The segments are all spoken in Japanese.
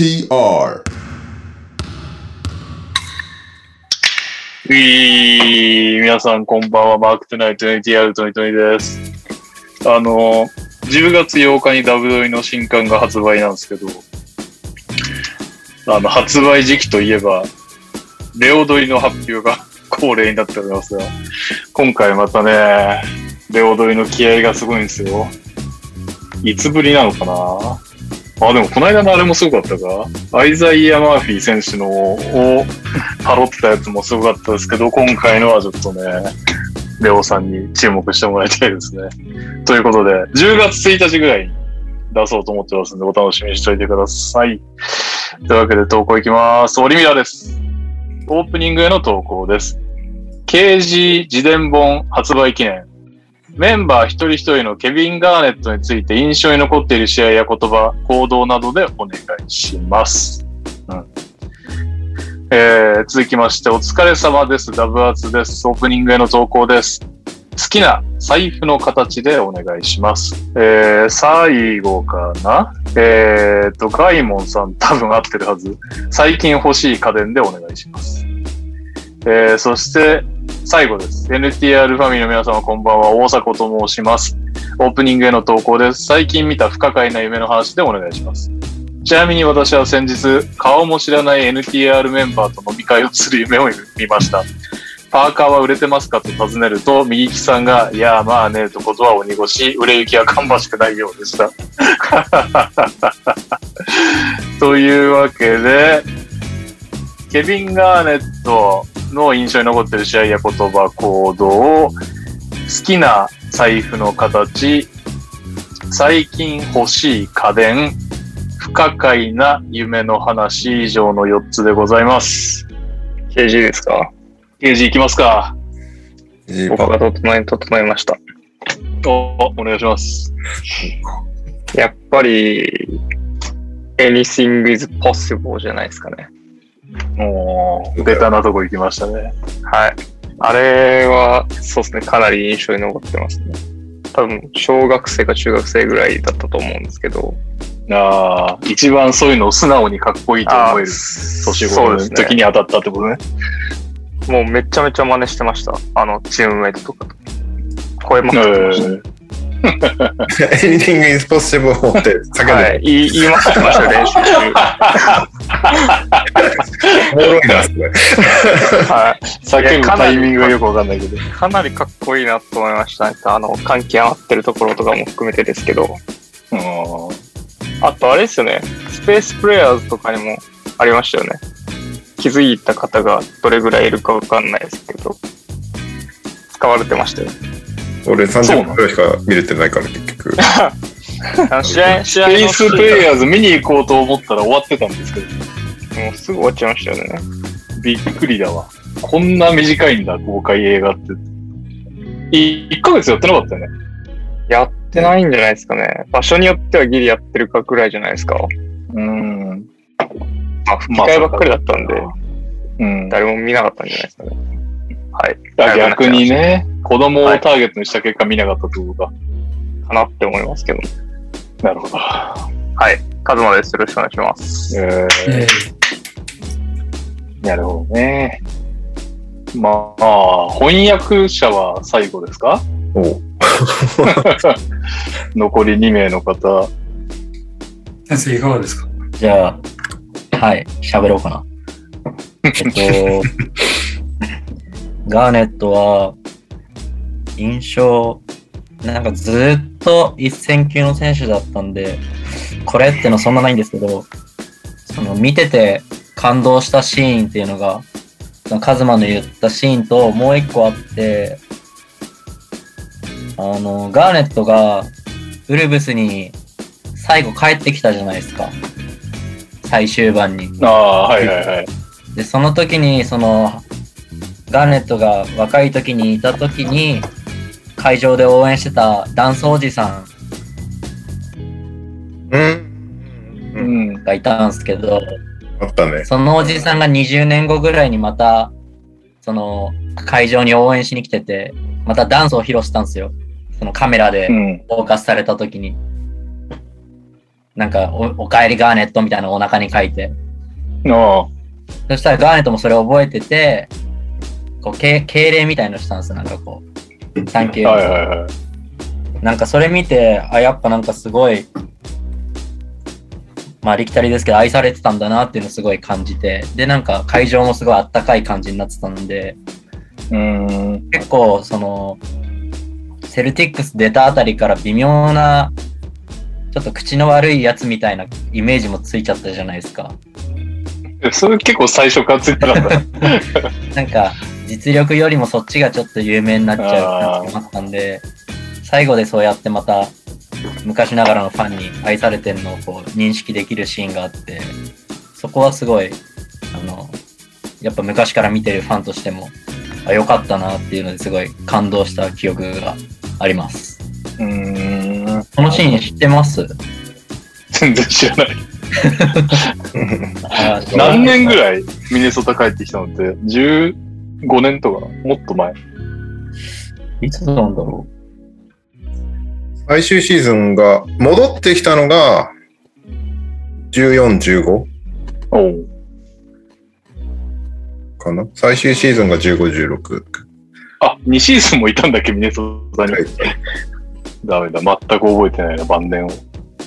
TR ういー皆さんこんばんは、マークトゥナイト NTR トニトニです。あの、10月8日にダブドリの新刊が発売なんですけど、あの、発売時期といえば、レオドリの発表が恒例になっておりますが、今回またね、レオドリの気合がすごいんですよ。いつぶりなのかな？あ、でもこの間のあれもすごかったか？アイザイア・マーフィー選手のをパロってたやつもすごかったですけど、今回のはちょっとね、レオさんに注目してもらいたいですね。ということで、10月1日ぐらいに出そうと思ってますんで、お楽しみにしておいてください。というわけで投稿いきます。オリミラです。オープニングへの投稿です。KG 自伝本発売記念。メンバー一人一人のケビン・ガーネットについて印象に残っている試合や言葉、行動などでお願いします。うんえー続きまして、お疲れ様です。ダブアツです。オープニングへの投稿です。好きな財布の形でお願いします。えー最後かな？えーと、ガイモンさん多分合ってるはず。最近欲しい家電でお願いします。えーそして、最後です。NTR ファミリーの皆様こんばんは。大迫と申します。オープニングへの投稿です。最近見た不可解な夢の話でお願いします。ちなみに私は先日、顔も知らない NTR メンバーと飲み会をする夢を見ました。パーカーは売れてますかと尋ねると、右利きさんが、いや、まあね、とことは鬼越し、売れ行きは芳しくないようでした。というわけで、ケビン・ガーネットの印象に残ってる試合や言葉、行動、好きな財布の形、最近欲しい家電、不可解な夢の話以上の4つでございます。KG ですか？刑事いきますか？僕が整え、整えました。お、お願いします。やっぱり、anything is possible じゃないですかね。おー、ベタなとこ行きましたね。はい。あれは、そうですね、かなり印象に残ってますね。多分、小学生か中学生ぐらいだったと思うんですけど。ああ、一番そういうのを素直にかっこいいと思える年頃の時に当たったってことね。もうめちゃめちゃ真似してました。あの、チームメイトとかと。声まくってました。Anything is possible って叫んではい、言いまくってましたよ、練習中。おもろいな、それ。はい。叫ぶタイミングがよくわかんないけど。かなりかっこいいなと思いましたね。あの、関係合ってるところとかも含めてですけど。うんあとあれですよね。スペースプレイヤーズとかにもありましたよね。気づいた方がどれぐらいいるかわかんないですけど。使われてましたよ。俺30分くらいしか見れてないから、結局。あの試合、試合のスペースプレイヤーズ見に行こうと思ったら終わってたんですけど、もうすぐ終わっちゃいましたよね。びっくりだわ。こんな短いんだ、公開映画って。い1ヶ月やってなかったよね。やってないんじゃないですかね。場所によってはギリやってるかぐらいじゃないですか。うん。まあ、吹き替えばっかりだったんで、うん。誰も見なかったんじゃないですかね。はい。あ逆にね、子供をターゲットにした結果見なかったってことか。かなって思いますけど。なるほど。はい。カズマです。よろしくお願いします。えー、なるほどね。まあ、翻訳者は最後ですか？おう 残り2名の方。先生いかがですか？じゃあ、はい、喋ろうかな。えっと、ガーネットは、印象、なんかずっと一戦級の選手だったんで、これってのそんなないんですけど、その見てて感動したシーンっていうのが、そのカズマの言ったシーンともう一個あって、あの、ガーネットがウルブスに最後帰ってきたじゃないですか。最終盤に。ああ、はいはいはい。で、その時に、その、ガーネットが若い時にいた時に、会場で応援してたダンスおじさうん。うん。んがいたんですけど、あったね。そのおじさんが20年後ぐらいにまた、その、会場に応援しに来てて、またダンスを披露したんですよ。そのカメラでうん。フォーカスされた時に。なんかお、おかえりガーネットみたいなのをお腹に書いて、あそしたらガーネットもそれを覚えてて、こう、敬敬礼みたいのしたんですよ。なんかこう、探求あ。はいはいはい。なんかそれ見て、あ、やっぱなんかすごい、まあ、ありきたりですけど、愛されてたんだなっていうのをすごい感じて、で、なんか会場もすごいあったかい感じになってたんで、うーん。結構、その、セルティックス出たあたりから微妙な、ちょっと口の悪いやつみたいなイメージもついちゃったじゃないですか。それ結構最初からついてなかった。なんか、実力よりもそっちがちょっと有名になっちゃう感じもあったんで、最後でそうやってまた、昔ながらのファンに愛されてるのをこう認識できるシーンがあって、そこはすごい、あの、やっぱ昔から見てるファンとしても、あ、よかったなっていうのですごい感動した記憶があります。うーん。このシーン知ってます？全然知らない。あ何年ぐらいミネソタ帰ってきたのって、15年とかもっと前。いつなんだろ最終シーズンが戻ってきたのが14、15おうかな？最終シーズンが15、16。あ、2シーズンもいたんだっけ、ミネソタに。はいダメだ、全く覚えてないな、晩年を。う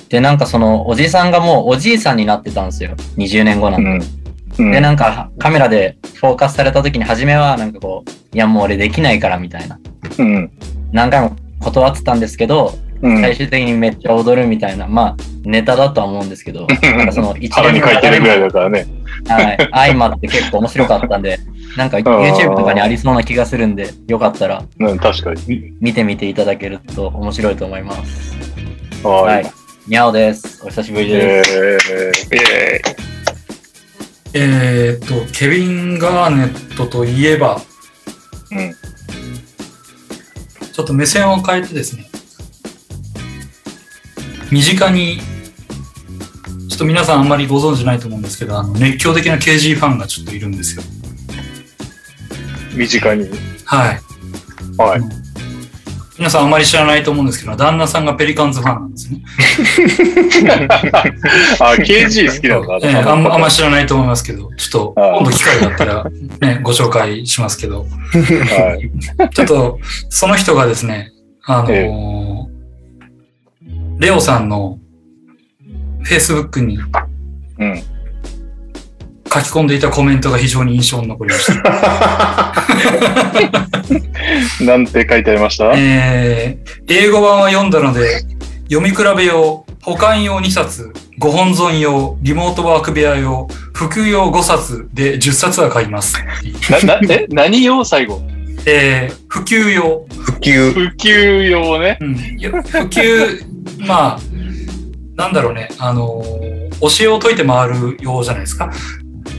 で、なんかその、おじさんがもうおじいさんになってたんですよ。20年後なんで。うん。うんで、なんかカメラでフォーカスされた時に初めはなんかこう、いやもう俺できないからみたいな。うん。何回も断ってたんですけど、うん。最終的にめっちゃ踊るみたいな、まあネタだとは思うんですけど、なんかその 一腹に書いてるぐらいだだからね。はい、相まって結構面白かったんで、なんか YouTube とかにありそうな気がするんで、よかったらうん、確かに。み見てみていただけると面白いと思います。ははいい。。にゃおです。お久しぶりです。えー、イエーイ。えーっと、ケビン・ガーネットといえば、うん。ちょっと目線を変えてですね、身近に、ちょっと皆さんあんまりご存知ないと思うんですけど、あの熱狂的な KG ファンがちょっといるんですよ。身近に。はい。はい。皆さんあんまり知らないと思うんですけど、旦那さんがペリカンズファンなんですね。あ、KG 好きなんだ。ええあんまあんま知らないと思いますけど、ちょっと今度機会があったら、ね、ご紹介しますけど、はい。ちょっとその人がですね、あのーえレオさんの Facebook にうん。書き込んでいたコメントが非常に印象に残りました。なんて書いてありました？えー英語版は読んだので、読み比べ用、保管用2冊、ご本尊用、リモートワーク部屋用、普及用5冊で10冊は買います。な、な、え、何用最後？えー普及用、普及。普及用ね。うん、普及、まあ、なんだろうね、あのー教えを解いて回る用じゃないですか。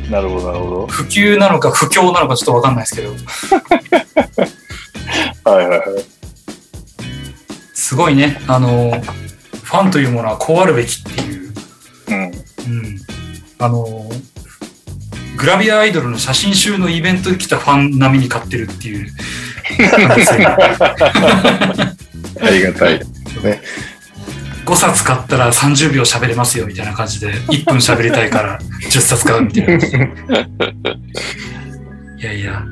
なるほど、なるほ普及なのか不況なのかちょっとわかんないですけど、ど。はいはいはい。すごいね、あのーファンというものはこうあるべきっていう、うん。うん、あのーグラビアアイドルの写真集のイベントに来たファン並みに買ってるっていう。ありがたい。5冊買ったら30秒喋れますよみたいな感じで、1分喋りたいから 10冊買うみたいな。いやいや、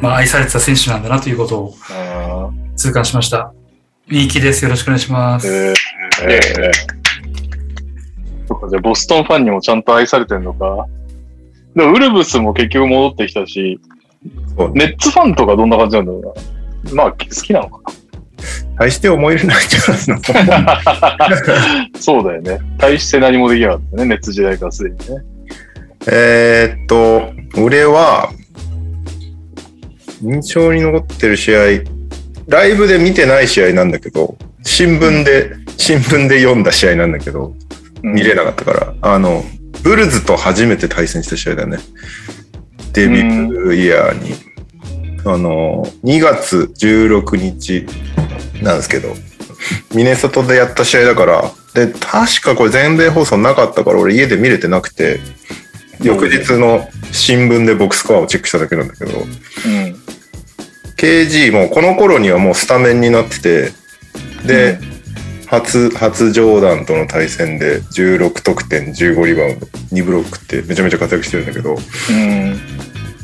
まあ愛されてた選手なんだなということをあ痛感しました。みきです。よろしくお願いします。ーえー、えー、そっか、じゃあボストンファンにもちゃんと愛されてんのか。でもウルブスも結局戻ってきたし、そうネッツファンとかどんな感じなんだろうな。まあ、好きなのか大して思い入れないんじゃないのな。そうだよね。大して何もできなかったね。ネッツ時代からすでにね。えーっと、俺は、印象に残ってる試合、ライブで見てない試合なんだけど、新聞で、新聞で読んだ試合なんだけど、うん見れなかったから、あの、ブルズと初めて対戦した試合だね。デビューイヤーに。あの、2月16日なんですけど、ミネソタでやった試合だから、で、確かこれ全米放送なかったから俺家で見れてなくて、翌日の新聞でボックスコアをチェックしただけなんだけど、うん。KG もこの頃にはもうスタメンになってて、で、初、初ジョーダンとの対戦で16得点、15リバウンド、2ブロックってめちゃめちゃ活躍してるんだけど、うん。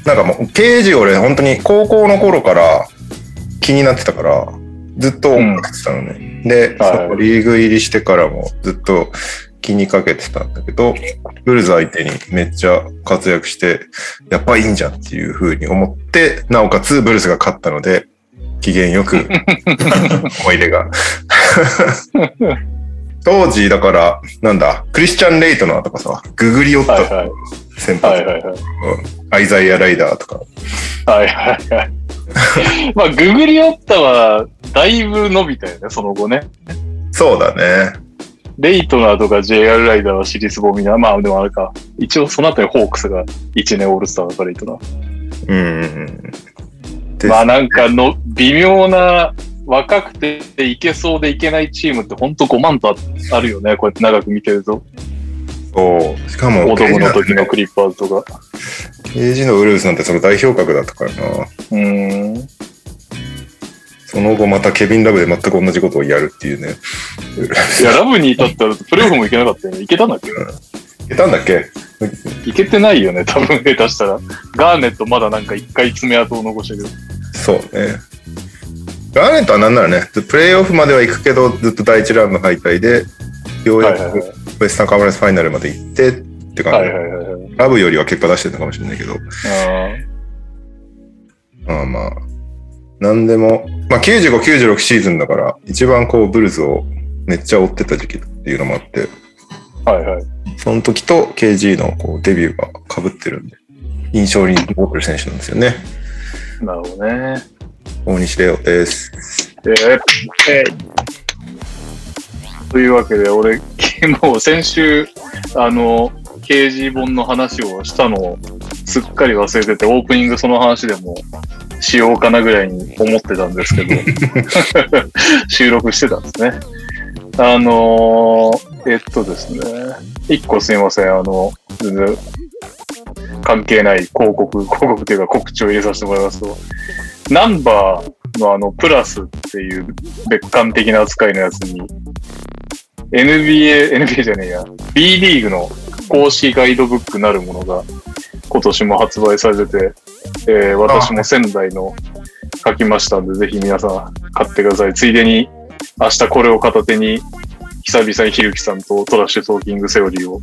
なんかもう、刑事俺本当に高校の頃から気になってたから、ずっと追っかけてたのね。で、はいリーグ入りしてからもずっと気にかけてたんだけど、ブルズ相手にめっちゃ活躍して、やっぱいいんじゃんっていう風に思って、なおかつブルズが勝ったので、機嫌よく 思い出が。当時、だから、なんだ、クリスチャン・レイトナーとかさ、ググリオッタはいはい。先発、はいはいはい。アイザイア・ライダーとか、はいはいはい。まあ、ググリオッタは、だいぶ伸びたよね、その後ね。そうだね。レイトナーとか JR ライダーはシリスボミな。まあ、でもあれか。一応その後にホークスが1年オールスターだからレイトナー。うんうんまあなんかの、微妙な、若くていけそうでいけないチームってほんと5万とあるよね。こうやって長く見てると。そう。しかも、子供の時のクリッパーズとか。KG のウルフスなんてその代表格だったからな。うーん。その後またケビン・ラブで全く同じことをやるっていうね。いや、ラブに至ったらプレイオフもいけなかったよね。いけたんだっけ？いけたんだっけ？いけてないよね、多分下手したら。ガーネットまだなんか一回爪痕を残してる。そうね。ガーネットはなんならね、プレイオフまでは行くけど、ずっと第一ラウンド敗退で、ようやくウエスタンカンファレンスファイナルまで行ってって感じ。ラブよりは結果出してるのかもしれないけど。あまあまあ。なんでも、まあ95、96シーズンだから、一番こうブルズをめっちゃ追ってた時期っていうのもあって、ーはいはい。その時と KG のこうデビューが被ってるんで、印象に残ってる選手なんですよね。なるほどね。大西レオです。えーえーというわけで、俺、もう先週、あの、刑事本の話をしたのをすっかり忘れてて、オープニングその話でもしようかなぐらいに思ってたんですけど、収録してたんですね。あのーえっとですね、一個すいません、あの、全然関係ない広告、広告というか告知を入れさせてもらいますと、ナンバーのあの、プラスっていう別館的な扱いのやつに、NBA、NBA じゃねえや、B リーグの公式ガイドブックなるものが今年も発売されてて、えー私も仙台の書きましたんで、ぜひ皆さん買ってください。ついでに、明日これを片手に、久々にひるきさんとトラッシュトーキングセオリーを、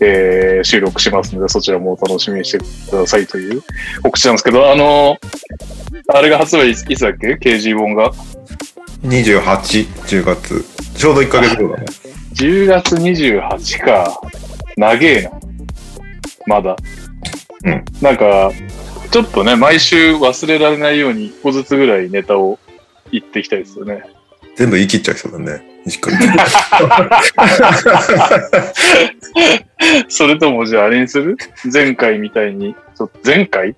えー収録しますので、そちらもお楽しみにしてくださいという告知なんですけど、あのあれが発売いつだっけ ?KG 本が？28、10月。ちょうど1ヶ月後だね。10月28か。長えな。まだ。うん。なんか、ちょっとね、毎週忘れられないように一個ずつぐらいネタを言っていきたいですよね。全部言い切っちゃいそうだね。西君それともじゃああれにする？前回みたいに、ちょっと前回？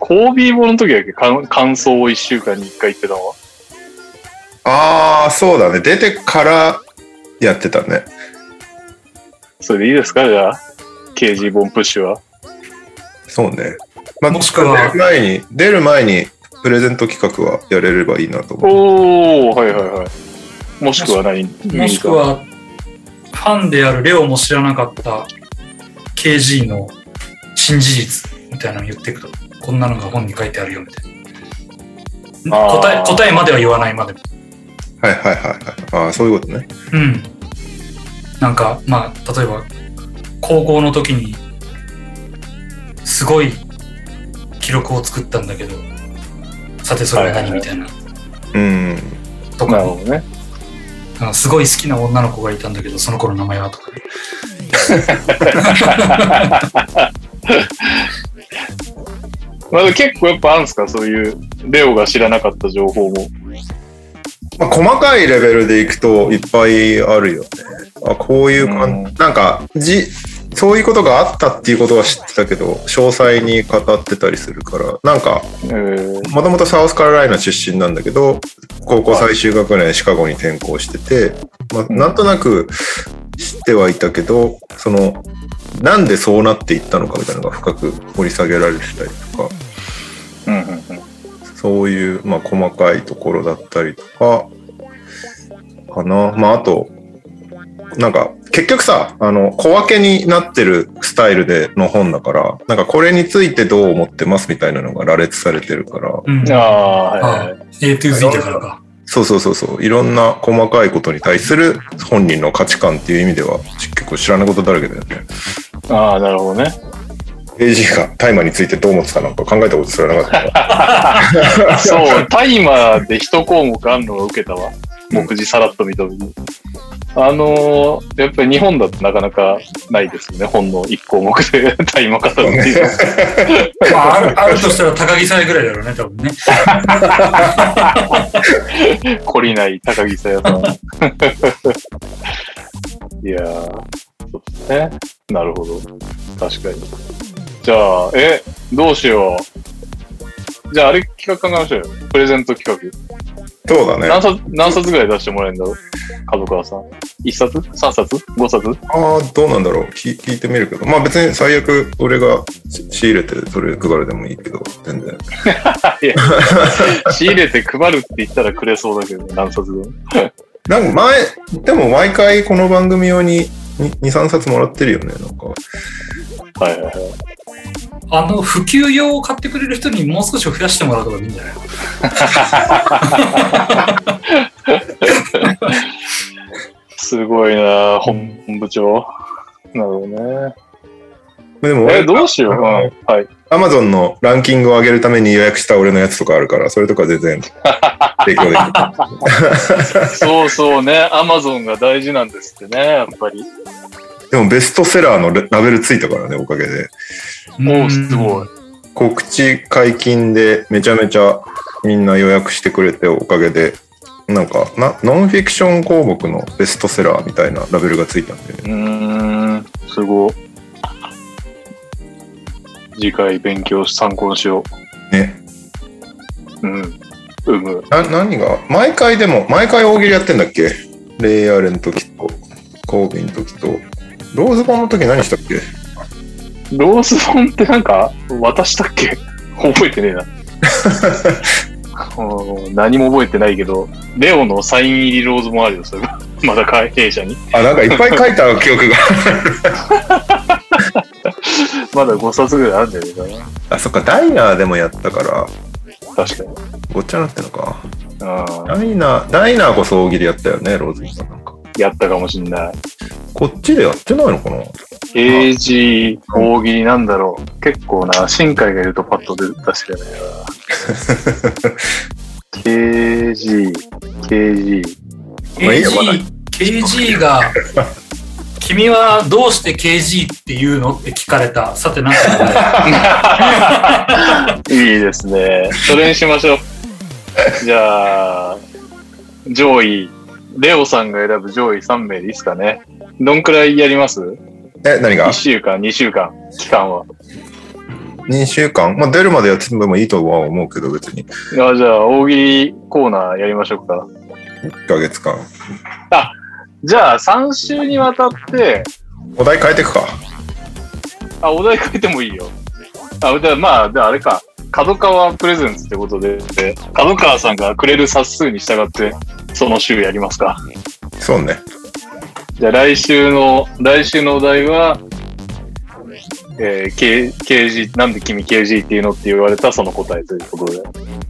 コービーボの時だけ？感感想を1週間に1回言ってたのは？ああ、そうだね。出てからやってたね。それでいいですか？じゃあ、KG ボンプッシュは？そうね。まあ、もしくは出る前に、出る前にプレゼント企画はやれればいいなと思う。おー、はいはいはい。もしくは何もしく、は、ファンであるレオも知らなかった KG の新事実みたいなの言っていくと、こんなのが本に書いてあるよみたいな。答え、答えまでは言わないまでも。はいはいはいはい。ああ、そういうことね。うん。なんか、まあ、例えば、高校の時に、すごい記録を作ったんだけど、さてそれは何みたいな。うん。とか、なるほどね。あすごい好きな女の子がいたんだけど、その子の名前はとかね。まあ、結構やっぱあるんですか？そういう、レオが知らなかった情報も。まあ、細かいレベルでいくといっぱいあるよね。あこういう感うんなんかじ、そういうことがあったっていうことは知ってたけど、詳細に語ってたりするから、なんか、えー、もともとサウスカロライナ出身なんだけど、高校最終学年シカゴに転校してて、まあ、うんなんとなく知ってはいたけど、その、なんでそうなっていったのかみたいなのが深く掘り下げられてたりとか、うんうんうん。そういう、まあ、細かいところだったりとか、かな。まあ、あと、なんか、結局さ、あの、小分けになってるスタイルでの本だから、なんかこれについてどう思ってますみたいなのが羅列されてるから、うんああ、はいはいはい。A to Z だからか。そうそうそうそう、いろんな細かいことに対する本人の価値観っていう意味では、結構知らないことだらけだよね。ああ、なるほどね。AG が大麻についてどう思ってたのか考えたことすらなかった。そう、タイマーで一項目あんのが受けたわ。目次さらっと認めに。あのーやっぱり日本だとなかなかないですよね。本の一項目でタイマー語るっていうの。まあ、あるあるとしたら高木さんぐらいだろうね、多分ね。懲りない高木さやさん。いやー、そうですね。なるほど。確かに。じゃあ、え、どうしよう。じゃあ、あれ企画考えましょうよ。プレゼント企画。そうだね。何冊、何冊ぐらい出してもらえるんだろう？角川さん。1冊 ?3 冊 ?5 冊？ああ、どうなんだろう聞聞いてみるけど。まあ別に最悪俺がし仕入れてそれ配るでもいいけど、全然。仕入れて配るって言ったらくれそうだけど、何冊でも。なんか前、でも毎回この番組用に2、3冊もらってるよね、なんか。はいはいはい。あの、普及用を買ってくれる人にもう少し増やしてもらうとかでいいんじゃないの？すごいな本部長。なるほどね。でもえ、どうしよう。うん。はい。アマゾンのランキングを上げるために予約した俺のやつとかあるから、それとか全然提供できる。そうそうね。アマゾンが大事なんですってね、やっぱり。でもベストセラーのレラベルついたからね、おかげで。もうすごい。告知解禁でめちゃめちゃみんな予約してくれておかげで、なんかな、ノンフィクション項目のベストセラーみたいなラベルがついたんで、ね、うーん。すごい。次回勉強し参考にしよね。う。うん。うむ。な何が？毎回でも、毎回大喜利やってんだっけ？レイアーレの時と、コービンの時と、ローズボンの時何したっけ？ローズボンってなんか渡したっけ？覚えてねえな。うん何も覚えてないけど、レオのサイン入りローズボンあるよ、それが。まだか弊社に。あ、なんかいっぱい書いた記憶が。まだ5冊ぐらいあるんじゃねあ、そっか、ダイナーでもやったから、な。確かに。ごっちゃなってんのか。うんダイナー、ダイナーこそ大喜利やったよね、ローズボンなんか。やったかもしんない。こっちでやってないのかな？AG 大喜利なんだろう。結構な、新海がいるとパッと出出してくれないな。KG、KG。KG, KG が、君はどうして KG って言うの？って聞かれた。さて、なんか、いいですね。それにしましょう。じゃあ、上位、レオさんが選ぶ上位3名でいいですかね。どんくらいやります？え、何が ?1 週間、2週間、期間は。?2 週間？まあ出るまでやってもいいとは思うけど、別に。あじゃあ、大喜利コーナーやりましょうか。1ヶ月間。じゃあ、3週にわたって、お題変えてくか。あ、お題書いてもいいよ。あ、じゃあまあ、じゃああれか。角川プレゼンツってことで、角川さんがくれる冊数に従って、その週やりますか。そうね。じゃあ来週の、来週のお題は、えー、K、KG、なんで君 KG っていうのって言われたその答えということで、よ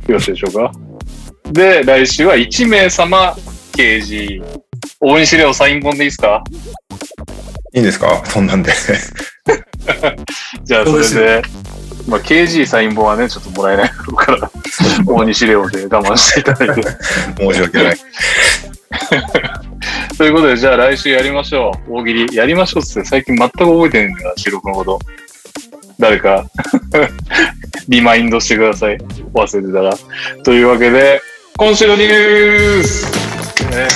ろしいでしょうか。で、来週は1名様 KG。大西レオサイン本でいいですか？いいんですか？そんなんで。じゃあそれで、まあ KG サイン本はね、ちょっともらえないだろうから、大西レオで我慢していただいて。申し訳ない。ということで、じゃあ来週やりましょう。大喜利。やりましょうっつって最近全く覚えてないんだよな、収録のこと。誰か、リマインドしてください。忘れてたら。というわけで、今週のニュースえ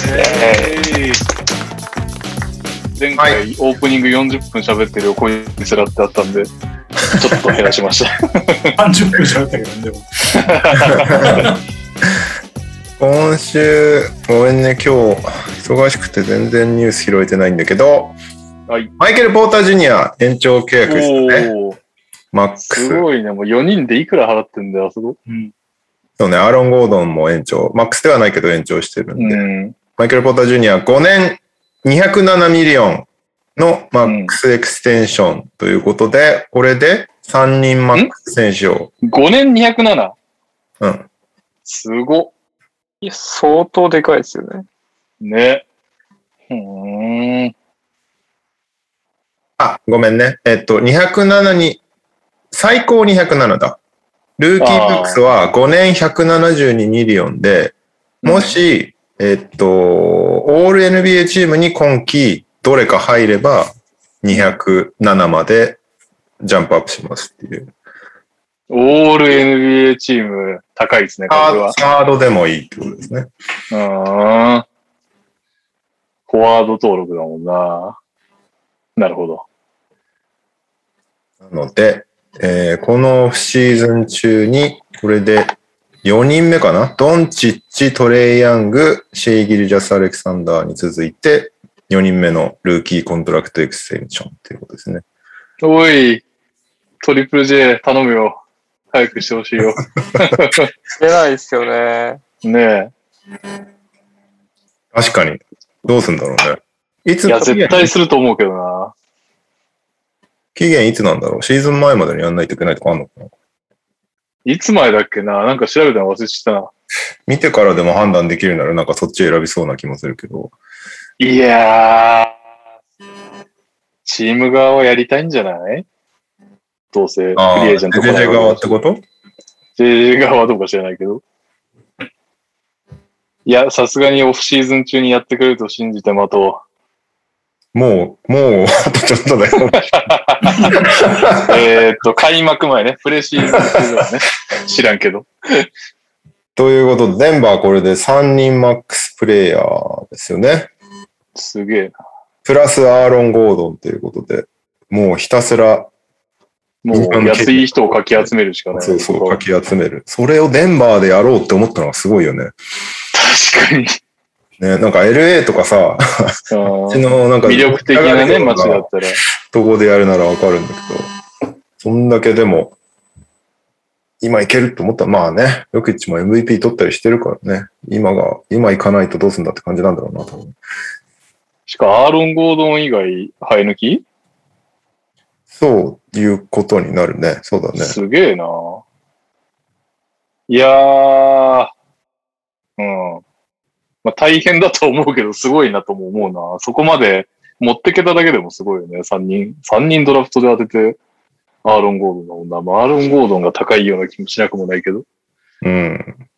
ー前回オープニング40分喋ってるよ、こいつらってあったんで、ちょっと減らしました。30分喋ったけどね、でも。今週、ごめんね、今日、忙しくて全然ニュース拾えてないんだけど、はい。マイケル・ポーター・ジュニア延長契約ですよね。マックス。すごいね。もう4人でいくら払ってんだよ、あそこ。うん。そうね、アーロン・ゴードンも延長。マックスではないけど延長してるんで。うん。まマイケル・ポーター・ジュニア5年207ミリオンの max extension ということで、これで3人マックス選手を、5年 207? うん。すごいや、相当でかいですよね。っ。ね。うーん。あ、ごめんね。えっと、207に、最高207だ。 rookie max は5年172ミリオンで、もし、えっと、オール NBA チームに今季どれか入れば207までジャンプアップしますっていう。オール NBA チーム高いですね、これは。サードでもいいってことですね。うーん。フォワード登録だもんな。なるほど。なので、えーこのオフシーズン中に、これで4人目かな？ドンチッチ、トレイ・ヤング、シェイ・ギルジャス・アレクサンダーに続いて、4人目の rookie contract extension ということですね。おい、トリプル J 頼むよ。早くしてほしいよ。出ないですよね。ね確かに。どうすんだろうね。いえ。ついや、絶対すると思うけどな。期限いつなんだろう？シーズン前までにやんないといけないとかあんのかな？いつ前だっけな？なんか調べたの忘れちゃったな。見てからでも判断できるならなんかそっち選びそうな気もするけど。いやー、チーム側はやりたいんじゃない？どうせ、フリーエージェント JJ 側ってこと？JJ 側はどうか知らないけど。いや、さすがにオフシーズン中にやってくれると信じて待ともう、もう、あとちょっとだよ。う。えーっと、開幕前ね。プレシーズン中だね。知らんけど。ということで、デンバーこれで3人マックスプレイヤーですよね。すげえな。プラスアーロン・ゴードンということで、もうひたすら、もう安い人をかき集めるしかない。そうそう、かき集める。それをデンバーでやろうって思ったのがすごいよね。確かに。ね、なんか LA とかさ、こっちうんのなんか魅力的なね、街だったら。とこでやるならわかるんだけど、そんだけでも、今いけると思ったら、まあね、ヨキッチも MVP 取ったりしてるからね、今が、今行かないとどうすんだって感じなんだろうな、多分。しかもアーロン・ゴードン以外、生え抜き？そういうことになるね。そうだね。すげえな。いやー、うん。まあ大変だと思うけど、すごいなとも思うな。そこまで持ってけただけでもすごいよね。3人、三人ドラフトで当てて、アーロン・ゴードンの女。まあ、アーロン・ゴードンが高いような気もしなくもないけど。うん。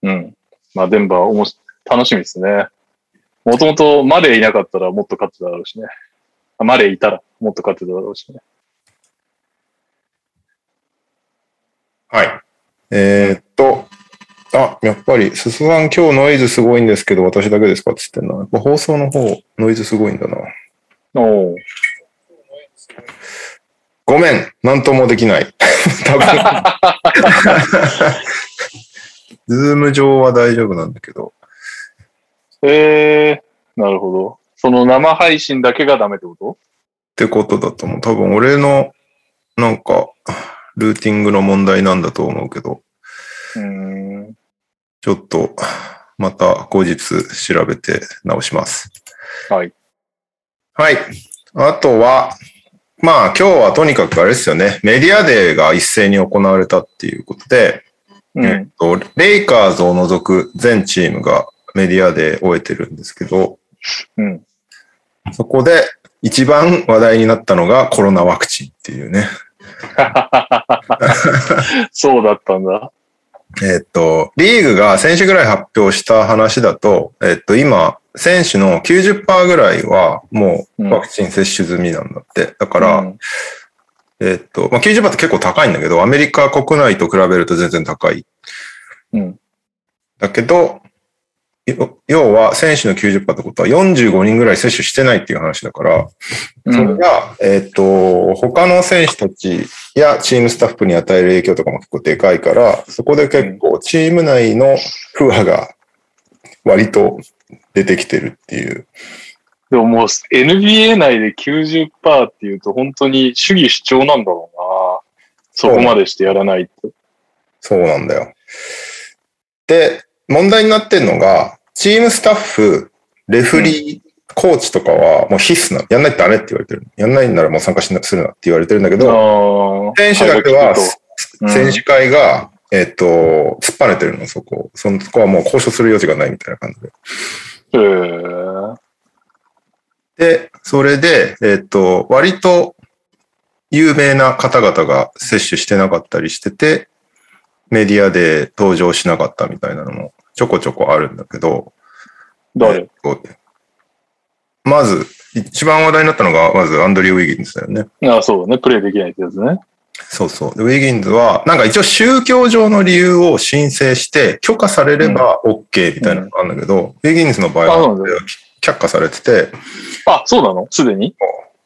うん。まあ、デンバーおもし、楽しみですね。もともとマレーいなかったらもっと勝ってただろうしね。あマレーいたらもっと勝ってただろうしね。はい。えーっと、あ、やっぱり、すすワン今日ノイズすごいんですけど、私だけですかって言ってんな。やっぱ放送の方、ノイズすごいんだな。おーごめん、なんともできない。多分。ズーム上は大丈夫なんだけど。えー、なるほど。その生配信だけがダメってこと？ってことだと思う。多分俺の、なんか、ルーティングの問題なんだと思うけど、うーん。ちょっと、また後日調べて直します。はい。はい。あとは、まあ今日はとにかくあれですよね。メディアデーが一斉に行われたっていうことで、うん。えっと、レイカーズを除く全チームがメディアで終えてるんですけど、うん。そこで一番話題になったのがコロナワクチンっていうね。そうだったんだ。えっと、リーグが選手ぐらい発表した話だと、えっと、今、選手の90%ぐらいはもうワクチン接種済みなんだって。だから、うんえっと、まあ、90%って結構高いんだけど、アメリカ国内と比べると全然高い。うん。だけど、よ要は選手の90%ってことは45人ぐらい接種してないっていう話だから、それが、えっ、と、他の選手たちやチームスタッフに与える影響とかも結構でかいから、そこで結構チーム内の不和が割と出てきてるっていう。でももう NBA 内で90%っていうと本当に主義主張なんだろうな。そこまでしてやらないと。そうなんだよ。で、問題になってるのが、チームスタッフ、レフリー、コーチとかはもう必須なの。やんないとダメって言われてる。やんないならもう参加しなするなって言われてるんだけど。選手だけは選手会が、えっと、突っぱねてるの、そこ。そのそこはもう交渉する余地がないみたいな感じで。へーで、それで、えっと、割と有名な方々が接種してなかったりしてて、メディアで登場しなかったみたいなのもちょこちょこあるんだけど、え誰っとまず、一番話題になったのが、まずアンドリュー・ウィギンズだよね。ああ、そうだね。プレイできないってやつね。そうそう。でウィギンズは、なんか一応宗教上の理由を申請して、許可されれば OK みたいなのがあるんだけど、ウィギンズの場合あは却下されてて、あ、そうなの？すでに？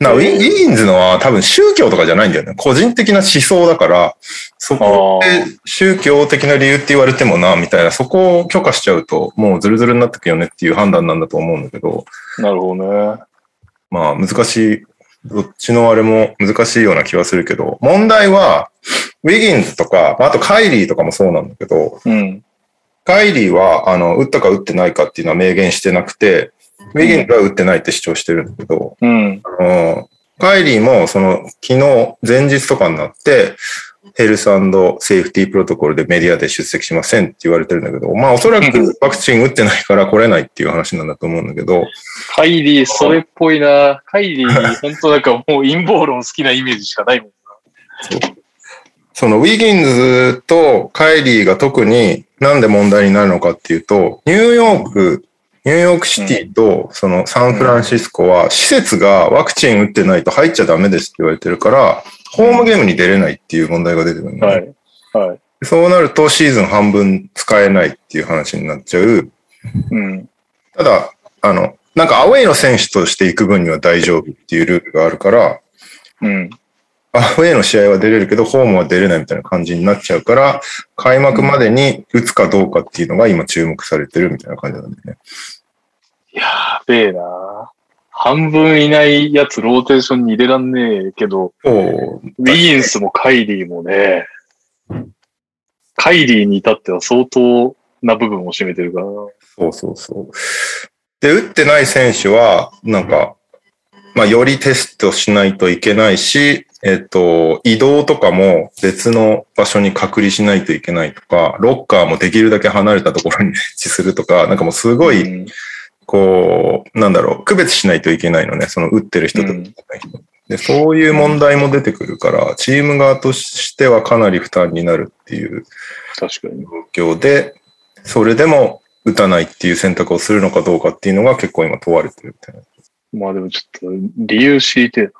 なウィギンズのは多分宗教とかじゃないんだよね。個人的な思想だから、そこで宗教的な理由って言われてもな、みたいな、そこを許可しちゃうと、もうズルズルになってくよねっていう判断なんだと思うんだけど、なるほどね。まあ難しい、どっちのあれも難しいような気はするけど、問題は、ウィギンズとか、まああとカイリーとかもそうなんだけど、うん。カイリーは、あの、打ったか打ってないかっていうのは明言してなくて、ウィギンズは打ってないって主張してるんだけど、うん。あのカイリーも、その、昨日、前日とかになって、ヘルスセーフティープロトコルでメディアで出席しませんって言われてるんだけど、まあおそらくワクチン打ってないから来れないっていう話なんだと思うんだけど、カイリー、それっぽいな。カイリー、本当なんかもう陰謀論好きなイメージしかないもんそのウィギンズとカイリーが特になんで問題になるのかっていうと、ニューヨーク、ニューヨークシティとそのサンフランシスコは施設がワクチン打ってないと入っちゃダメですって言われてるから、ホームゲームに出れないっていう問題が出てくるんだな。よねはい。はい。そうなるとシーズン半分使えないっていう話になっちゃう。うん。ただ、あの、なんかアウェイの選手として行く分には大丈夫っていうルールがあるから、うん。アウェイの試合は出れるけど、ホームは出れないみたいな感じになっちゃうから、開幕までに打つかどうかっていうのが今注目されてるみたいな感じなんだよね。やべえな。半分いないやつローテーションに入れらんねえけど。ウィギンスもカイリーもね、カイリーに至っては相当な部分を占めてるからな。そうそうそう。で、打ってない選手は、なんか、まあ、よりテストしないといけないし、えっと、移動とかも別の場所に隔離しないといけないとか、ロッカーもできるだけ離れたところに設置するとか、なんかもうすごい、うんこう、なんだろう、区別しないといけないのね、その打ってる人と打ってない人。で、そういう問題も出てくるから、チーム側としてはかなり負担になるっていう確かに。状況で、それでも打たないっていう選択をするのかどうかっていうのが結構今問われてるみたいな。まあでもちょっと理由知りてえな。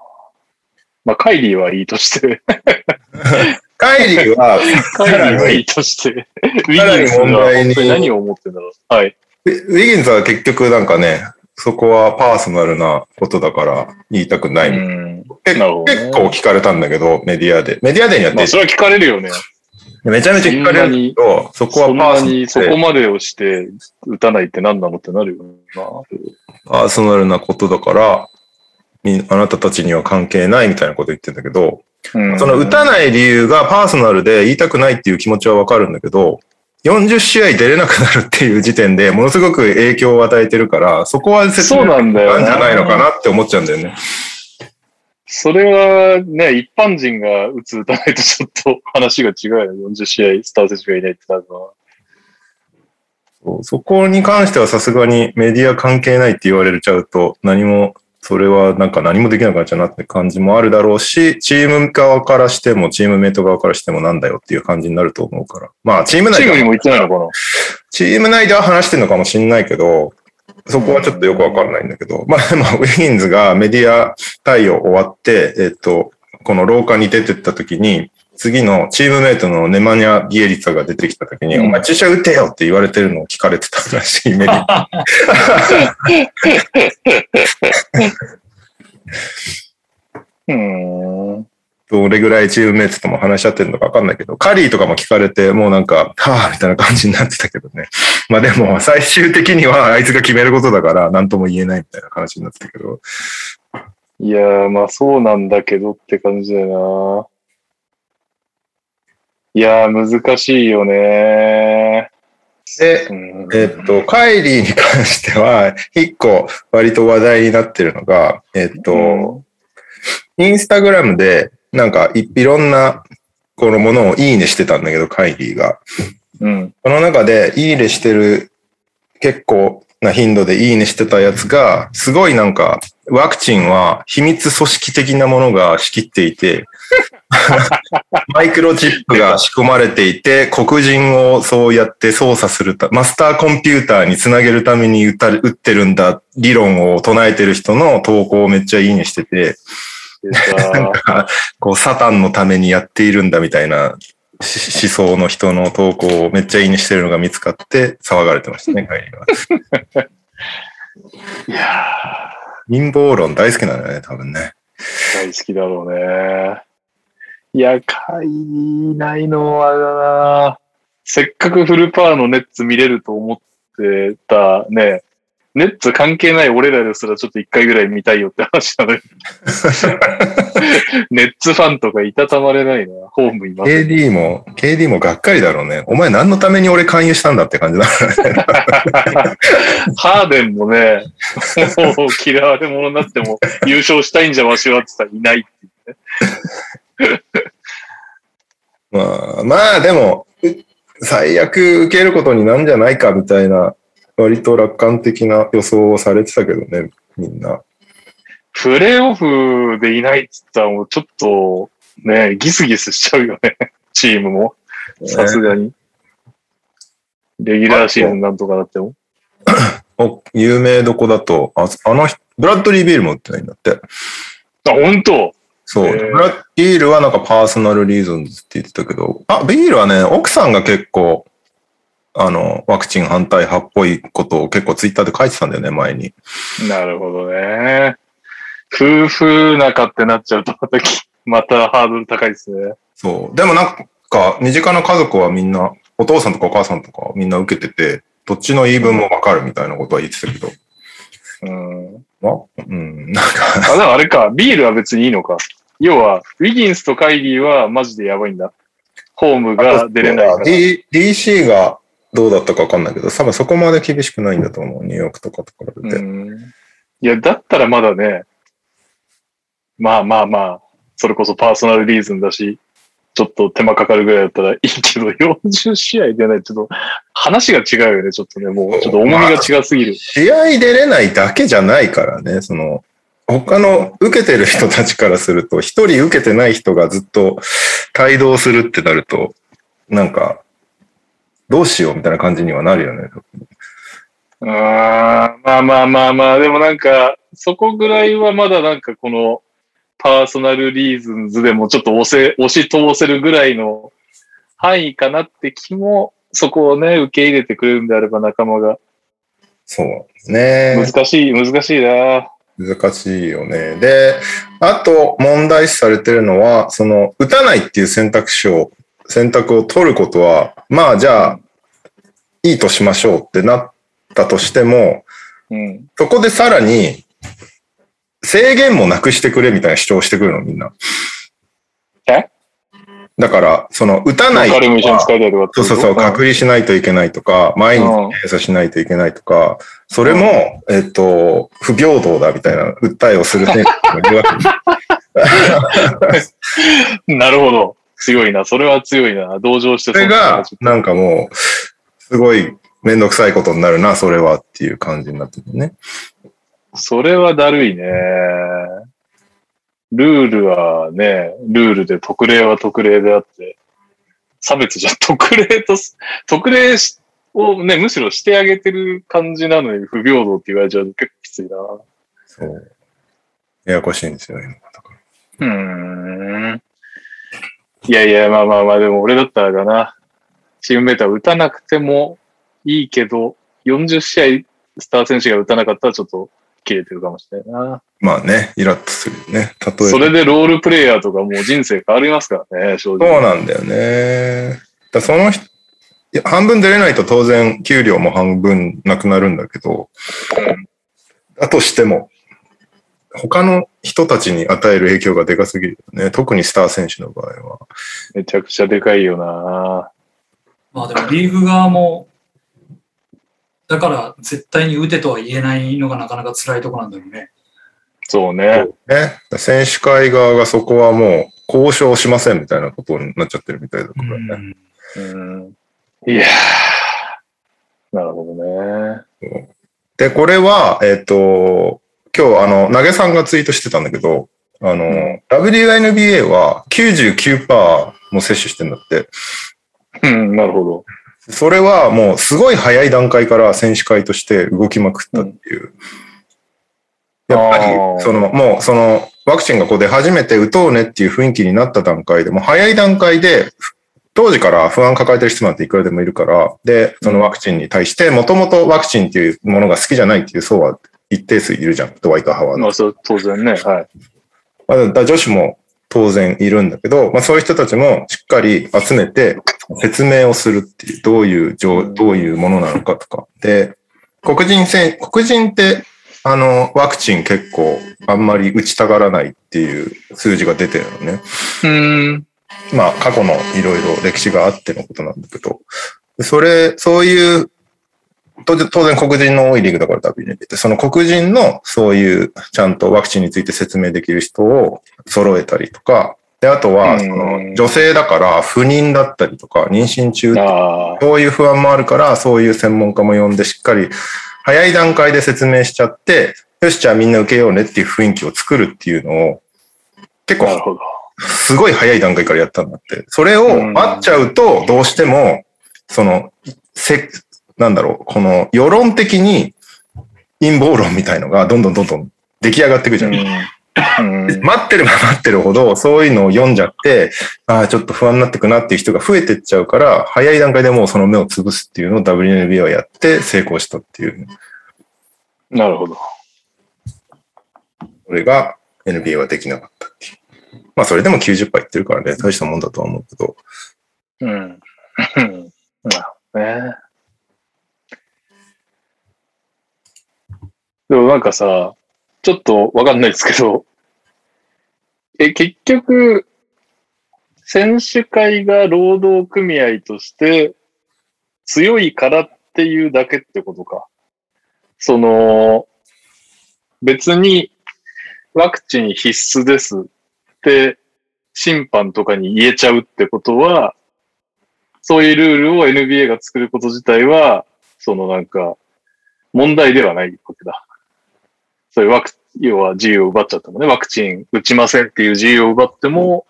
まあカイリーはいいとして、カイリーは、カイリーはいいとして、ウィギンスに何を思ってんだろう。はい。ウィギンズは結局なんかね、そこはパーソナルなことだから言いたくない。うん。結ね結構聞かれたんだけど、メディアで。メディアでにやってまあそれは聞かれるよね。めちゃめちゃ聞かれるけど、そこはパーソナルそこでまでをして打たないって何なのってなるよな。パーソナルなことだから、みあなたたちには関係ないみたいなこと言ってんだけど、うんその打たない理由がパーソナルで言いたくないっていう気持ちはわかるんだけど、40試合出れなくなるっていう時点でものすごく影響を与えてるから、そこは説明なんじゃないのかなって思っちゃうんだよね。それはね、一般人が打つ打たないとちょっと話が違うよね。40試合スター選手がいないってなるのは。そこに関してはさすがにメディア関係ないって言われちゃうと何も、それはなんか何もできなくなっちゃうなって感じもあるだろうし、チーム側からしても、チームメイト側からしてもなんだよっていう感じになると思うから。まあ、チーム内ではチームにも言ってないのかな。チーム内では話してるのかもしれないけど、そこはちょっとよくわかんないんだけど、まあでも、ウィギンズがメディア対応終わって、えっと、この廊下に出てった時に、次のチームメイトのネマニャ・ギエリツァが出てきた時に、うんお前注射打てよって言われてるのを聞かれてたらしい、メディア。うーん。どれぐらいチームメイトとも話し合ってるのかわかんないけど、カリーとかも聞かれて、もうなんか、はぁ、みたいな感じになってたけどね。まあでも、最終的にはあいつが決めることだから、なんとも言えないみたいな話になってたけど。いやー、まあそうなんだけどって感じだよな。いやー、難しいよね。で、うんえっと、カイリーに関しては、一個割と話題になってるのが、えっと、インスタグラムで、なんかいいろんな、このものをいいねしてたんだけど、カイリーが。うん。その中で、いいねしてる、結構な頻度でいいねしてたやつが、すごいなんか、ワクチンは秘密組織的なものが仕切っていて、マイクロチップが仕込まれていて、黒人をそうやって操作するた、マスターコンピューターにつなげるために打た打ってるんだ、理論を唱えてる人の投稿をめっちゃいいねしてて、出なんたか、こう、サタンのためにやっているんだみたいなし思想の人の投稿をめっちゃいいねしてるのが見つかって騒がれてましたね、帰りは。いや陰謀論大好きなんだよね、多分ね。ー、大好きだろうね。いや、かいないのはだな。せっかくフルパワーのネッツ見れると思ってたね、ネッツ関係ない俺らですらちょっと一回ぐらい見たいよって話なのに。ネッツファンとかいたたまれないな。ホームいます。KD も、KD もがっかりだろうね。お前何のために俺勧誘したんだって感じだね。ハーデンもね、もう嫌われ者になっても優勝したいんじゃわしはって言ったらいないって まあ、まあでも、う最悪受けることになんじゃないかみたいな、割と楽観的な予想をされてたけどね、みんな。プレイオフでいないって言ったらもうちょっとね、ギスギスしちゃうよね。チームも。さすがに。レギュラーシーズンなんとかなっても。お有名どこだと、ああの人、ブラッドリー・ビールも打ってないんだって。あ、本当？そう。ブラッビールはなんかパーソナルリーズンズって言ってたけど、あ、ビールはね、奥さんが結構、あの、ワクチン反対派っぽいことを結構ツイッターで書いてたんだよね、前に。なるほどね。夫婦仲ってなっちゃうとまたき、またハードル高いですね。そう。でもなんか、身近な家族はみんな、お父さんとかお母さんとかみんな受けてて、どっちの言い分もわかるみたいなことは言ってたけど。うん。まうん、なんか、あ、でもあれか、ビールは別にいいのか。要は、ウィギンスとカイリーはマジでやばいんだ。ホームが出れないから。D、DC がどうだったかわかんないけど、多分そこまで厳しくないんだと思う。ニューヨークとかと比べて。うん。いや、だったらまだね、まあまあまあ、それこそパーソナルリーズンだし、ちょっと手間かかるぐらいだったらいいけど、40試合出ない。ちょっと、話が違うよね、ちょっとね。もう、ちょっと重みが違すぎる。試合出れないだけじゃないからね、その、他の受けてる人たちからすると、一人受けてない人がずっと帯同するってなると、なんか、どうしようみたいな感じにはなるよね。あーまあまあまあまあ、でもなんか、そこぐらいはまだなんかこの、パーソナルリーズンズでもちょっと押せ、押し通せるぐらいの範囲かなって気も、そこをね、受け入れてくれるんであれば仲間が。そうね。難しい、難しいな。難しいよね。で、あと問題視されてるのは、その、打たないっていう選択肢を、選択を取ることは、まあじゃあ、いいとしましょうってなったとしても、うん。そこでさらに、制限もなくしてくれみたいな主張をしてくるの、みんな。え？だから、その、打たないとかそうそうそう、隔離しないといけないとか、毎日うん検査しないといけないとか、それも、えっと、不平等だみたいな訴えをする選手もいるわけ なるほど。強いな。それは強いな。同情してそれが、なんかもう、すごいめんどくさいことになるな、それはっていう感じになってるね。それはだるいね。ルールはね、ルールで特例は特例であって、差別じゃ特例とす、特例しをね、むしろしてあげてる感じなのに不平等って言われちゃうと結構きついな。そう。ややこしいんですよ、今。うーん。いやいや、まあまあまあ、でも俺だったらかな。チームメーター打たなくてもいいけど、40試合スター選手が打たなかったらちょっと切れてるかもしれないな。まあね、イラッとするよね。例えば。それでロールプレイヤーとかもう人生変わりますからね、正直。そうなんだよね。だその人、いや半分出れないと当然給料も半分なくなるんだけど、だとしても、他の人たちに与える影響がでかすぎるよね。特にスター選手の場合は。めちゃくちゃでかいよな。まあでもリーグ側もだから絶対に打てとは言えないのがなかなか辛いとこなんだよね。そうね。ね。選手会側がそこはもう交渉しませんみたいなことになっちゃってるみたいだかうらね。ん。うん。いやー。なるほどね。で、これは、えっ、と、今日、あの、投げさんがツイートしてたんだけど、あの、うん WNBA は99%も接種してんだって。うん、なるほど。それはもうすごい早い段階から選手会として動きまくったっていう。やっぱりその、もうその、ワクチンがこう出始めて打とうねっていう雰囲気になった段階で、もう早い段階で、当時から不安抱えてる人なんていくらでもいるから、で、そのワクチンに対して、もともとワクチンっていうものが好きじゃないっていう層は一定数いるじゃん、ドワイト・ハワードまあ、そう、当然ね。はい。まあ、だ女子も当然いるんだけど、まあそういう人たちもしっかり集めて説明をするっていう、どういう状、どういうものなのかとか。で、黒人選、黒人って、あの、ワクチン結構あんまり打ちたがらないっていう数字が出てるのね。うん。まあ過去のいろいろ歴史があってのことなんだけど、それ、そういう、当然黒人の多いリーグだから WNBA って、その黒人のそういうちゃんとワクチンについて説明できる人を揃えたりとか、で、あとは、うんその女性だから不妊だったりとか、妊娠中。そういう不安もあるから、そういう専門家も呼んでしっかり早い段階で説明しちゃって、よし、じゃあみんな受けようねっていう雰囲気を作るっていうのを、結構。すごい早い段階からやったんだって。それを待っちゃうと、どうしても、その、せ、なんだろう、この世論的に陰謀論みたいのがどんどんどんどん出来上がっていくじゃん。うん。待ってれば待ってるほど、そういうのを読んじゃって、ああ、ちょっと不安になってくなっていう人が増えてっちゃうから、早い段階でもうその目を潰すっていうのを WNBA はやって成功したっていう。なるほど。それが NBA はできなかったっていう。まあそれでも90%いってるからね、大したもんだとは思うけど。うん。なるほどね。でもなんかさ、ちょっとわかんないですけど、え、結局、選手会が労働組合として強いからっていうだけってことか。その、別にワクチン必須ですって審判とかに言えちゃうってことは、そういうルールを NBA が作ること自体は、そのなんか、問題ではないわけだ。そういうワク、要は自由を奪っちゃってもね、ワクチン打ちませんっていう自由を奪っても、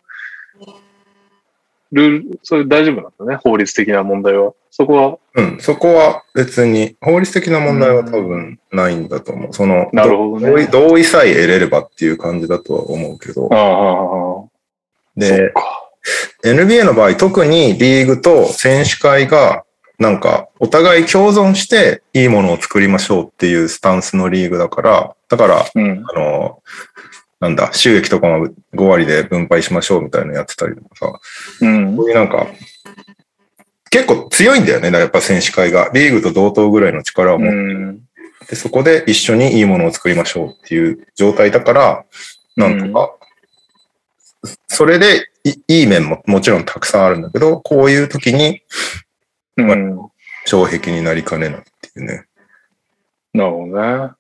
ルール、それ大丈夫なんだね、法律的な問題は。そこは、うん、そこは別に法律的な問題は多分ないんだと思う。その、なるほどね同意さえ得れればっていう感じだとは思うけどあ。あ、ああ、で。NBA の場合、特にリーグと選手会が、なんか、お互い共存していいものを作りましょうっていうスタンスのリーグだから、だから、うん。あの、なんだ、収益とかも5割で分配しましょうみたいなのやってたりとかさ、うんこ。ういうなんか、結構強いんだよね、やっぱ選手会が。リーグと同等ぐらいの力を持ってうん。で、そこで一緒にいいものを作りましょうっていう状態だから、なんとか、それでいいい面ももちろんたくさんあるんだけど、こういう時にうん。障壁になりかねないっていうね。なるほどね。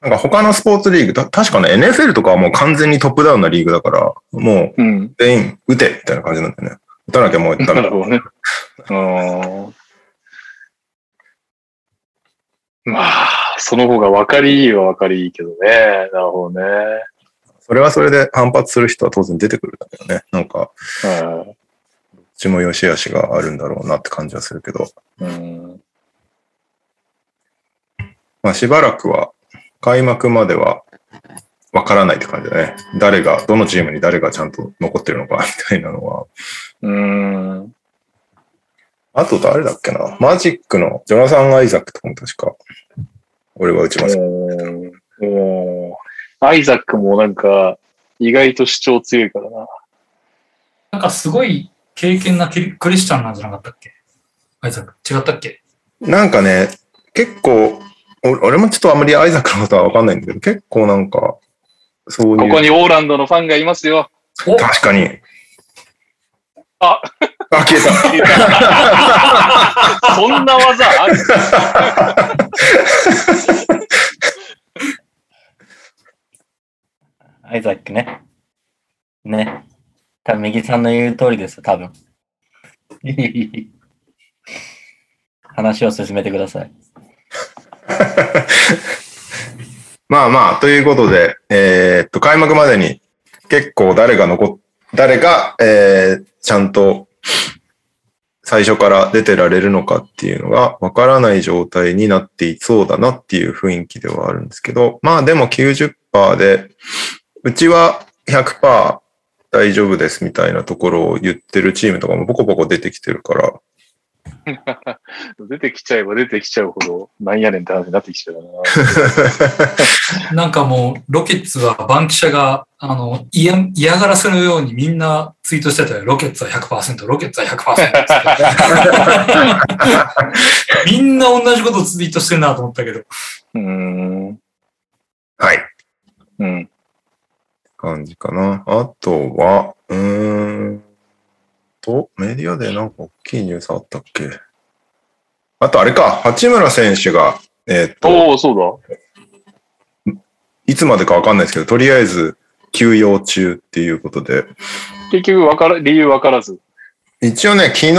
なんか他のスポーツリーグ、た確かね、NFL とかはもう完全にトップダウンなリーグだから、もううん。全員打てみたいな感じなんだよね。打たなきゃもうダメなる。ほどね。あーまあ、その方が分かりいいは分かりいいけどね。なるほどね。それはそれで反発する人は当然出てくるんだけどね。なんか、はうちも良し悪しがあるんだろうなって感じはするけど。いうん。まあしばらくは開幕まではわからないって感じだね。誰が、どのチームに誰がちゃんと残ってるのかみたいなのは。うん。あと誰だっけなマジックのジョナサン・アイザックとかも確か、俺は打ちました。おアイザックもなんか、意外と主張強いからな。なんかすごい経験なクリスチャンなんじゃなかったっけ？アイザック。違ったっけ？なんかね、結構、お俺もちょっとあんまりアイザックのことはわかんないんだけど、結構なんか、そういう。ここにオーランドのファンがいますよ。お確かに。ああ、消えた。そんな技ある？アイザックね。ね。多分右さんの言う通りですよ、多分。話を進めてください。まあまあ、ということで、えーっと、開幕までに結構誰が残っ、誰が、えー、ちゃんと最初から出てられるのかっていうのがわからない状態になっていそうだなっていう雰囲気ではあるんですけど、まあでも90%で、うちは100%大丈夫ですみたいなところを言ってるチームとかもポコポコ出てきてるから、出てきちゃえば出てきちゃうほど、なんやねんって話になってきちゃうな。なんかもう、ロケッツはバンキシャが、あの、嫌嫌がらせのようにみんなツイートしてたよ。ロケッツは100%、ロケッツは100%って。みんな同じことツイートしてるなと思ったけど。うーん。はい。うん。感じかな。あとは、うーんと、メディアでなんか大きいニュースあったっけ？あとあれか、八村選手が、えーっと、おおそういつまでかわかんないですけど、とりあえず休養中っていうことで、だ。結局わから、理由わからず。一応ね、昨日、ウ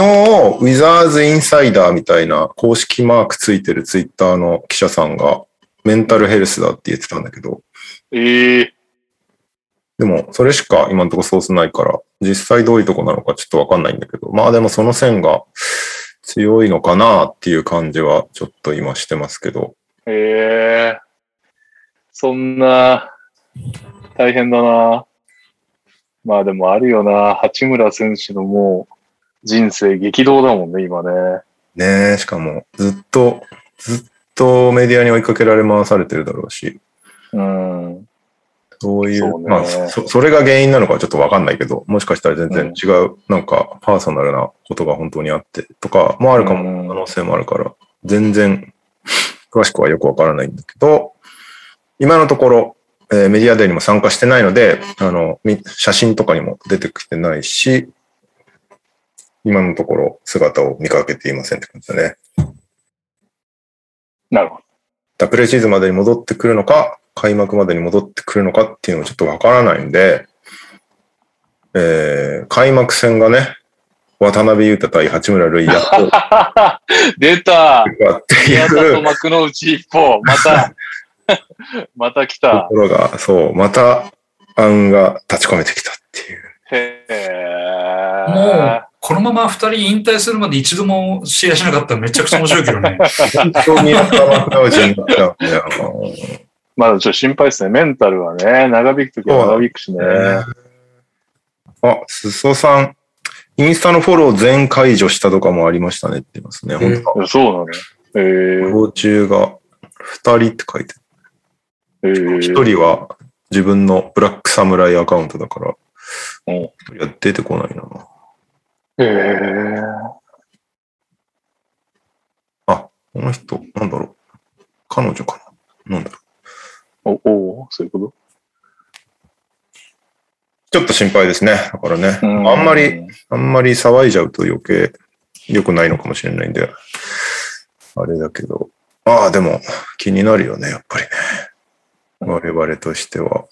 ィザーズインサイダーみたいな公式マークついてるツイッターの記者さんが、メンタルヘルスだって言ってたんだけど、ええでも、それしか今のところソースないから、実際どういうとこなのかちょっとわかんないんだけど、まあでもその線が強いのかなっていう感じはちょっと今してますけど、ええそんな、大変だな。まあでもあるよな。八村選手のもう、人生激動だもんね、今ね。ねえ、しかもずっと、ずっとメディアに追いかけられ回されてるだろうし、うん。そういう、そうねまあそ、それが原因なのかはちょっとわかんないけど、もしかしたら全然違う、なんかパーソナルなことが本当にあってとかもあるかも、うん可能性もあるから、全然詳しくはよくわからないんだけど、今のところ、えーメディアデーにも参加してないので、あの、み写真とかにも出てきてないし、今のところ姿を見かけていませんって感じだね。なるほど。だプレシーズンまでに戻ってくるのか、開幕までに戻ってくるのかっていうのはちょっとわからないんで、えー、開幕戦がね、渡辺裕太対八村塁やっと 出たって宮田という幕の内一方、また、また来とた。ころが、そう、また案が立ち込めてきたっていう。へえ。もう、このまま二人引退するまで一度も試合しなかったらめちゃくちゃ面白いけどね。本当に頭の内になっちゃうんだよ。まだちょっと心配ですね。メンタルはね、長引くときは長引くしね。あ、すそさん、インスタのフォロー全解除したとかもありましたねって言いますね。本当だ。そうなの？えフォロー中が2人って書いてえある。1人は自分のブラックサムライアカウントだから、うん1人は出てこないな。ええあ、この人、なんだろう。彼女かな？なんだろう。お、おそういうこちょっと心配ですね。だからね。とあんまり、。あんまり騒いじゃうと余計良くないのかもしれないんで、あれだけど。ああ、でも気になるよね、やっぱりね。我々としては。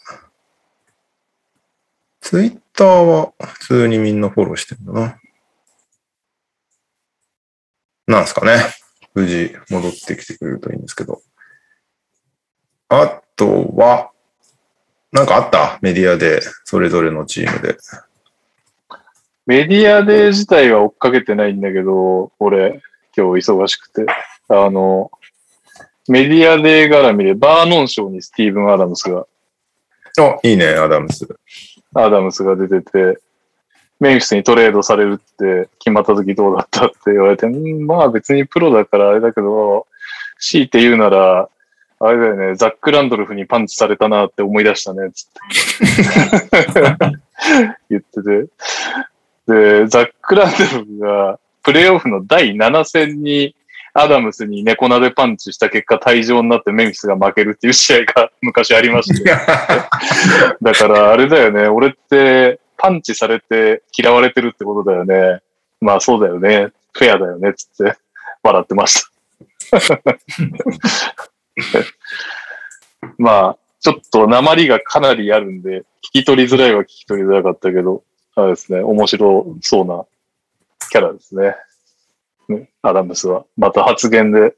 ツイッターは普通にみんなフォローしてるんだな。なんすかね。無事戻ってきてくれるといいんですけど。あとは、なんかあった？メディアで、それぞれのチームで。メディアデー自体は追っかけてないんだけど、俺、今日忙しくて。あの、メディアデー絡みでバーノン賞にスティーブン・アダムスが、あ、いいね、アダムス。アダムスが出てて、メンフィスにトレードされるって決まった時どうだったって言われて、うん、まあ別にプロだからあれだけど、強いて言うなら、あれだよね、ザック・ランドルフにパンチされたなって思い出したね、つって。言ってて。で、ザック・ランドルフが、プレイオフの第7戦に、アダムスに猫なでパンチした結果退場になってメンフィスが負けるっていう試合が昔ありまして。だからあれだよね、俺ってパンチされて嫌われてるってことだよね。まあそうだよね。フェアだよね。つって笑ってました。まあ、ちょっと鉛がかなりあるんで、聞き取りづらいは聞き取りづらかったけど、あれですね、面白そうなキャラですね。ねアダムスは。また発言で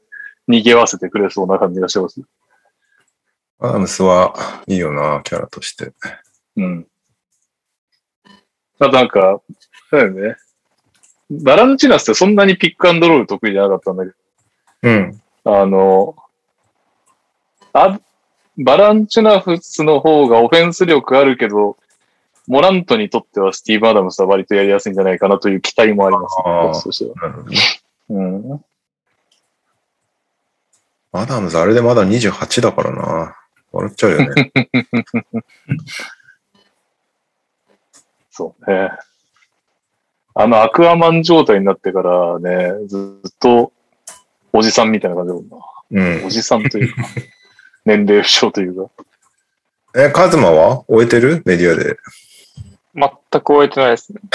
逃げ合わせてくれそうな感じがしてます。アダムスはいいよな、キャラとして。うん。あとなんか、だよね。バランチナスってそんなにピックアンドロール得意じゃなかったんだけうん。ど、あの、あ、バランチュナフスの方がオフェンス力あるけど、モラントにとってはスティーブ・アダムスは割とやりやすいんじゃないかなという期待もあります、ね。なるほどね。うん。アダムズあれでまだ28だからな。笑っちゃうよね。そうね。あのアクアマン状態になってからね、ずっとおじさんみたいな感じだもんな。うんお。じさんというか、年齢不詳というか。え、カズマは？終えてる？メディアで。全く終えてないですね。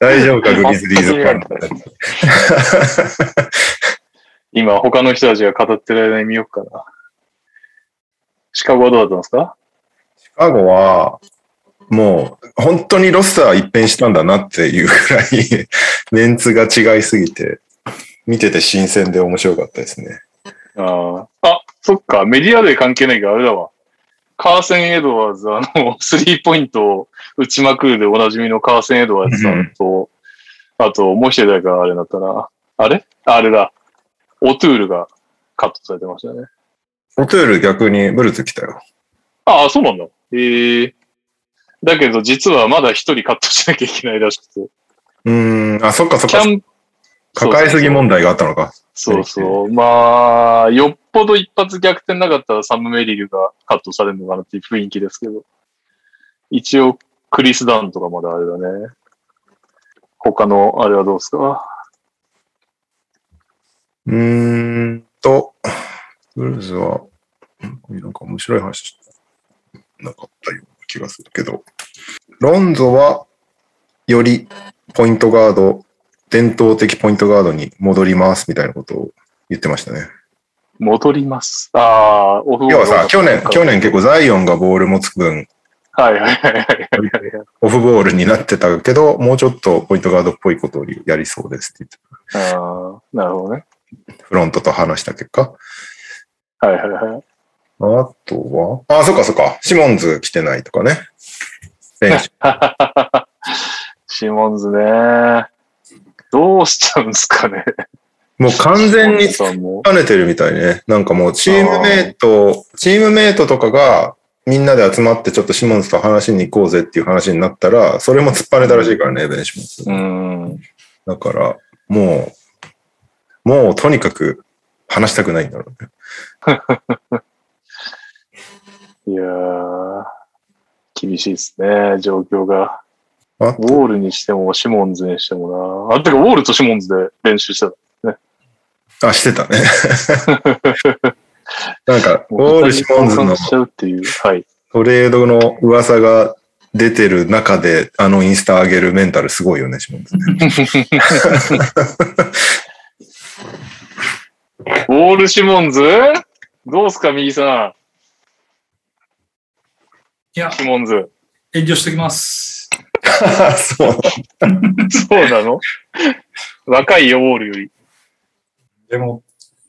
大丈夫か、グリズリーズファン 今、他の人たちが語ってる間に見ようかな。シカゴはどうだったんですか？シカゴは、もう、本当にロスター一変したんだなっていうくらい、メンツが違いすぎて、見てて新鮮で面白かったですね。あーあ、そっか、メディアで関係ないけど、あれだわ。カーセン・エドワーズ、あの、スリーポイントを打ちまくるでおなじみのカーセン・エドワーズさんと、あと、もう一人誰かあれだったな。あれ？あれだ。オトゥールがカットされてましたね。オトゥール逆にブルズ来たよ。ああ、そうなんだ。ええだけど、実はまだ一人カットしなきゃいけないらしくて。うーん、あ、そっかそっか。キャン抱えすぎ問題があったのか。そうそう。まあ、よっぽど一発逆転なかったらサム・メリルがカットされるのかなっていう雰囲気ですけど。一応、クリス・ダウンとかまだあれだね。他の、あれはどうですか？うーんと、ブルーズは、なんか面白い話なかったような気がするけど、ロンゾはよりポイントガード、伝統的ポイントガードに戻りますみたいなことを言ってましたね。戻ります。ああ、オフボール要はさ、去年、去年結構ザイオンがボール持つ分、はいはいはい。オフボールになってたけど、もうちょっとポイントガードっぽいことをやりそうですって言ってああ、なるほどね。フロントと話した結果。はいはいはい。あとは、あ、そっかそっか。シモンズ来てないとかね。選手。シモンズね。どうしちゃうんですかね。もう完全にシモンズさんも兼ねてるみたいね。なんかもうチームメイト、チームメイトとかがみんなで集まってちょっとシモンズと話しに行こうぜっていう話になったら、それも突っぱねたらしいからね、ベンシモンズ。うん。だから、もう、もうとにかく話したくないんだろうね。いやー、厳しいですね、状況が。あ？ウォールにしても、シモンズにしてもな。あ、てか、ウォールとシモンズで練習してた。あ、してたね。なんか、ウォール・シモンズの。トレードの噂が出てる中で、あのインスタ上げるメンタルすごいよね、シモンズね。ウォール・シモンズ？どうすか、右さいやん。、シモンズ。遠慮しときます。そう。そうなの？若いよ、ウォールより。でも、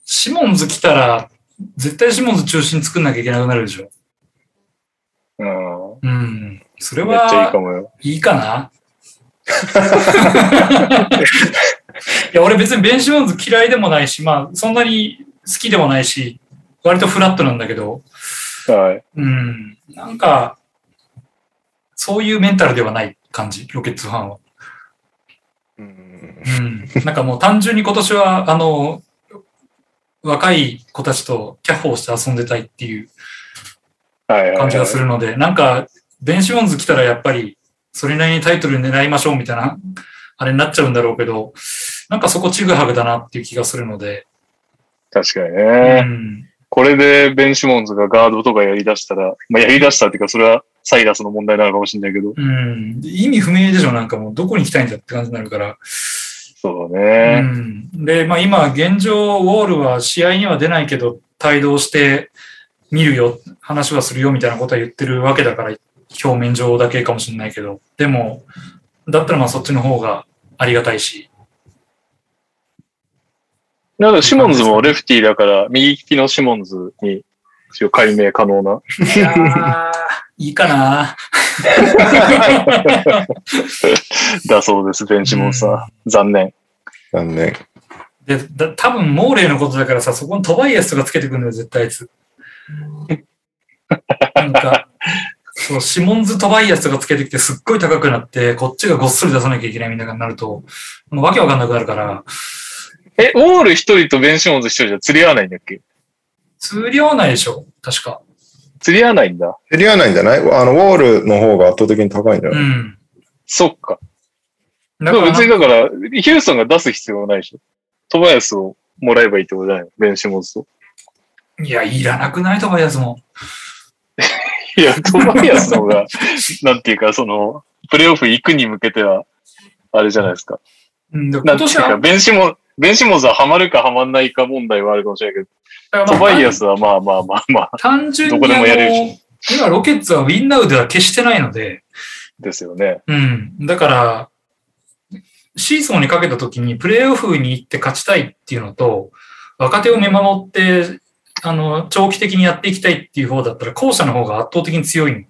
シモンズ来たら、絶対シモンズ中心作んなきゃいけなくなるでしょ。うん。うん。それめっちゃいいはか、もよ。いいかな？いや、俺別にベンシモンズ嫌いでもないし、まあ、そんなに好きでもないし、割とフラットなんだけど、はい。うん。なんか、そういうメンタルではない感じ、ロケッツファンは。うん。なんかもう単純に今年は、あの、若い子たちとキャッホーして遊んでたいっていう。感じがするので、なんか、ベンシモンズ来たらやっぱり、それなりにタイトル狙いましょうみたいな、あれになっちゃうんだろうけど、なんかそこちぐはぐだなっていう気がするので、確かにうね。ん。これでベン・シモンズがガードとかやり出したら、まあ、やり出したっていうか、それはサイラスの問題なのかもしれないけど。うん。意味不明でしょ、なんかもう、どこに行きたいんだって感じになるから。そうだうね。ん。で、まあ今、現状、ウォールは試合には出ないけど、帯同して見るよ、話はするよみたいなことは言ってるわけだから、表面上だけかもしれないけど、でも、だったらまあそっちの方がありがたいし。なんかシモンズもレフティーだから、右利きのシモンズに一応解明可能な。いいいかな。だそうです、ベンチモンスター。残念。残念。で、だ多分モーレーのことだからさ、そこにトバイアスとかつけてくるんだよ、絶対あいつ。なんか、そう、シモンズ・トバイアスとかつけてきてすっごい高くなって、こっちがごっそり出さなきゃいけないみたいになると、もうわけわかんなくなるから、え、ウォール一人とベンシモンズ一人じゃ釣り合わないんだっけ？通り合わないでしょ確か。釣り合わないんだ。競り合わないんじゃない？あの、ウォールの方が圧倒的に高いんじゃない、うん。そっか。だでも別にら、だから、ヒューストンが出す必要はないでしょ。トバヤスをもらえばいいってことじゃない？のベンシモンズと。いや、いらなくない？トバイアスも。いや、トバヤスの方が、なんていうか、その、プレイオフ行くに向けては、あれじゃないですか。うん、でなんていうか、今年は、ベンシモン、ベンシモンズはハマるかハマんないか問題はあるかもしれないけど、トバイアスはまあまあまあまあ、単純にどこでもやれるし今ロケッツはウィンナウでは決してないので、ですよね。うん。だから、シーソーにかけた時にプレーオフに行って勝ちたいっていうのと、若手を見守って、あの、長期的にやっていきたいっていう方だったら、後者の方が圧倒的に強いん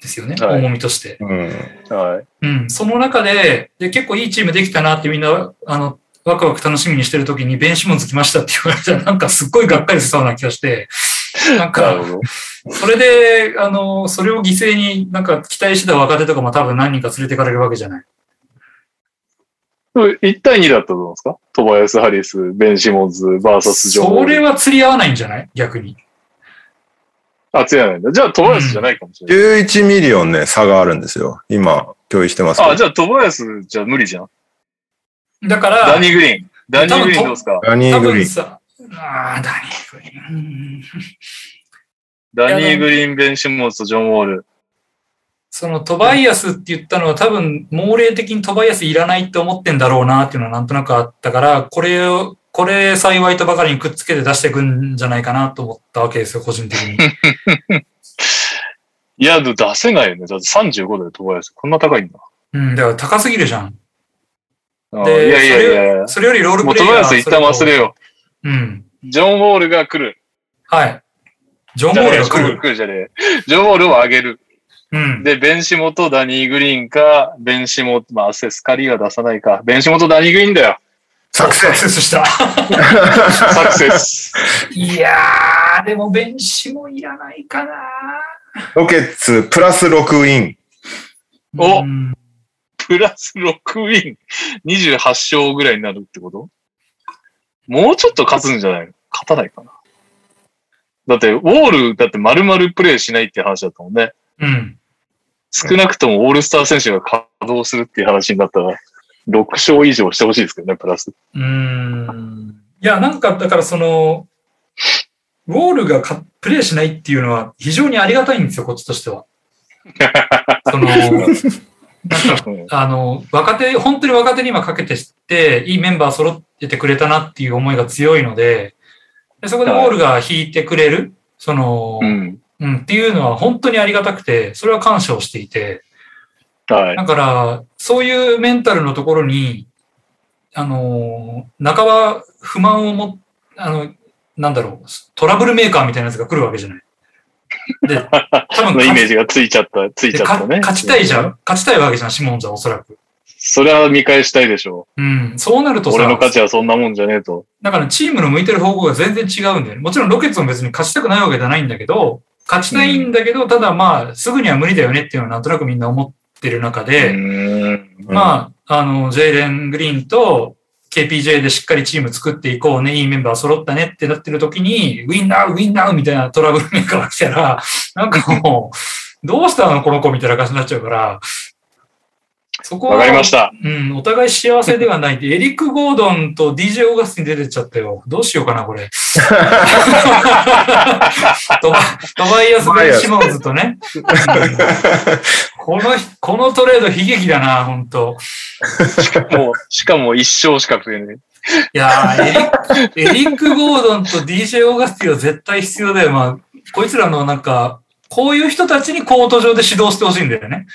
ですよね、はい重みとして。うん。はい。うん。その中で、で、結構いいチームできたなってみんな、あの、ワクワク楽しみにしてる時に、ベンシモンズ来ましたって言われたら、なんかすっごいがっかりしそうな気がして、なんなか。それで、あの、それを犠牲になんか期待してた若手とかも多分何人か連れてかれるわけじゃない。1対2だったと思うんですか？トバイアス・ハリス、ベン・シモンズ、 versus・ジョン・。それは釣り合わないんじゃない？逆に。あ、違うんだ。じゃあトバイアスじゃないかもしれない。11ミリオンね、差があるんですよ。今、共有してます。あ、じゃあトバイアスじゃ無理じゃん。だから、ダニー・グリーン。ダニー・グリーンどうですか？多ダニー・グリーン。ああ、ダニーグリーンうん。ダニー・グリーン、ベン・シモンズとジョン・ウォール。そのトバイアスって言ったのは多分、猛霊的にトバイアスいらないって思ってんだろうなっていうのはなんとなくあったから、これを、これ幸いとばかりにくっつけて出していくんじゃないかなと思ったわけですよ、個人的に。いや、出せないよね。だって35だよ、トバヤス。こんな高いんだ。うん、だから高すぎるじゃん。あでいやいやいやいや。それよりロールプレイヤーバヤス一旦忘れようん。う。ジョン・ウォールが来る。はい。ジョン・じゃねえボールが来る。来るじゃねえ。ジョン・ウォールを上げる。うん。で、ベンシモとダニー・グリーンか、ベンシモ、まあ、セスカリーは出さないか。ベンシモとダニー・グリーンだよ。サクセサクセスした。サクセス。いやー、でも弁士もいらないかな。ロケッツプラス6ウィン。おうんプラス6ウィン。28勝ぐらいになるってこと？もうちょっと勝つんじゃないの？勝たないかな。だって、ウォール、だって丸々プレイしないって話だったもんね。うん。少なくともオールスター選手が稼働するっていう話になったら、6勝以上してほしいですけどね、プラス。うーん。いや、なんか、だからその、ウォールがかプレイしないっていうのは非常にありがたいんですよ、こっちとしては。その、なんか、うんあの、若手、本当に若手に今かけてして、いいメンバー揃っててくれたなっていう思いが強いので、でそこでウォールが引いてくれる、その、うん。うん、っていうのは本当にありがたくて、それは感謝をしていて、はい。だから、そういうメンタルのところに、あの、半ば不満をも、あの、なんだろう、トラブルメーカーみたいなやつが来るわけじゃない。で、多分のイメージがついちゃった、ついちゃったね。勝ちたいじゃん。勝ちたいわけじゃん、シモンズはおそらく。それは見返したいでしょうん、そうなるとう。さ、俺の価値はそんなもんじゃねえと。だからチームの向いてる方向が全然違うんだよね。もちろんロケッツも別に勝ちたくないわけじゃないんだけど、勝ちたいんだけど、ただまあ、すぐには無理だよねっていうのはなんとなくみんな思ってる中で、うん。まあ、あの、ジェイレン・グリーンと KPJ でしっかりチーム作っていこうね、いいメンバー揃ったねってなってる時に、ウィンナー、ウィンナーみたいなトラブルメーカーが来たら、なんかもう、どうしたのこの子みたいな感じになっちゃうから、そこは、わかりました。うん、お互い幸せではないで、エリック・ゴードンと DJ オーガスティン出てっちゃったよ。どうしようかな、これ。トバトバイアス・ベン・シモンズとね。う んこの、このトレード悲劇だな、本当もう、しかも一生しか食えない。いやーエリック、エリック・ゴードンと DJ オーガスティンは絶対必要だよ。まあ、こいつらのなんか、こういう人たちにコート上で指導してほしいんだよね。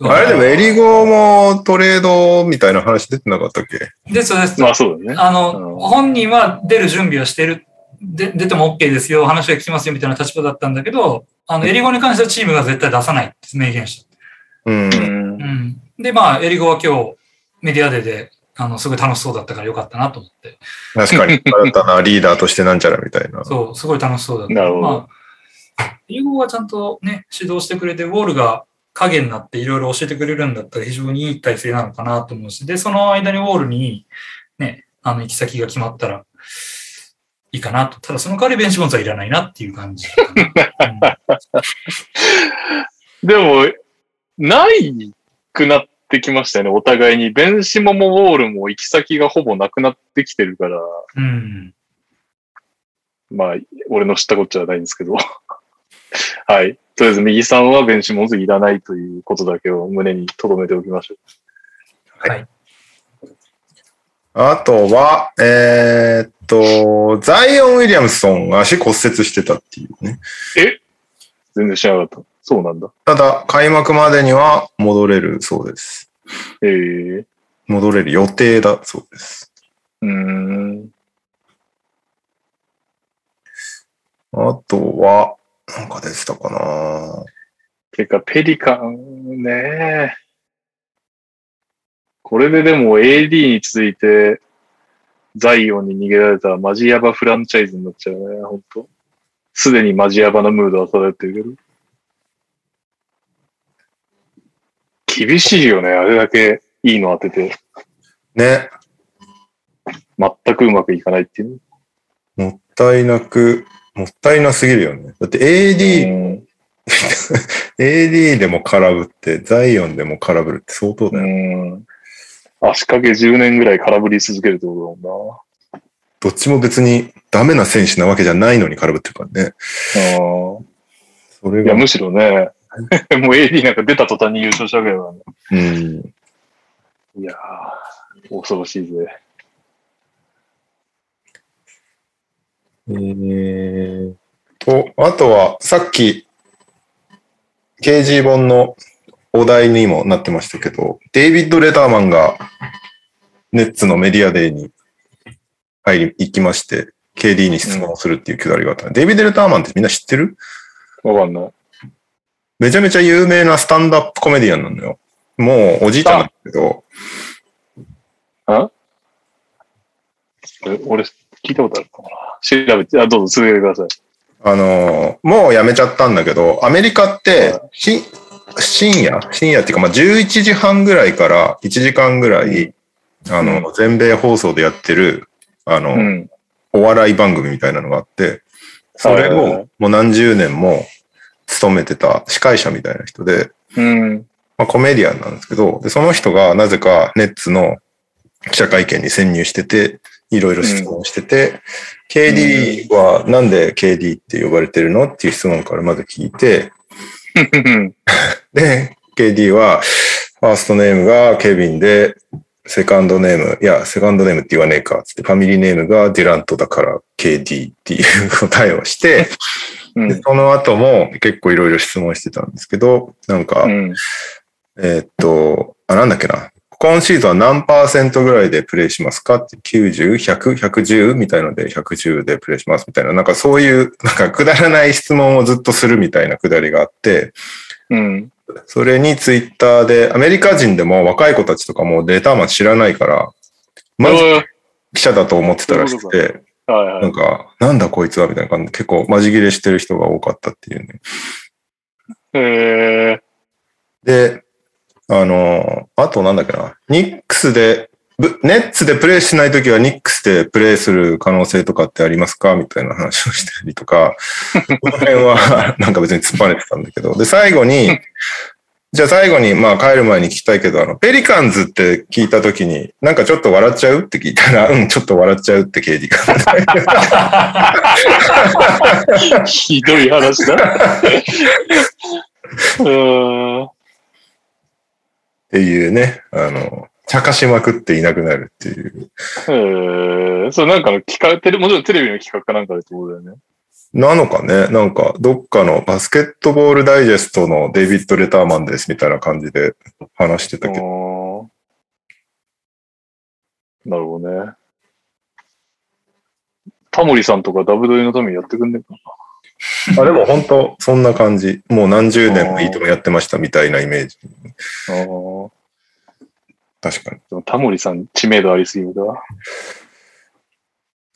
あれでもエリゴもトレードみたいな話出てなかったっけ？ですです。まあそうだね。あうんの、本人は出る準備はしてる。で出ても OK ですよ、話は聞きますよみたいな立場だったんだけど、あの、エリゴに関してはチームが絶対出さないって明言した。うん。うんうん。で、まあ、エリゴは今日メディアデーで、あの、すごい楽しそうだったからよかったなと思って。確かに、新たなリーダーとしてなんちゃらみたいな。そう、すごい楽しそうだった。なるほどまあ、エリゴがちゃんとね、指導してくれて、ウォールが影になっていろいろ教えてくれるんだったら非常にいい体制なのかなと思うし、で、その間にウォールに、ね、あの、行き先が決まったら、いいかなと。ただ、その代わりベンチモンズはいらないなっていう感じかな。でも、ないくなってきましたよね、お互いに。ベンシモもウォールも行き先がほぼなくなってきてるから、うん。うんまあ、俺の知ったことじゃないんですけど。はい。とりあえず、右さんはベンシモンズいらないということだけを胸に留めておきましょあとは、えーっと、ザイオン・ウィリアムソンが足骨折してたっていうね。う。え？全然知らなかった。そうなんだ。ただ、開幕までには戻れるそうです。ええ戻れる予定だそうです。うーん。あとは、なんか出てたかなてか、ペリカンね。これででも AD に続いて、ザイオンに逃げられたらマジヤバフランチャイズになっちゃうね、本当すでにマジヤバなムードは漂ってるけど。厳しいよね、あれだけいいの当てて、ね。全くうまくいかないっていう。もったいなく、もったいなすぎるよね。だって AD、うん。AD でも空振って、ザイオンでも空振るって相当だよ。うん。足掛け10年ぐらい空振り続けるってことだもどっちも別にダメな選手なわけじゃないのに空振ってるからね。んな。うん。それいや、が、むしろね、もう AD なんか出た途端に優勝したわけだからね。うん。いやー、恐ろしいぜ。えーと、あとは、さっき、KG 本のお題にもなってましたけど、デイビッド・レターマンが、ネッツのメディアデーに入り、行きまして、KD に質問をするっていうくだりがあった、デイビッド・レターマンってみんな知ってる？わかんない。めちゃめちゃ有名なスタンドアップコメディアンなんだよ。もうおじいちゃんだけど、え俺、聞いたことあるかな。調べて、あ、どうぞ続けてください。あのーもうやめちゃったんだけど、アメリカって、し深夜？深夜っていうか、まあ、11時半ぐらいから1時間ぐらい、あの、全米放送でやってる、あの、うん。お笑い番組みたいなのがあって、それをもう何十年も務めてた司会者みたいな人で、うん。まあ、コメディアンなんですけど、でその人がなぜかネッツの記者会見に潜入してて、いろいろ質問してて、KD はなんで KD って呼ばれてるのっていう質問からまず聞いて、で、KD は、ファーストネームがケビンで、セカンドネーム、いや、セカンドネームって言わねえか、つって、ファミリーネームがデュラントだから KD っていう答えをして、うんでその後も結構いろいろ質問してたんですけど、なんか、うん。えーっと、あ、なんだっけな。今シーズンは何パーセントぐらいでプレイしますかって、90、100、110みたいので、110でプレイしますみたいな、なんかそういう、なんかくだらない質問をずっとするみたいなくだりがあって、うん。それにツイッターで、アメリカ人でも若い子たちとかもレターマン知らないから、まずうん記者だと思ってたらしくて、はいはい。なんか、なんだこいつはみたいな感じで結構マジ切れしてる人が多かったっていうね。えで、あの、あとなんだっけな、ニックスで、ブネッツでプレイしないときはニックスでプレイする可能性とかってありますか？みたいな話をしたりとか、この辺はなんか別に突っ張れてたんだけど、で、最後に、じゃあ最後に、まあ帰る前に聞きたいけど、あの、ペリカンズって聞いたときに、なんかちょっと笑っちゃう？って聞いたら、うん、ちょっと笑っちゃうって KD が。ひどい話だ。うーん。っていうね、あの、茶化しまくっていなくなるっていう。えー、そう、なんかの企画、テレもちろんテレビの企画かなんかでってことだよね。なのかね、なんか、どっかのバスケットボールダイジェストのデイビッド・レターマンですみたいな感じで話してたけど、なるほどね。タモリさんとかダブドリのためにやってくんねえかな。あでも本当そんな感じ。もう何十年もいいともやってましたみたいなイメージ。あー確かに。タモリさん知名度ありすぎるわ。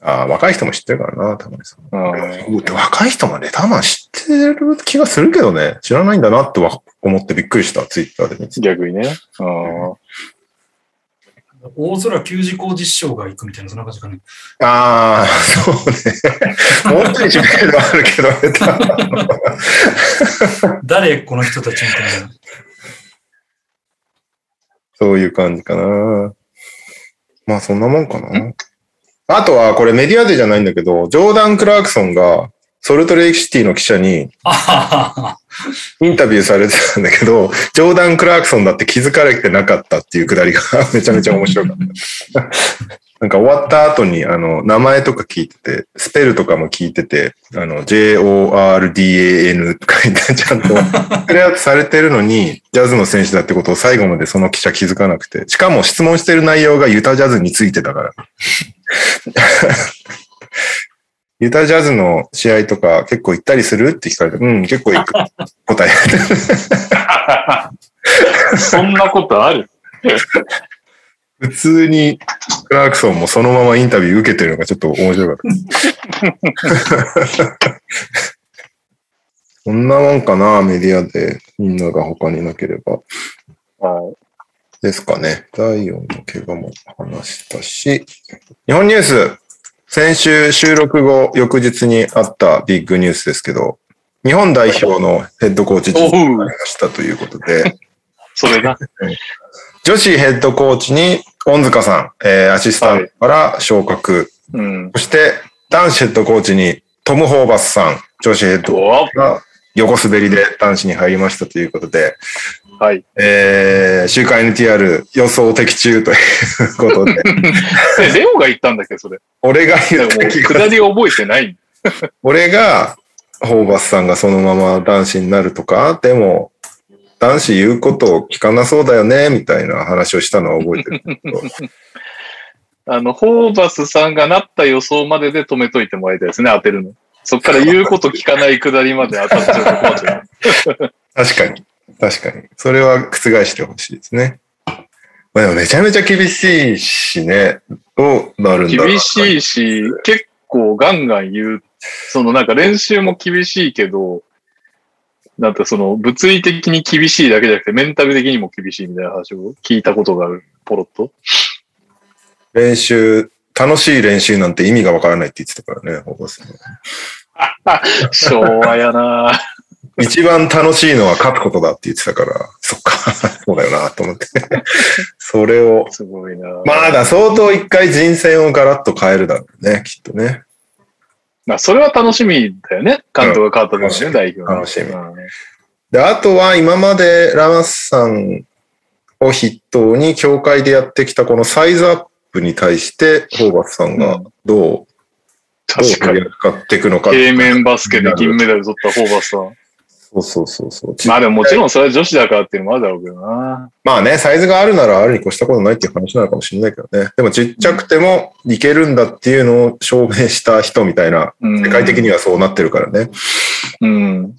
ああ、若い人も知ってるからな、たまにさん。若い人もレターマン知ってる気がするけどね、知らないんだなってわ思ってびっくりした、ツイッターで見て。逆にね。あ大空球児工実証が行くみたいな、そんな感じかね。ああ、そうね。もうちょい知名度あるけど、誰この人たちみたいな。そういう感じかな。まあそんなもんかな。あとはこれメディアでじゃないんだけど、ジョーダン・クラークソンがソルトレイクシティの記者に。インタビューされてたんだけど、ジョーダン・クラークソンだって気づかれてなかったっていうくだりが めちゃめちゃ面白かった。なんか終わった後に、あの、名前とか聞いてて、スペルとかも聞いてて、あの、J-O-R-D-A-N とか言ってちゃんと、プレイアされてるのに、ジャズの選手だってことを最後までその記者気づかなくて、しかも質問してる内容がユタジャズについてたから。ユタジャズの試合とか結構行ったりする？って聞かれて、うん、結構行く。答え。あ。そんなことある？普通にクラークソンもそのままインタビュー受けてるのがちょっと面白かった。そんなもんかな、メディアでみんなが他になければ。はですかね。第4の怪我も話したし。日本ニュース。先週収録後、翌日にあったビッグニュースですけど、日本代表のヘッドコーチい。おになりうましたということで、それな。女子ヘッドコーチに恩塚さん、えーアシスタントから昇格。うん。そして、男子ヘッドコーチにトム・ホーバスさん、女子ヘッドコーおチが横滑りで男子に入りましたということで、はい。えー、週刊 NTR 予想的中ということで、え、レオが言ったんだっけ、それ。俺が言った気が、下り覚えてない。俺が、ホーバスさんがそのまま男子になるとか、でも、男子言うことを聞かなそうだよね、みたいな話をしたのは覚えてるけど。あの、ホーバスさんがなった予想までで止めといてもらいたいですね、当てるの。そっから言うこと聞かない下りまで当たっちゃうと困っちゃう。確かに。確かに。それは覆してほしいですね。まあ、でもめちゃめちゃ厳しいしね。どうなるんだ。厳しいし、結構ガンガン言う。そのなんか練習も厳しいけど、なんかその物理的に厳しいだけじゃなくてメンタル的にも厳しいみたいな話を聞いたことがある、ポロッと。練習、楽しい練習なんて意味がわからないって言ってたからね、ホーバスさん 昭和やな一番楽しいのは勝つことだって言ってたから、そっか、そうだよな、と思って。それを、すごいなまだ相当一回人選をガラッと変えるだろうね、きっとね。まあ、それは楽しみだよね。監督が変わった時ね、うん代表の楽しみうんで、あとは今までラマスさんを筆頭に協会でやってきたこのサイズアップに対して、ホーバスさんがどう、確かにどうや。っていくのか。平面バスケで銀メダル取ったホーバスさん。そうそうそうそう。まあでももちろんそれは女子だからっていうのもあるだろうけどな。まあね、サイズがあるならあるに越したことないっていう話なのかもしれないけどね。でもちっちゃくてもいけるんだっていうのを証明した人みたいな、うん世界的にはそうなってるからね。うん。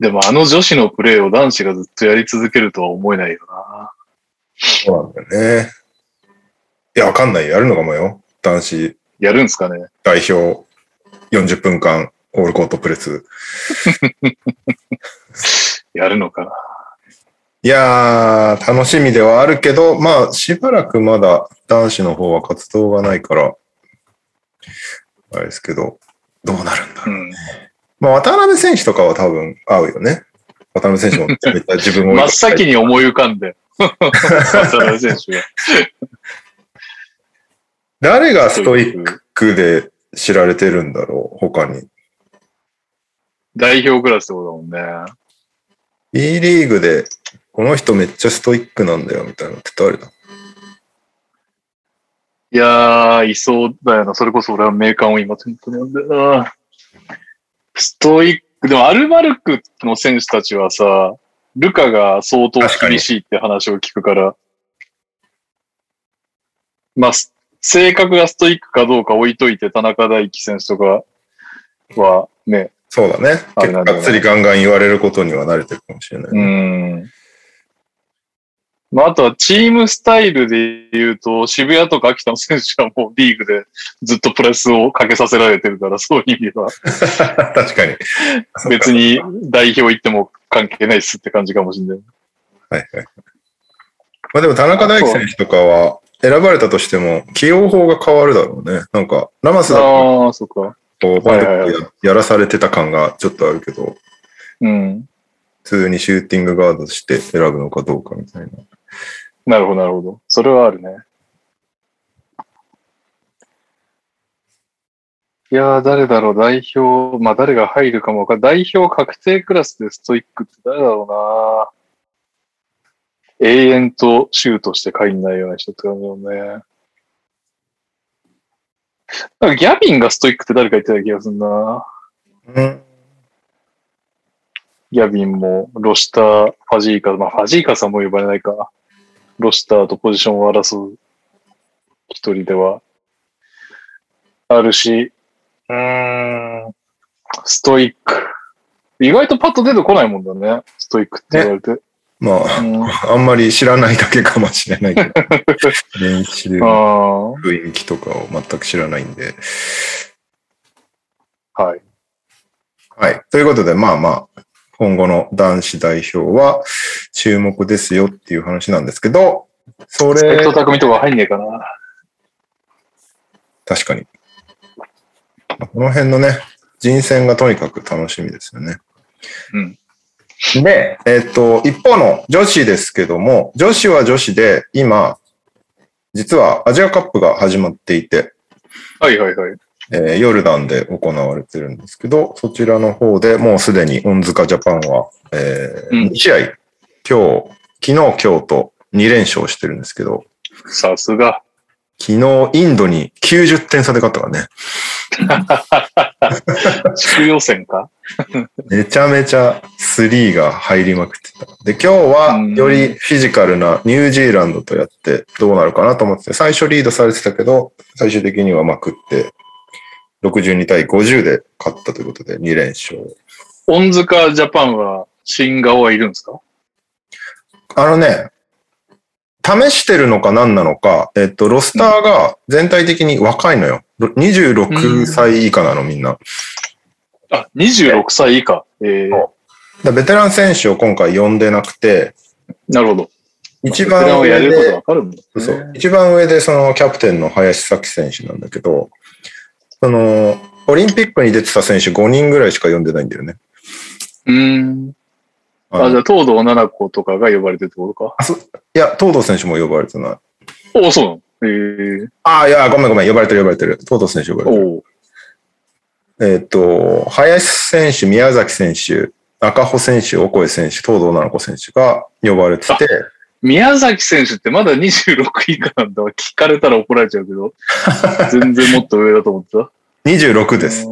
でもあの女子のプレーを男子がずっとやり続けるとは思えないよな。そうなんだよね。いや、わかんないよ。やるのかもよ。男子やるんすかね。代表40分間オールコートプレス。やるのかな。いやー、楽しみではあるけど、まあ、しばらくまだ男子の方は活動がないから、あれですけど、どうなるんだろう。うん。まあ、渡辺選手とかは多分合うよね。渡辺選手もめっちゃ自分を。真っ先に思い浮かんで。渡辺選手が。誰がストイックで知られてるんだろう他に。代表クラスってことだもんね。B リーグで、この人めっちゃストイックなんだよ、みたいなのって誰だ？いやー、いそうだよな。それこそ俺はメーカーを今んな。ストイック、でもアルバルクの選手たちはさ、ルカが相当厳しいって話を聞くから、まあ、す性格がストイックかどうか置いといて、田中大輝選手とかはね、そうだね。結構がっつりガンガン言われることには慣れてるかもしれない。うん。まあ、あとはチームスタイルで言うと、渋谷とか秋田の選手はもうリーグでずっとプレスをかけさせられてるから、そういう意味では 確かに。別に代表行っても関係ないっすって感じかもしれない。はいはい。まあでも田中大輝選手とかは選ばれたとしても起用法が変わるだろうね。なんかラマスだとああ、そっか。こうこの時はいはいはややらされてた感がちょっとあるけど、うん。普通にシューティングガードして選ぶのかどうかみたいな。なるほど、なるほど。それはあるね。いやー、誰だろう、代表、まあ誰が入るかもわかんない。代表確定クラスでストイックって誰だろうな永遠とシュートして帰んないような人って感じだよね。なんかギャビンがストイックって誰か言ってた気がするな。うん。ギャビンも、ロシター、ファジーカ、まあファジーカさんも呼ばれないか。ロシターとポジションを争う一人ではあるし、うーん、ストイック。意外とパッと出てこないもんだね。ストイックって言われて。まあ、うん、ああんまり知らないだけかもしれないけど、練習あのー、雰囲気とかを全く知らないんで。はい。はい。ということで、まあまあ、今後の男子代表は注目ですよっていう話なんですけど、それスペクト、匠とか入んねえかな。確かに。この辺のね、人選がとにかく楽しみですよね。うん。で、えっと、一方の女子ですけども、女子は女子で、今、実はアジアカップが始まっていて、はいはいはい。えーヨルダンで行われてるんですけど、そちらの方でもうすでに恩塚ジャパンは、えーうん2試合、今日、昨日、今日と2連勝してるんですけど、さすが。昨日インドに90点差で勝ったからね。地区予選か？めちゃめちゃスリーが入りまくってた。で、今日はうんよりフィジカルなニュージーランドとやってどうなるかなと思ってて、最初リードされてたけど、最終的にはまくって、62対50で勝ったということで2連勝。恩塚ジャパンは新顔はいるんですか？あのね、試してるのか何なのか、えっと、ロスターが全体的に若いのよ。ろ26歳以下なの、みんな。あ、26歳以下。えー、だベテラン選手を今回呼んでなくて、なるほど。一番上で、わかるんだ、ね。そう一番上でそのキャプテンの林咲希選手なんだけど、その、オリンピックに出てた選手5人ぐらいしか呼んでないんだよね。うーん。あ、じゃあ、東堂七子とかが呼ばれてるってことか？あそいや、東堂選手も呼ばれてない。おお、そうなの？えー、ああ、いや、ごめんごめん、呼ばれてる呼ばれてる。東堂選手呼ばれてる。えっ、と、林選手、宮崎選手、赤穂選手、オコエ選手、東堂七子選手が呼ばれてて、宮崎選手ってまだ26以下なんだわ。聞かれたら怒られちゃうけど。全然もっと上だと思ってた。26です。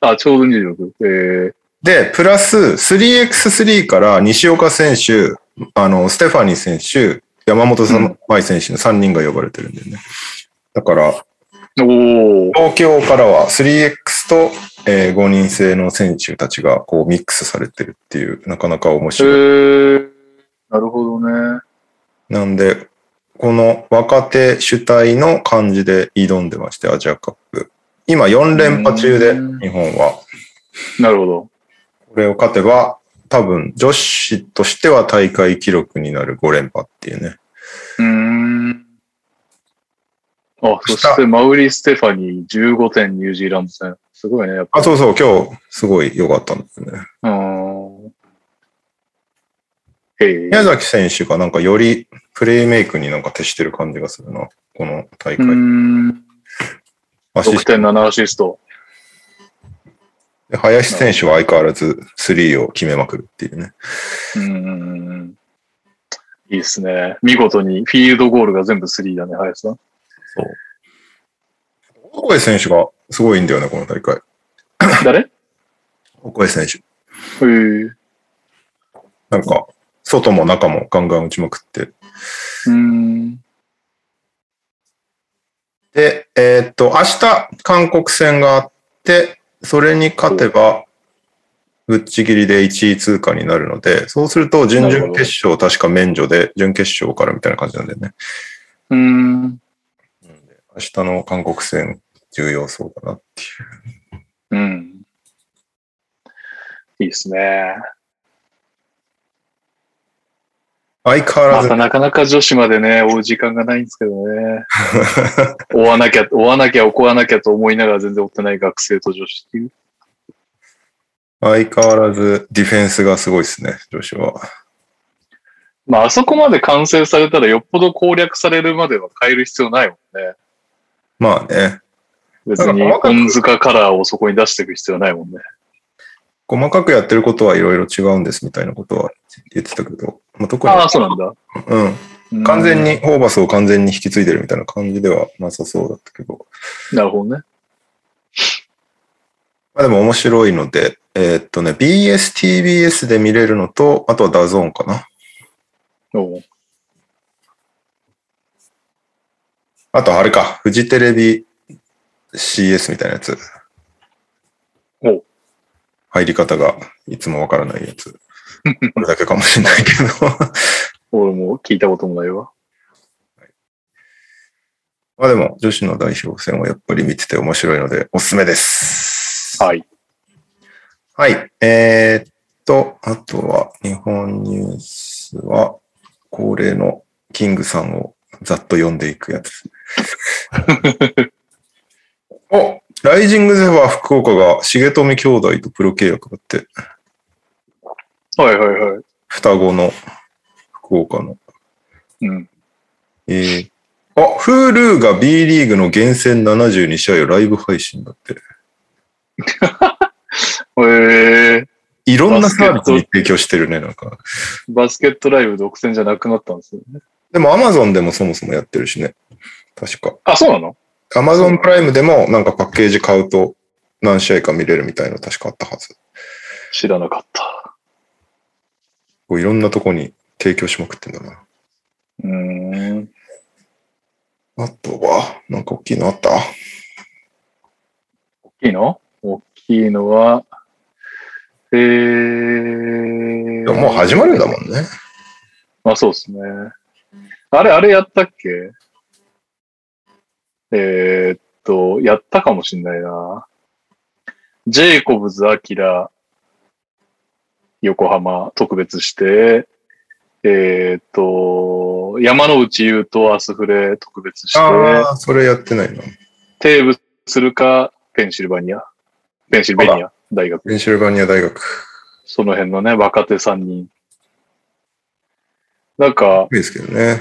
あ、ちょうど26。えー、で、プラス 3x3 から西岡選手、あの、ステファニー選手、山本さん、舞選手の3人が呼ばれてるんだよね。だから。東京からは 3x と、え5人制の選手たちがこうミックスされてるっていう、なかなか面え白い。ー、なるほどね。なんで、この若手主体の感じで挑んでまして、アジアカップ。今4連覇中で、うん日本は。なるほど。これを勝てば、多分女子としては大会記録になる5連覇っていうね。うーん。あ、そしてマウリ・ステファニー15点ニュージーランド戦。すごいね、やっぱ。あ、そうそう、今日すごい良かったんですね。うーん。宮崎選手がなんかよりプレイメイクになんか徹してる感じがするな。この大う会。ん。アシスト6.7アシスト。で林選手は相変わらず3を決めまくるっていうね。うん。いいっすね。見事にフィールドゴールが全部3だね、林さん。オコエ選手がすごいんだよね、この大会。誰？オコエ選手。へえ。なんか、外も中もガンガン打ちまくって。うん。で、えーっと、明日、韓国戦があって、それに勝てば、ぶっちぎりで1位通過になるので、そうすると、準々決勝確か免除で、準決勝からみたいな感じなんだよね。うん。明日の韓国戦、重要そうだなっていう。うん。いいっすね。相変わらずまた、なかなか女子までね、追う時間がないんですけどね。追わなきゃ、追わなきゃ、追わなきゃと思いながら全然追ってない学生と女子っていう。相変わらずディフェンスがすごいですね、女子は。まあ、あそこまで完成されたらよっぽど攻略されるまでは変える必要ないもんね。まあね、別に恩塚カラーをそこに出していく必要ないもんね。細かくやってることはいろいろ違うんですみたいなことは言ってたけど、まあ、特に、ああ、そうなんだ。うん、うん完全に、。ホーバスを完全に引き継いでるみたいな感じではなさそうだったけど、なるほどね。まあでも面白いので、えーっとね、BS、TBS で見れるのと、あとはダゾーンかな。おうあとあれか、フジテレビ CS みたいなやつ。おう入り方がいつもわからないやつ。これだけかもしれないけど。俺も聞いたこともないわ。まあでも、女子の代表戦はやっぱり見てて面白いので、おすすめです。はい。はい。えーっと、あとは、日本ニュースは、恒例のキングさんをざっと読んでいくやつ。おライジングゼファー福岡が重富兄弟とプロ契約だって、はいはいはい。双子の福岡の。うん。えー、あ、Hulu が B リーグの厳選72試合をライブ配信だって。えー、いろんなサービスに提供してるね、なんか。バスケットライブ独占じゃなくなったんですよね。でも Amazon でもそもそもやってるしね。確か。あ、そうなの？Amazon プライムでもなんかパッケージ買うと何試合か見れるみたいなの確かあったはず。知らなかった。こういろんなとこに提供しまくってんだな。うーん。あとは、なんか大きいのあった？大きいの？大きいのは、えー。もう始まるんだもんね。まあそうですね。あれ、あれやったっけ？えーっと、やったかもしんないな。ジェイコブズ・アキラ、横浜特別して、えーっと、山之内優とアスフレ特別して、ああ、それやってないな。テーブするか、ペンシルバニア。ペンシルベニア大学。ペンシルバニア大学。その辺のね、若手3人。なんか、いいですけどね。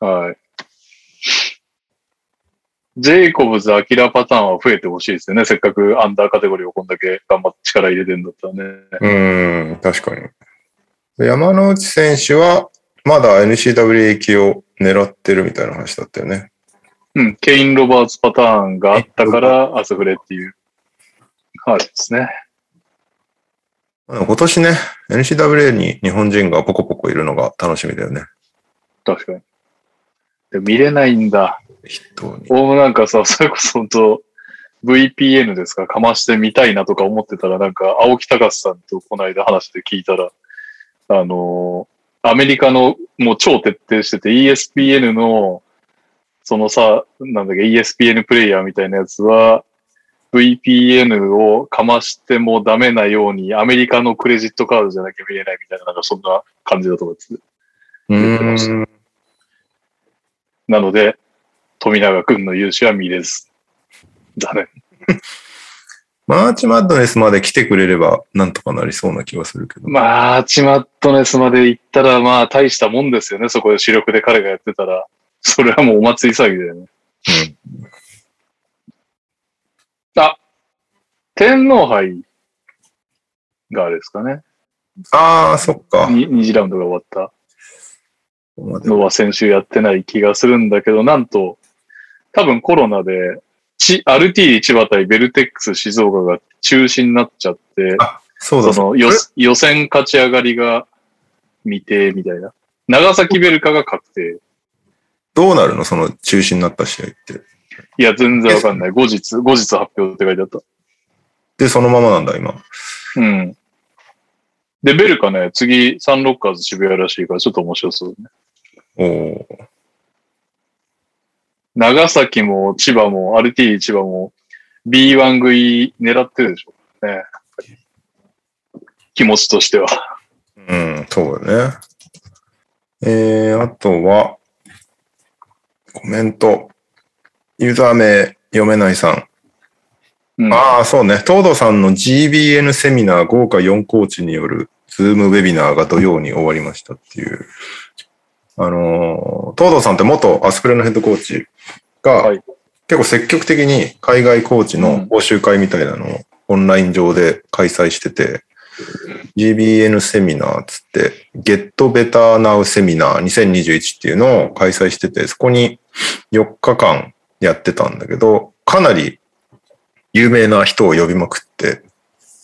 はい。ジェイコブズ、アキラパターンは増えてほしいですよね。せっかくアンダーカテゴリーをこんだけ頑張って力入れてるんだったらね。うーん、確かに。で山之内選手は、まだ NCW 行きを狙ってるみたいな話だったよね。うん。ケイン・ロバーツパターンがあったから、アスフレっていう。はいですね。まあ今年ね、NCW に日本人がポコポコいるのが楽しみだよね。確かに。で見れないんだ。筆頭に。俺もなんかさ、それこそ本当 VPN ですか、かましてみたいなとか思ってたら、なんか、青木隆さんとこの間話で聞いたら、あのーアメリカのもう超徹底してて、ESPN の、そのさ、なんだっけ、ESPN プレイヤーみたいなやつは、VPN をかましてもダメなように、アメリカのクレジットカードじゃなきゃ見れないみたいな、なんかそんな感じだと思ってて。うん。なので、富永くんの勇姿は見れず。だね。マーチマッドネスまで来てくれれば、なんとかなりそうな気がするけど。まあ、チマットネスまで行ったら、まあ、大したもんですよね。そこで主力で彼がやってたら。それはもうお祭り騒ぎだよね。あ、天皇杯があれですかね。ああ、そっか。に二次ラウンドが終わったのは先週やってない気がするんだけど、なんと、多分コロナで、ち、アルティ千葉対ベルテックス静岡が中止になっちゃって、そうだその予予選勝ち上がりが未定みたいな。長崎ベルカが確定。どうなるの？その中止になった試合って。いや、全然わかんない。後日、後日発表って書いてあった。で、そのままなんだ、今。うん。で、ベルカね、次、サンロッカーズ渋谷らしいから、ちょっと面白そうね。おおー。長崎も千葉も、アルティ千葉も、B1 食い狙ってるでしょうね。気持ちとしては。うん、そうだね。えー、あとは、コメント。ユーザー名読めないさん。うん、ああ、そうね。東堂さんの GBN セミナー豪華4コーチによるズームウェビナーが土曜に終わりましたっていう。あのー東堂さんって元アスプレのヘッドコーチが、はい結構積極的に海外コーチの講習会みたいなのをオンライン上で開催してて、GBN セミナーっつって、Get Better Now セミナー2021っていうのを開催してて、そこに4日間やってたんだけど、かなり有名な人を呼びまくって、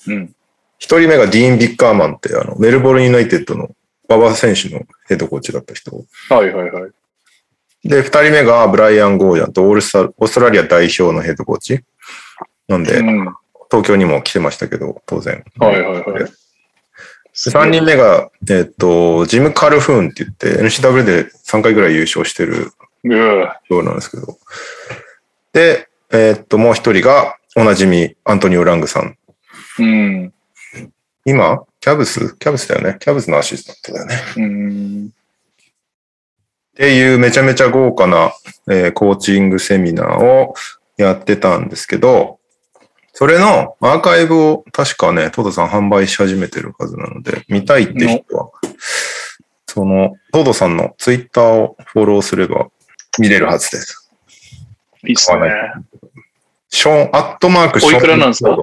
うん。一人目がディーン・ビッカーマンって、あの、メルボルンユナイテッドの馬場選手のヘッドコーチだった人。はいはいはい。で、二人目がブライアン・ゴージャンとオールスター、オーストラリア代表のヘッドコーチ。なんで、うん。は東京にも来てましたけど、当然。いはいはい。で三人目が、えっと、ジム・カルフーンって言って、NCW で3回ぐらい優勝してるうわようなんですけど。で、えっと、もう一人が、おなじみ、アントニオ・ラングさん。うん。今、キャブス？キャブスだよね。キャブスのアシスタントだよね。うん。っていうめちゃめちゃ豪華な、えーコーチングセミナーをやってたんですけど、それのアーカイブを確かね、トドさん販売し始めてるはずなので、見たいって人は、その、トドさんのツイッターをフォローすれば見れるはずです。いいっすね。ショーン、アットマークショーン。おいくらなんですか？で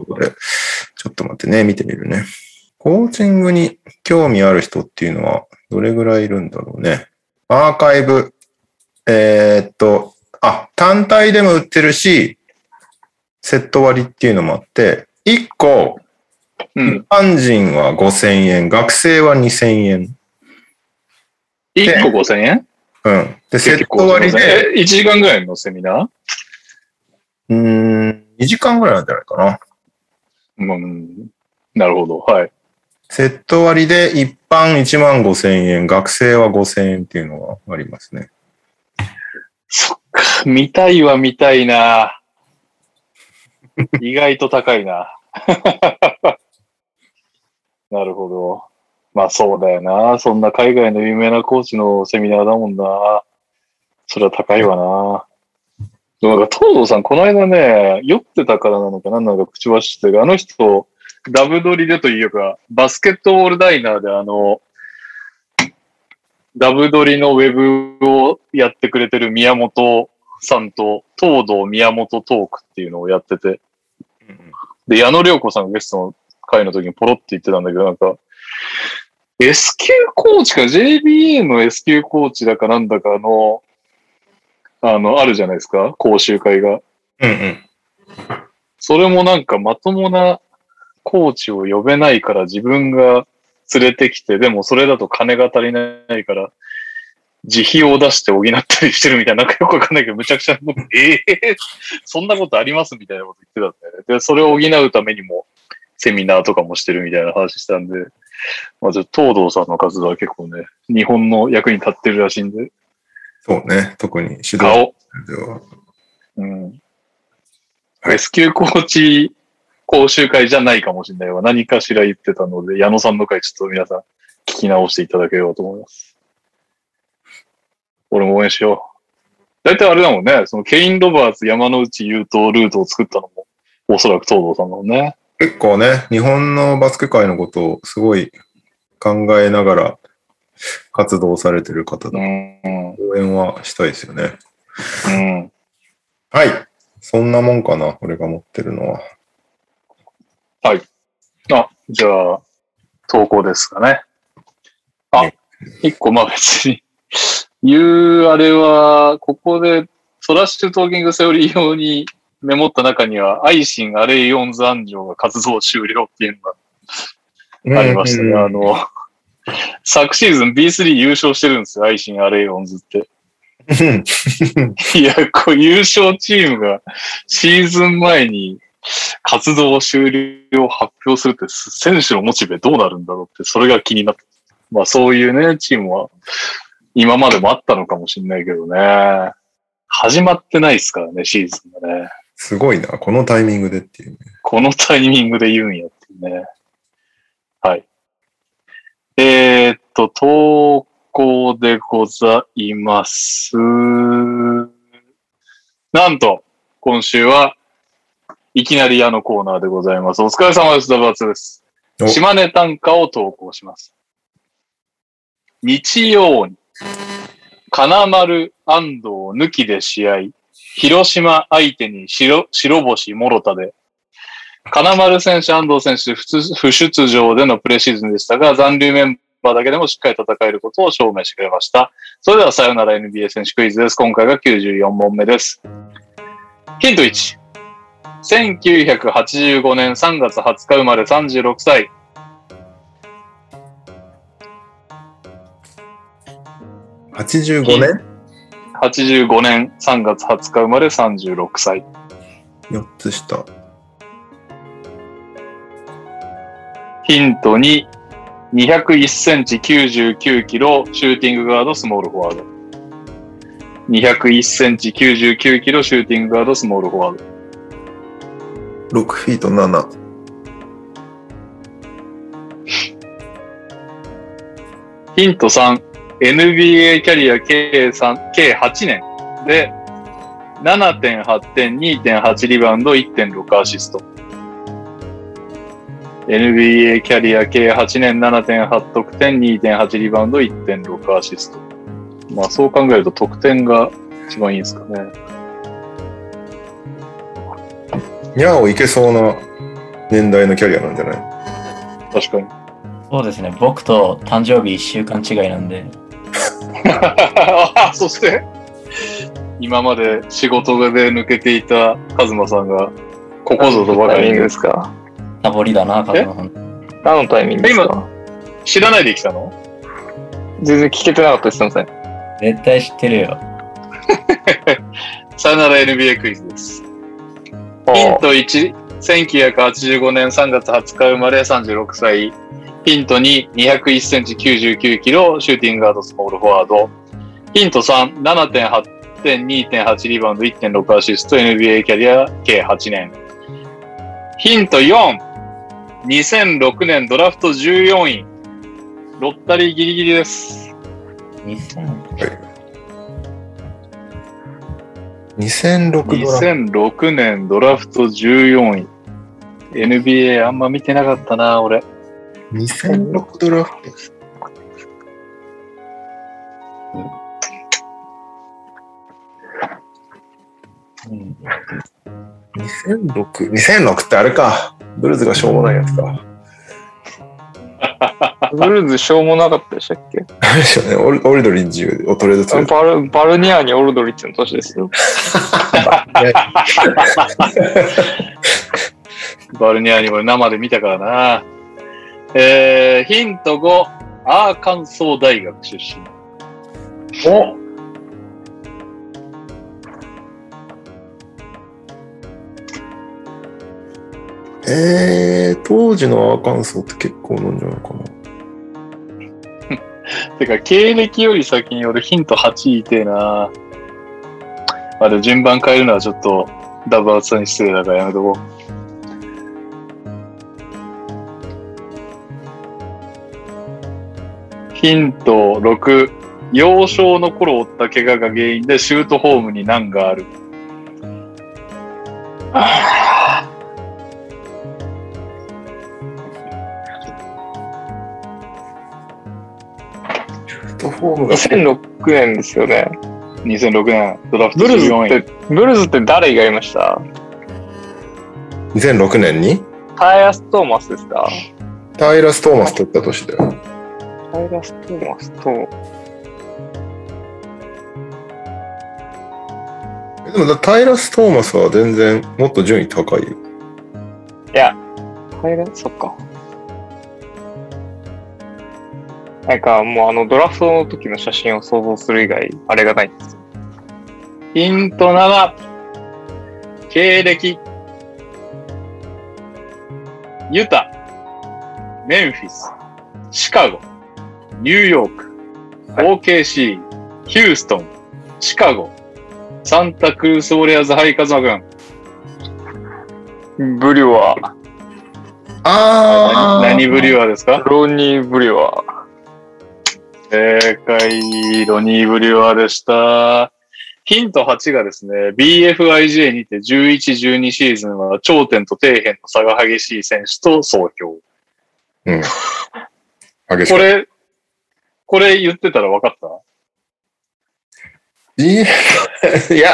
ちょっと待ってね、見てみるね。コーチングに興味ある人っていうのはどれぐらいいるんだろうね。アーカイブ、えーっと、あ、単体でも売ってるし、セット割りっていうのもあって、1個、うん。一般人は5000円、学生は2000円。1個5000円？うん。で、セット割りで、え、1時間ぐらいのセミナー？うーん、2時間ぐらいなんじゃないかな。うん。なるほど。はい。セット割りで一般1万5000円、学生は5000円っていうのがありますね。そっか。見たいは見たいな。意外と高いな。なるほど。まあそうだよな。そんな海外の有名なコーチのセミナーだもんな。それは高いわな。なんか東堂さん、この間ね、酔ってたからなのか何なのか口走ってるあの人、ダブドリでというか、バスケットボールダイナーであの、ダブドリのウェブをやってくれてる宮本さんと、東堂宮本トークっていうのをやってて、で、矢野良子さんがゲストの会の時にポロって言ってたんだけど、なんか、S 級コーチか JBA の S 級コーチだかなんだかの、あの、あるじゃないですか、講習会が。うんうん。それもなんかまともなコーチを呼べないから自分が連れてきて、でもそれだと金が足りないから、自費を出して補ったりしてるみたいな、なんかよくわかんないけど、むちゃくちゃ、ええそんなことありますみたいなこと言ってたんだよね。で、それを補うためにも、セミナーとかもしてるみたいな話したんで、まあ、東堂さんの活動は結構ね、日本の役に立ってるらしいんで、そうね。特に指導顔、では。うん。S 級コーチ講習会じゃないかもしれないわ。何かしら言ってたので、矢野さんの回ちょっと皆さん聞き直していただければと思います。俺も応援しよう。大体あれだもんね、そのケイン・ロバーツ、山之内優斗ルートを作ったのも、おそらく東堂さんだもんね。結構ね、日本のバスケ界のことをすごい考えながら活動されてる方だ。うん。うん。応援はしたいですよね。うん。はい。そんなもんかな、俺が持ってるのは。あ、じゃあ、投稿ですかね。あね、一個、まあ別に、言うあれは、ここで、トラッシュトーキングセオリー用にメモった中には、アイシン、アレイオンズ・アンジョが活動終了っていうのがありましたね。あの、昨シーズン B3 優勝してるんですよ、アイシン、アレイオンズって。いや、こう優勝チームがシーズン前に活動終了を発表するって選手のモチベどうなるんだろうって、それが気になって。まあそういうね、チームは今までもあったのかもしれないけどね。始まってないですからね、シーズンがね。すごいな、このタイミングでっていうね。このタイミングで言うんやっていうね。はい。えーっと、投稿でございます。なんと、今週はいきなりあのコーナーでございます。お疲れ様です。ダバツです。お島根短歌を投稿します。日曜に、金丸安藤抜きで試合、広島相手に白白星諸田で、金丸選手、安藤選手不出不出場でのプレシーズンでしたが、残留メンバーだけでもしっかり戦えることを証明してくれました。それではさよなら NBA 選手クイズです。今回が94問目です。ヒント1。1985年3月20日生まれ36歳。85年？85年3月20日生まれ36歳。?4 つ下。ヒント2。201センチ99キロシューティングガードスモールフォワード。201センチ99キロシューティングガードスモールフォワード。6フィート7。ヒント3。NBA キャリア計3計8年で7.8点、2.8リバウンド、1.6アシスト。NBA キャリア計8年、7.8得点、2.8リバウンド、1.6アシスト。まあそう考えると得点が一番いいんですかね。にゃおいけそうな年代のキャリアなんじゃない？確かに。そうですね。僕と誕生日1週間違いなんで、あ そして、今まで仕事で抜けていたカズマさんが、ここぞとばかりにですかサボりだな、カズマさん。何のタイミングですか？知らないで来たの？全然聞けてなかったです、すみません。絶対知ってるよ。さよなら NBA クイズです。ヒント1、1985年3月20日生まれ36歳。ヒント2、201センチ99キロ、シューティングガードスモールフォワード。ヒント3、7.8点、2.8リバウンド、1.6アシスト、NBA キャリア計8年。ヒント4、2006年ドラフト14位。ロッタリーギリギリです。2000 2006ドラフ2006年ドラフト14位。NBA あんま見てなかったな、俺。ト。2006ドラフト。うん2006、2006ってあれか。ブルーズがしょうもないやつか。ブルーズしょうもなかったでしたっけ？あれでしょうね。オルオルドリッジをトレードする。バルバルニアーニオルドリッチの年ですよ。バルニャーニも生で見たからな。えー、ヒント5、アーカンソー大学出身。おえー、当時のアーカンソーって結構なんじゃないかな。てか、経歴より先に俺ヒント8いてえな。あれ、順番変えるのはちょっと、ダブアツさんに失礼だからやめとこう。ヒント6、幼少の頃負った怪我が原因でシュートホームに難がある。フォームが。2006年ですよね。2006年、ドラフトブルズ14位。って、ブルズって誰がいました？2006年に？タイラス・トーマスですか？タイラス・トーマス取った年だよ。タイラス・トーマスと、えでもだタイラス・トーマスは全然もっと順位高いよ。いや、タイラス、そっか。なんかもうあのドラフトの時の写真を想像する以外、あれがないんですよ。ヒント7、経歴、ユタ、メンフィス、シカゴ、ニューヨーク、OKC、ヒューストン、シカゴ、サンタクルース・ウォリアーズ・ハイカズマ軍。ブリュワー、あ何ブリュワーですか？ロニー・ブリュワー。正解、ロニー・ブリュワーでした。ヒント8がですね、BFIJ にて11、12シーズンは頂点と底辺の差が激しい選手と総評。うん。激しい。これ、これ言ってたら分かった？いい や、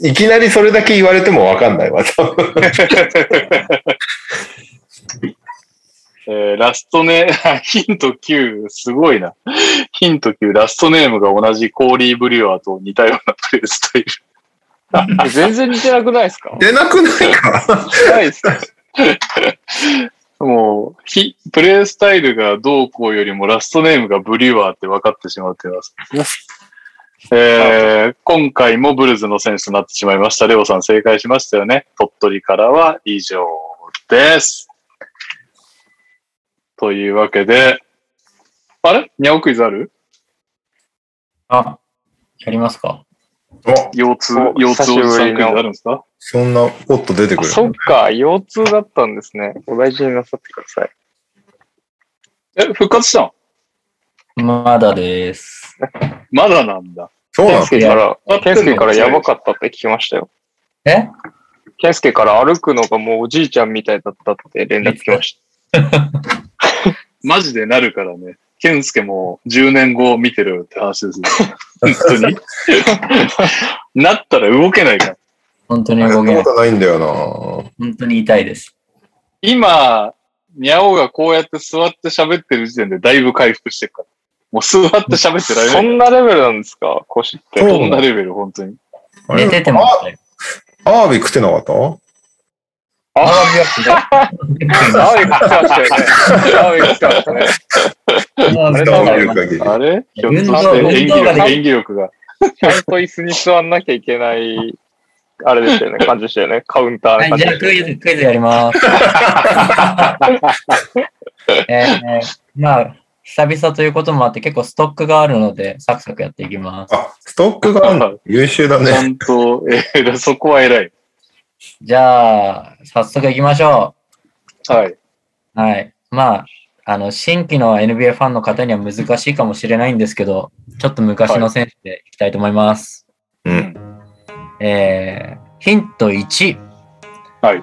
いきなりそれだけ言われてもわかんないわ。えーラストネーム、ヒント9、すごいな。ヒント9、ラストネームが同じコーリー・ブリュワーと似たようなプレースタイル。全然似てなくないですか？出なくないか？ないですか？もう、ひプレイスタイルがどうこうよりもラストネームがブリュワーって分かってしまっています。えー今回もブルズの選手となってしまいました。レオさん正解しましたよね。鳥取からは以上です。というわけで、あれ？ニャオクイズある？あ、やりますかお腰痛お、腰痛久しぶりのおじさんクイズあるんですか？そんなポッと出てくあるそっか、腰痛だったんですね。お大事になさってください。え、復活したん？まだです。まだなんだ。そうなのケンスケから、あケンスケからやばかったって聞きましたよ。え？ケンスケから歩くのがもうおじいちゃんみたいだったって連絡来まし マジでなるからね。ケンスケも10年後見てるって話ですよ。本当に。なったら動けないから。本当に動けない。ないんだよ本当に痛いです。今、ニャオがこうやって座って喋ってる時点でだいぶ回復してるから。もう座って喋ってらた。れない。そんなレベルなんですか？腰って。そんなレベル、本当に。寝ててましたよ。アワビ食ってなかった？あわびはあわび食ってましたよね。あわび食ってましたね。あれひょっと運動して演技力、がで演技力が。ちゃんと椅子に座んなきゃいけない、あれでしたよね。感じでしたよね。カウンターはい、の感じじゃあクイズ、クイズやります。えー、まあ、久々ということもあって結構ストックがあるので、サクサクやっていきます。あ、ストックがあるの優秀だちゃね。んと、えーそこは偉い。じゃあ、早速いきましょはい。う。はい。まあ、あの、新規の NBA ファンの方には難しいかもしれないんですけど、ちょっと昔の選手でいきたいと思います。うん。えー、ヒント1。はい。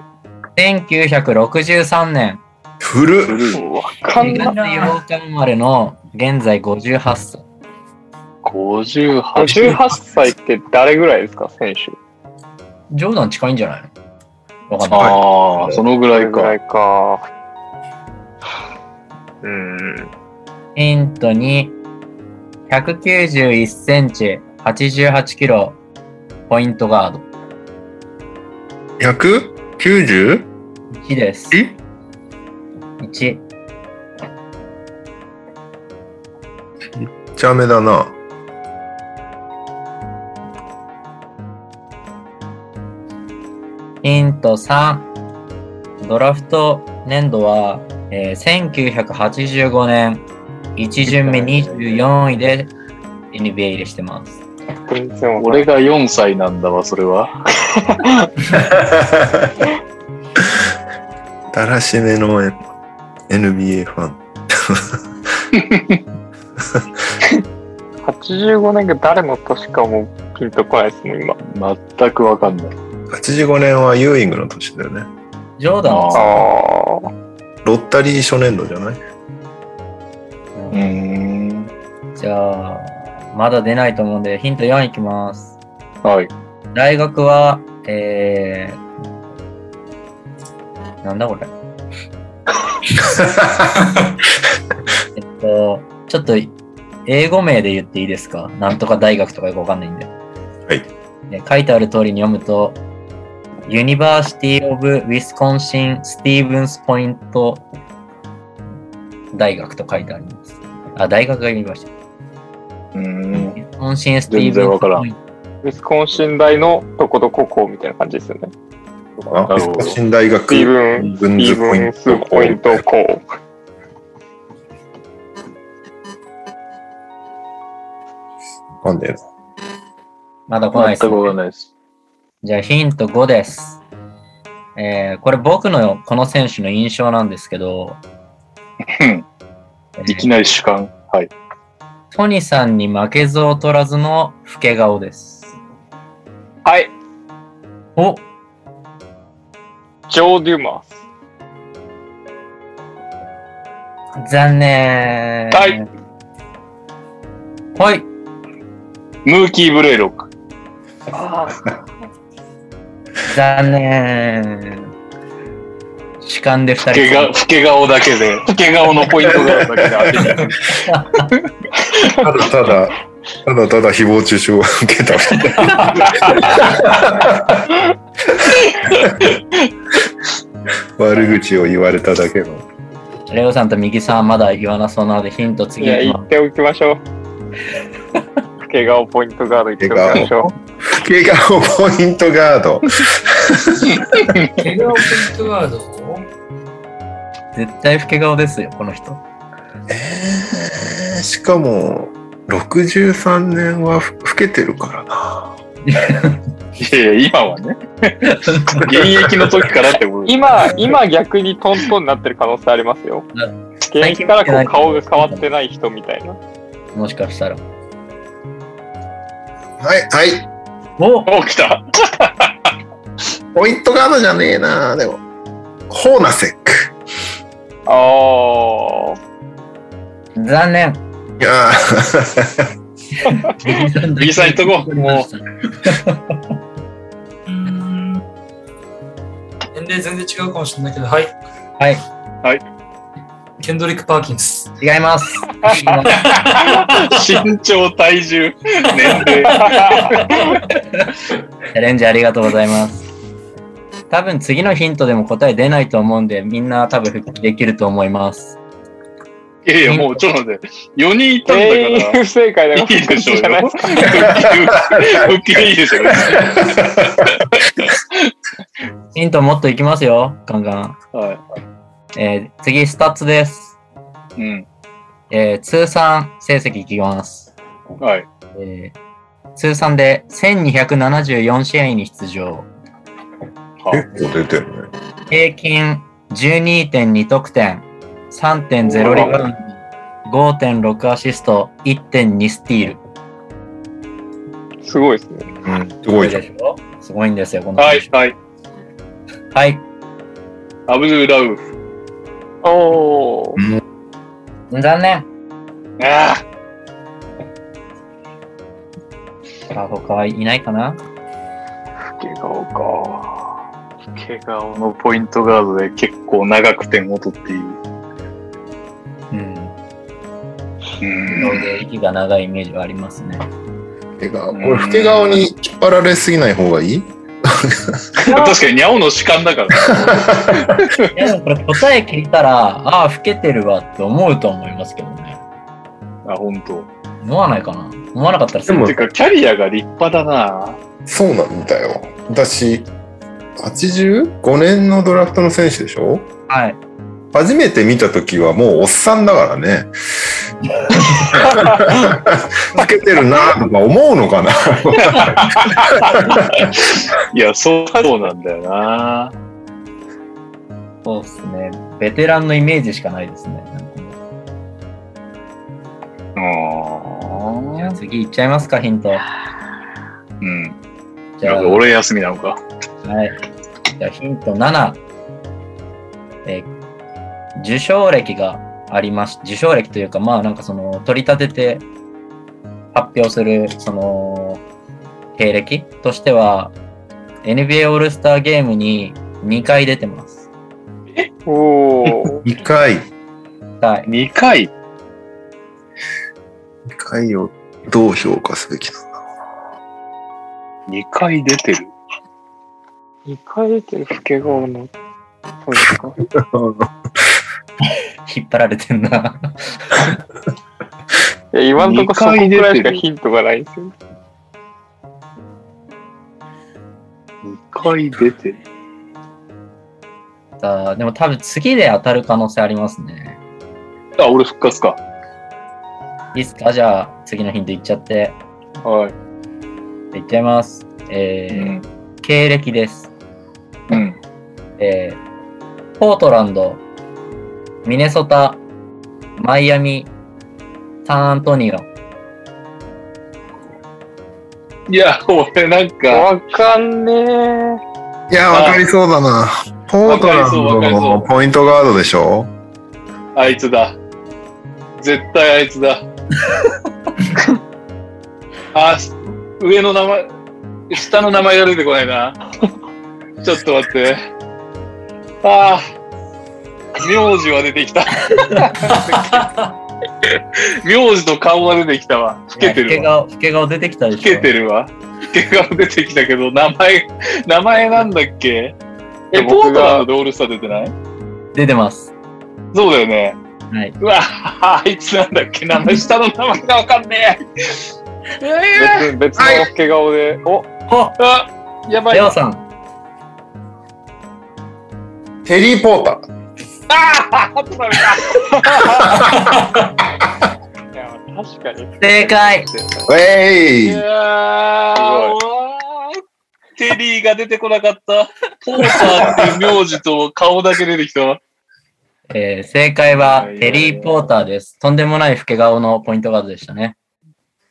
1963年、古っ。わかん2な月8日生まれの現在58歳。58 58歳って誰ぐらいですか選手？ジョーダン近いんじゃないの？わかんない。ああ、そのぐらいか。ぐらいか。うーん。ヒント2、191センチ、88キロ、ポイントガード。190? 1です。え？1。めっちゃめだな。ヒント3、ドラフト年度は、えー1985年、1巡目24位で NBA 入りしてます。俺が4歳なんだわ、それは。だらしめの NBA ファン。85年が誰の年かもピンとこないですもん、今。全くわかんない。85年はユーイングの年だよね。ジョーダンあはああ。ロッタリー初年度じゃない？うん。じゃあ、まだ出ないと思うんで、ヒント4いきます。はい。大学は、えー、なんだこれ？えっと、ちょっと、英語名で言っていいですか？なんとか大学とかよくわかんないんで。はい。ね書いてある通りに読むと、University of Wisconsin Stevens Point 大学と書いてあります。あ、大学が読みました。うーん。ウィスコンシンスティー全ブンスポイント。ウィスコンシン大のどこどこ校みたいな感じですよね。あなるほど新大学スティーブン、ステブンィーブンズポイントスポイント校。わかんねえな。まだ来ないです、全くわかんないです。じゃあヒント5です。えー、これ僕のこの選手の印象なんですけど、いきなり主観。はい。トニさんに負けず劣らずの老け顔です。はい。おジョー・デュマス。残念。はい。はい。ムーキー・ブレイロック。残念。主観で2老けが人。老け顔だけで、老け顔のポイントがあるだけで当てに行く。ただただ、ただただ誹謗中傷を受けた。悪口を言われただけの。レオさんと右さんはまだ言わなそうなのでヒントいや、次行きま言っておきましょう。老け顔ポイントガード言ってましょう。怪我をポイントガード。怪我をポイントガード絶対老け顔ですよ、この人。えー、しかも、63年はふ老けてるからな。いやいや、今はね。現役の時からって今、今逆にトントンになってる可能性ありますよ。現役からこう顔が変わってない人みたいな。もしかしたら。はい、はい。おお、来た。ポイントガードじゃねえな。でも、ホーナセック。あ残念。いやー 右さん行っとこうもう 年齢全然違うかもしれないけど、はい。はい、ケンドリック・パーキンス。違います。身長、体重、年了。チャレンジありがとうございます。多分次のヒントでも答え出ないと思うんで、みんな多分復帰できると思います。いやいや、もうちょっと待って。4人いたあ。んだ全員から。不正解だいいでしょうじゃないよ。復帰いいでしょうよ。ヒントもっといきますよ、ガンガン。はえー次、スタッツです。い。うん。えー通算成績いきます。はい。えー通算で1274試合に出場。結構出てるね。平均12.2得点、3.0リバウンド、5.6アシスト、1.2スティール。すごいですね。うん、すごい。でしょ？すごいんですよ、この選、はいはい。手。はい。アブドゥ・ラウフ。おー。残念。ああ、他はいないかな？あ、毛顔か。毛顔のポイントガードで結構長く点を取っている。うん。うん。ので、息が長いイメージはありますね。老け顔これ、老け顔に引っ張られすぎない方がいい？確かにニャオの主観だから。いや、でもこれ答え聞いたら、ああ、老けてるわって思うと思いますけどね。あ、本当。思わないかな思わなかったらすでもてか、キャリアが立派だな。そうなんだよ。私、85年のドラフトの選手でしょ？はい。初めて見た時はもうおっさんだからね。老けてるなとか思うのかな いや、そうそうなんだよな。そうですね。ベテランのイメージしかないですね。なんかうん。じゃあ次いっちゃいますか、ヒント。うん。じゃあ、俺休みなのか。はい。じゃあヒント7。えー受賞歴がありまし、受賞歴というか、まあなんかその、取り立てて発表する、その、経歴としては、NBA オールスターゲームに2回出てます。おー。2回。はい。2回？2回をどう評価すべきなんだ2回出てる？2回出てる？老け顔の。そうですか？引っ張られてんな。いや今んとこそこくらいしかヒントがないんですよ。2回出てる。さあでも多分次で当たる可能性ありますね。あ、俺復活か。いいっすか？じゃあ次のヒントいっちゃって。はい。いっちゃいます。えーうん。経歴です。うん。えーポートランド、ミネソタ、マイアミ、サンアントニオ。いや、俺なんか、わかんねえ。いや、わかりそうだな。ポートランわかりそうわかドりそうのポイントガードでしょ？あいつだ。絶対あいつだ。あ、上の名前、下の名前が出てこないな。ちょっと待って。ああ、名字は出てきた。名字と顔が出てきたわ。老けてるわ。老け顔、老け顔出てきたでしょ。老けてるわ。老け顔出てきたけど、名前、名前なんだっけ？え、ポートランドでオールスター出てない？出てます。そうだよね。はい。うわ、あいつなんだっけ？名前、下の名前がわかんねえ。え別別の老け顔で。おあ、やばいな。レオさん。テリー・ポーター。いや、確かに。正解ウェた。いイやー、テリーが出てこなかった。ポーターっていう名字と顔だけ出てきたわ。えー正解はテリー・ポーターです。とんでもない老け顔のポイントガードでしたね。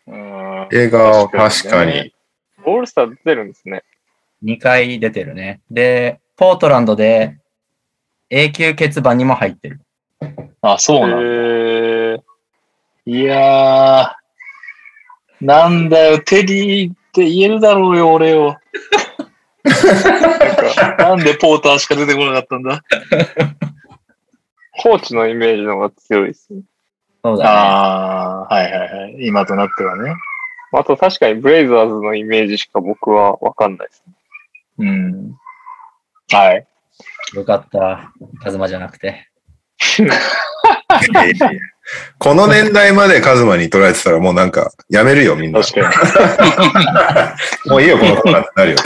うん映画は確かに。オールスター出てるんですね。2回出てるね。で、ポートランドで永久欠番にも入ってる。あ、そうなんだ。いやー、なんだよ、テリーって言えるだろうよ、俺よ。なんでポーターしか出てこなかったんだ？コーチのイメージの方が強いですね。そうだね。ああ、はいはいはい。今となってはね。あと確かにブレイザーズのイメージしか僕はわかんないです。うん。はい。よかった。カズマじゃなくて。この年代までカズマに取られてたらもうなんかやめるよみんな。確かに。もういいよこのコーナーってなるよ。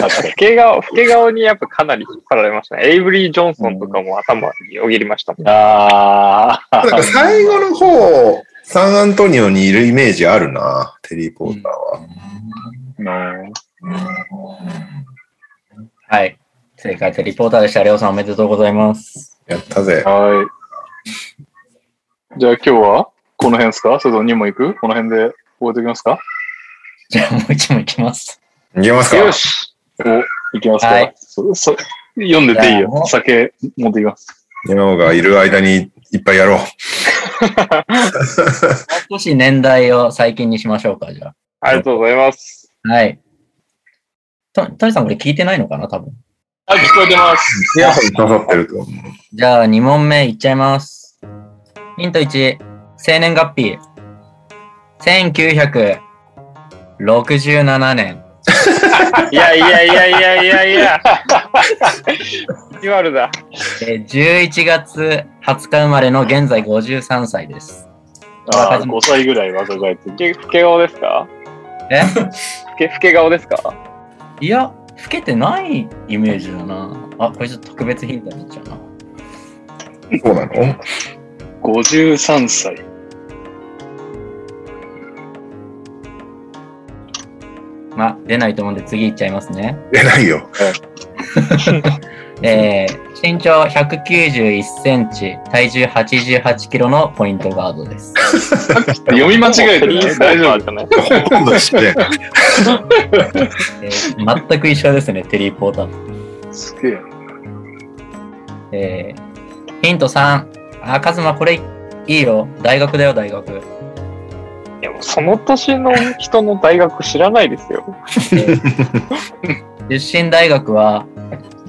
老け顔、老け顔にやっぱかなり引っ張られましたね。エイブリー・ジョンソンとかも頭によぎりましたもん。ああ。なんか最後の方、サンアントニオにいるイメージあるな、テリー・ポーターは。のはい。正解、テリー・ポーターでした。レオさんおめでとうございます。やったぜ。はい。じゃあ今日はこの辺ですか？それとも2も行く？この辺で終えておきますか？じゃあもう一問いきます。いけますか？よしお、行きますか、はいそそ読んでていいよ酒持ってきます。今がいる間にいっぱいやろう。少し年代を最近にしましょうか、じゃありがとうございます。あ。はい。と、トニさんこれ聞いてないのかな多分。あ、聞こえてます。イヤホン刺さってると思う。じゃあ2問目いっちゃいます。ヒント1、生年月日。1967年。い やいやいやいやいやいや。イワルだ。えー11月20日生まれの現在53歳です。あー5歳ぐらい若返って老け顔ですか？え？老け老け顔ですか？いや、老けてないイメージだな。あ、これちょっと特別ヒントになっちゃうな。そうなの？53歳。まあ、出ないと思うんで次いっちゃいますね。出ないよ。えー身長191センチ、体重88キロのポイントガードです。読み間違えてないテリー・ポ大丈夫ーターじゃないほとんど知ってん。えー全く一緒ですね、テリー・ポーター。すげえ。えーヒント3。あ、カズマこれいいよ。大学だよ、大学。いや、もその年の人の大学知らないですよ。出身大学は、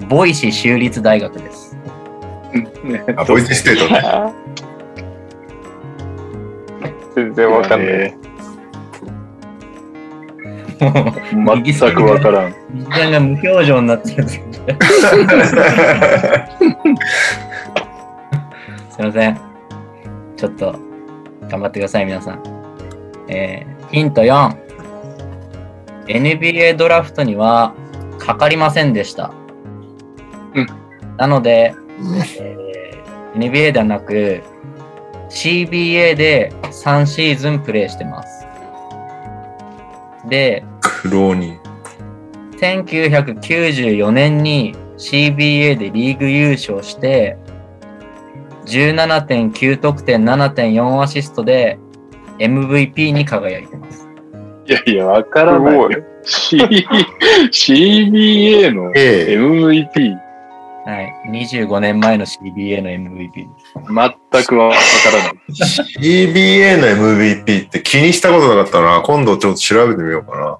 ボイシ州立大学です。あ、ボイシステートね。全然わかんない。えー全くわからん。自分が無表情になってる すいません。ちょっと、頑張ってください、皆さん。えーヒント4。NBA ドラフトにはかかりませんでした。うんなので、えー NBA ではなく、CBA で3シーズンプレイしてます。で、苦労に。1994年に CBA でリーグ優勝して、17.9得点、7.4アシストで MVP に輝いてます。いやいや、わからすないよ。。C、CBA のええ MVP、はい。25年前の CBA の MVP です。全くわからない。CBA の MVP って気にしたことなかったな。今度ちょっと調べてみようかな。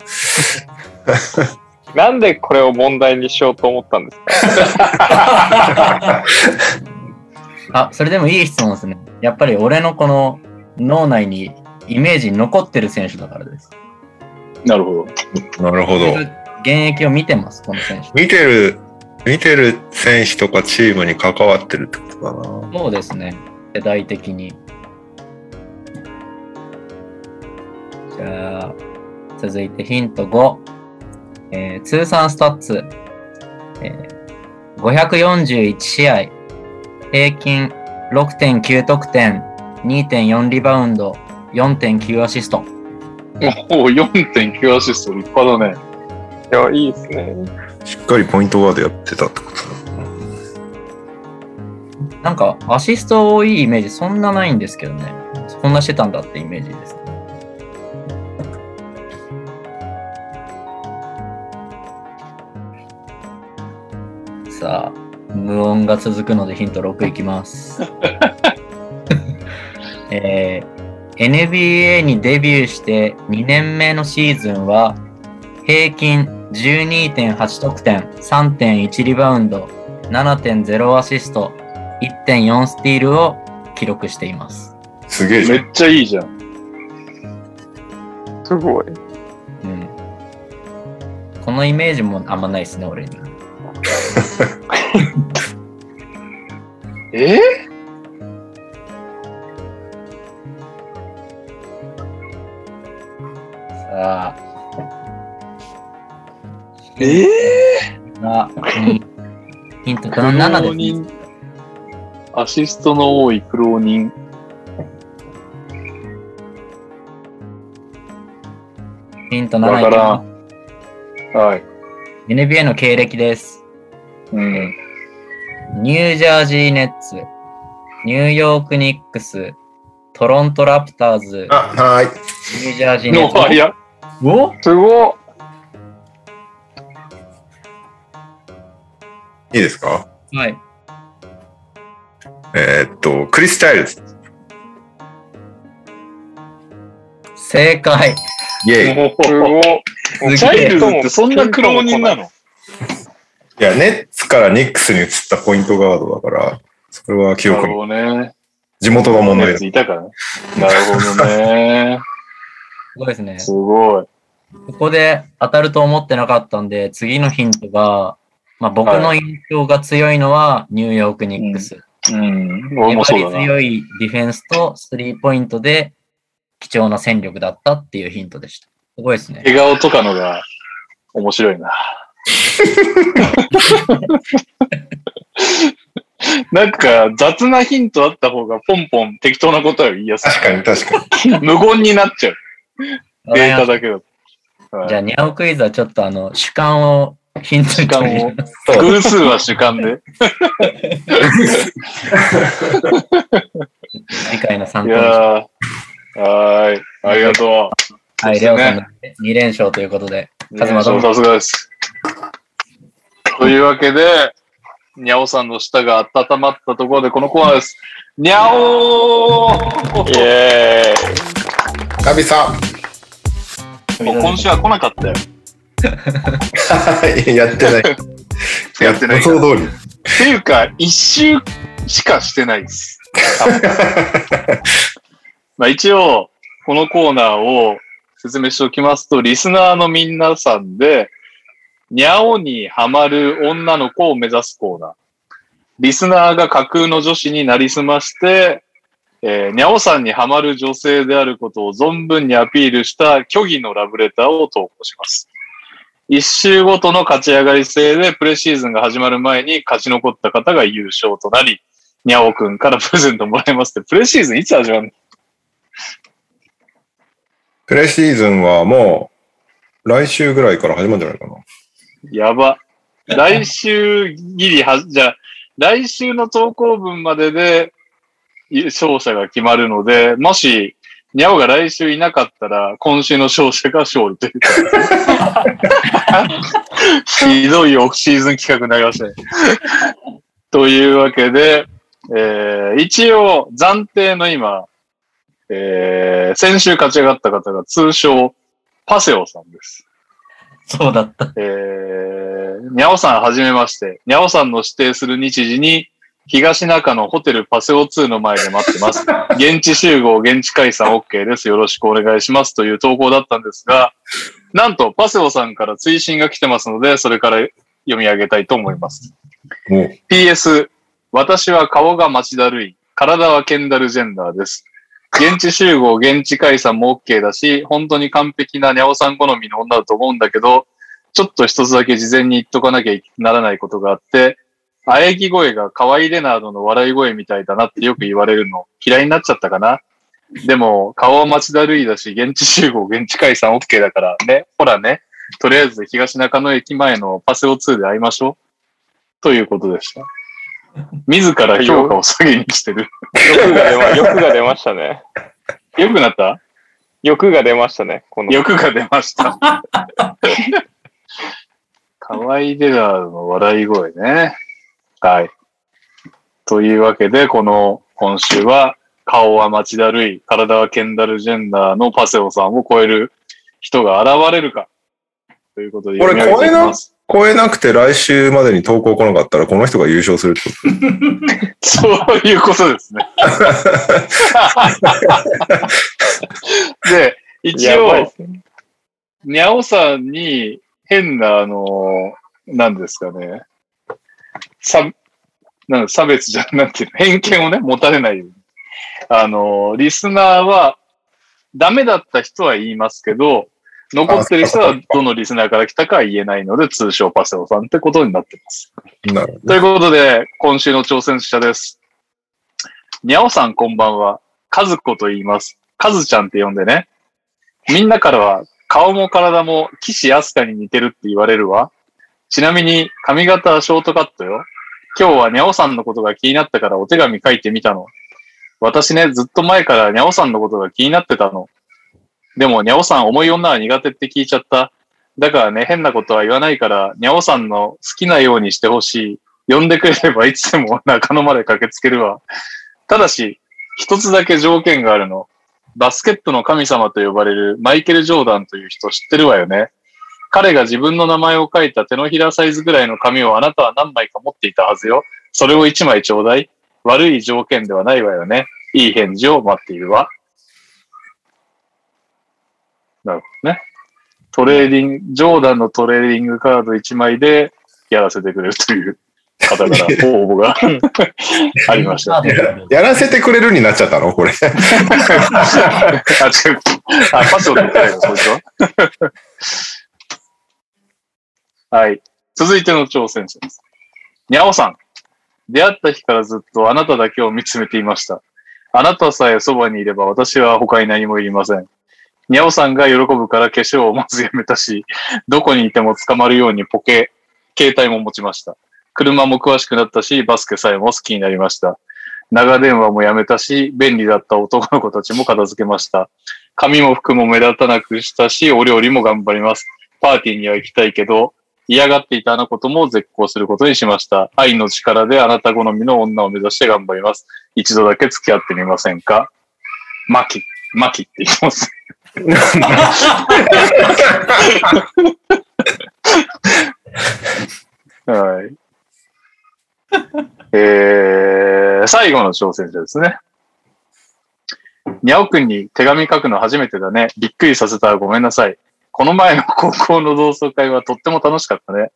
なんでこれを問題にしようと思ったんですか？あ、それでもいい質問ですね。やっぱり俺のこの脳内にイメージに残ってる選手だからです。なるほど。なるほど。現役を見てます、この選手。見てる、見てる選手とかチームに関わってるってことかな。そうですね。世代的に。じゃあ、続いてヒント5。えー通算スタッツ。えー541試合。平均6.9得点。2.4リバウンド。4.9アシスト。おお、4.9アシスト、立派だね。いや、いいですね。しっかりポイントガードやってたってこと？だなんか、アシスト多いイメージそんなないんですけどね。こんなしてたんだってイメージです。さあ、無音が続くのでヒント6いきます。えー NBA にデビューして2年目のシーズンは平均12.8得点、3.1リバウンド、7.0アシスト、1.4スティールを記録しています。すげえじゃん。めっちゃいいじゃん。すごい。うん。このイメージもあんまないですね、俺に。え？さあ。えが、うんヒント、この7です、ね。人アシストの多い苦労人。ヒント7わいき。はい。す。NBA の経歴です。うん。ニュージャージーネッツ、ニューヨークニックス、トロントラプターズ、あ、はい。ニュージャージーネの、ッツ。いや、お？すごいいですか？はい。えーっと、クリス・チャイルズ。正解。イェイ。すごっチャイルズってそんな苦労人なの？いや、ネッツからニックスに移ったポイントガードだから、それは記憶に。ね。地元の問題やついたからね。なるほどね。すごいですね。すごい。ここで当たると思ってなかったんで、次のヒントが、まあ、僕の印象が強いのはニューヨークニックス。うん。俺もそうだな。粘り強いディフェンスとスリーポイントで貴重な戦力だったっていうヒントでした。すごいですね。笑顔とかのが面白いな。なんか雑なヒントあった方がポンポン適当な答えを言いやす確かに確かに。い。無言になっちゃう。データだけだと。はいじゃあ、ニャオクイズはちょっとあの、主観をヒントに取り入れます。そう偶数は主観で。次回の参い考やー。はーい。ありがとはい、レオさんの2連勝ということで、う。カズマどうもさすがです。というわけで、にゃおさんの舌が温まったところでこのコーナーです。にゃおーイエーイガビさん。もう今週は来なかったよ。やってない。やってない予想通り。っていうか、一周しかしてないです。まあ一応、このコーナーを説明しておきますと、リスナーの皆さんで、にゃおにハマる女の子を目指すコーナー。リスナーが架空の女子になりすまして、えー、にゃおさんにハマる女性であることを存分にアピールした虚偽のラブレターを投稿します。一周ごとの勝ち上がり制でプレシーズンが始まる前に勝ち残った方が優勝となり、にゃおくんからプレゼントもらえますって、プレシーズンいつ始まるの？プレシーズンはもう、来週ぐらいから始まるんじゃないかな。やば。来週ギリは、じゃあ、来週の投稿分までで優勝者が決まるので、もし、にゃおが来週いなかったら、今週の勝者が勝利というか。ひどいオフシーズン企画になりましたね。というわけで、えー、一応、暫定の今、えー、先週勝ち上がった方が通称、パセオさんです。そうだった。えー、にゃおさんはじめまして。にゃおさんの指定する日時に、東中のホテルパセオ2の前で待ってます。現地集合、現地解散 OK です。よろしくお願いします。という投稿だったんですが、なんと、パセオさんから追伸が来てますので、それから読み上げたいと思います。PS、私は顔が町だるい。体はケンダルジェンダーです。現地集合、現地解散も OK だし、本当に完璧なニャオさん好みの女だと思うんだけど、ちょっと一つだけ事前に言っとかなきゃならないことがあって、喘ぎ声が可愛いレナードの笑い声みたいだなってよく言われるの嫌いになっちゃったかな？でも、顔は町だるいだし、現地集合、現地解散 OK だからね、ほらね、とりあえず東中野駅前のパセオ2で会いましょう。ということでした。自ら評価を下げに来てる。欲が出ま、欲が出ましたね。良くなった？欲が出ましたね。この。欲が出ました。可愛いレナードの笑い声ね。はい。というわけで、この今週は、顔は町だるい、体はケンダルジェンダーのパセオさんを超える人が現れるか。ということで、これ読み上げていきます。超えなくて来週までに投稿来なかったら、この人が優勝するってこそういうことですね。で、一応。にゃおさんに変な、あの、なんですかね、差、なん差別じゃ、なんて偏見をね、持たれないように。あの、リスナーは、ダメだった人は言いますけど、残ってる人はどのリスナーから来たかは言えないので、通称パセオさんってことになってます。と。なるほどということで、今週の挑戦者です。にゃおさんこんばんは。かずこと言います。かずちゃんって呼んでね。みんなからは、顔も体も岸安香に似てるって言われるわ。ちなみに、髪型はショートカットよ。今日はにゃおさんのことが気になったからお手紙書いてみたの。私ね、ずっと前からにゃおさんのことが気になってたの。でも、にゃおさん重い女は苦手って聞いちゃった。だからね、変なことは言わないから、にゃおさんの好きなようにしてほしい。呼んでくれればいつでも中野まで駆けつけるわ。ただし、一つだけ条件があるの。バスケットの神様と呼ばれるマイケル・ジョーダンという人知ってるわよね。彼が自分の名前を書いた手のひらサイズぐらいの紙をあなたは何枚か持っていたはずよ。それを一枚ちょうだい。悪い条件ではないわよね。いい返事を待っているわ。なるほどね。トレーディング、ジョーダンのトレーディングカード1枚でやらせてくれるという方から 応募が ありました。あ、違う。やらせてくれるになっちゃったの？これ。あ、パスを取ってないの、そいつは。はい。続いての挑戦者です。にゃおさん。出会った日からずっとあなただけを見つめていました。あなたさえそばにいれば私は他に何もいりません。にゃおさんが喜ぶから化粧をまずやめたし、どこにいても捕まるようにポケ、携帯も持ちました。車も詳しくなったし、バスケさえも好きになりました。長電話もやめたし、便利だった男の子たちも片付けました。髪も服も目立たなくしたし、お料理も頑張ります。パーティーには行きたいけど、嫌がっていたあのことも絶交することにしました。愛の力であなた好みの女を目指して頑張ります。一度だけ付き合ってみませんか？マキ。マキって言ってます。はい。えー、最後の挑戦者ですね。にゃおくんに手紙書くの初めてだね。びっくりさせたらごめんなさい。この前の高校の同窓会はとっても楽しかったね。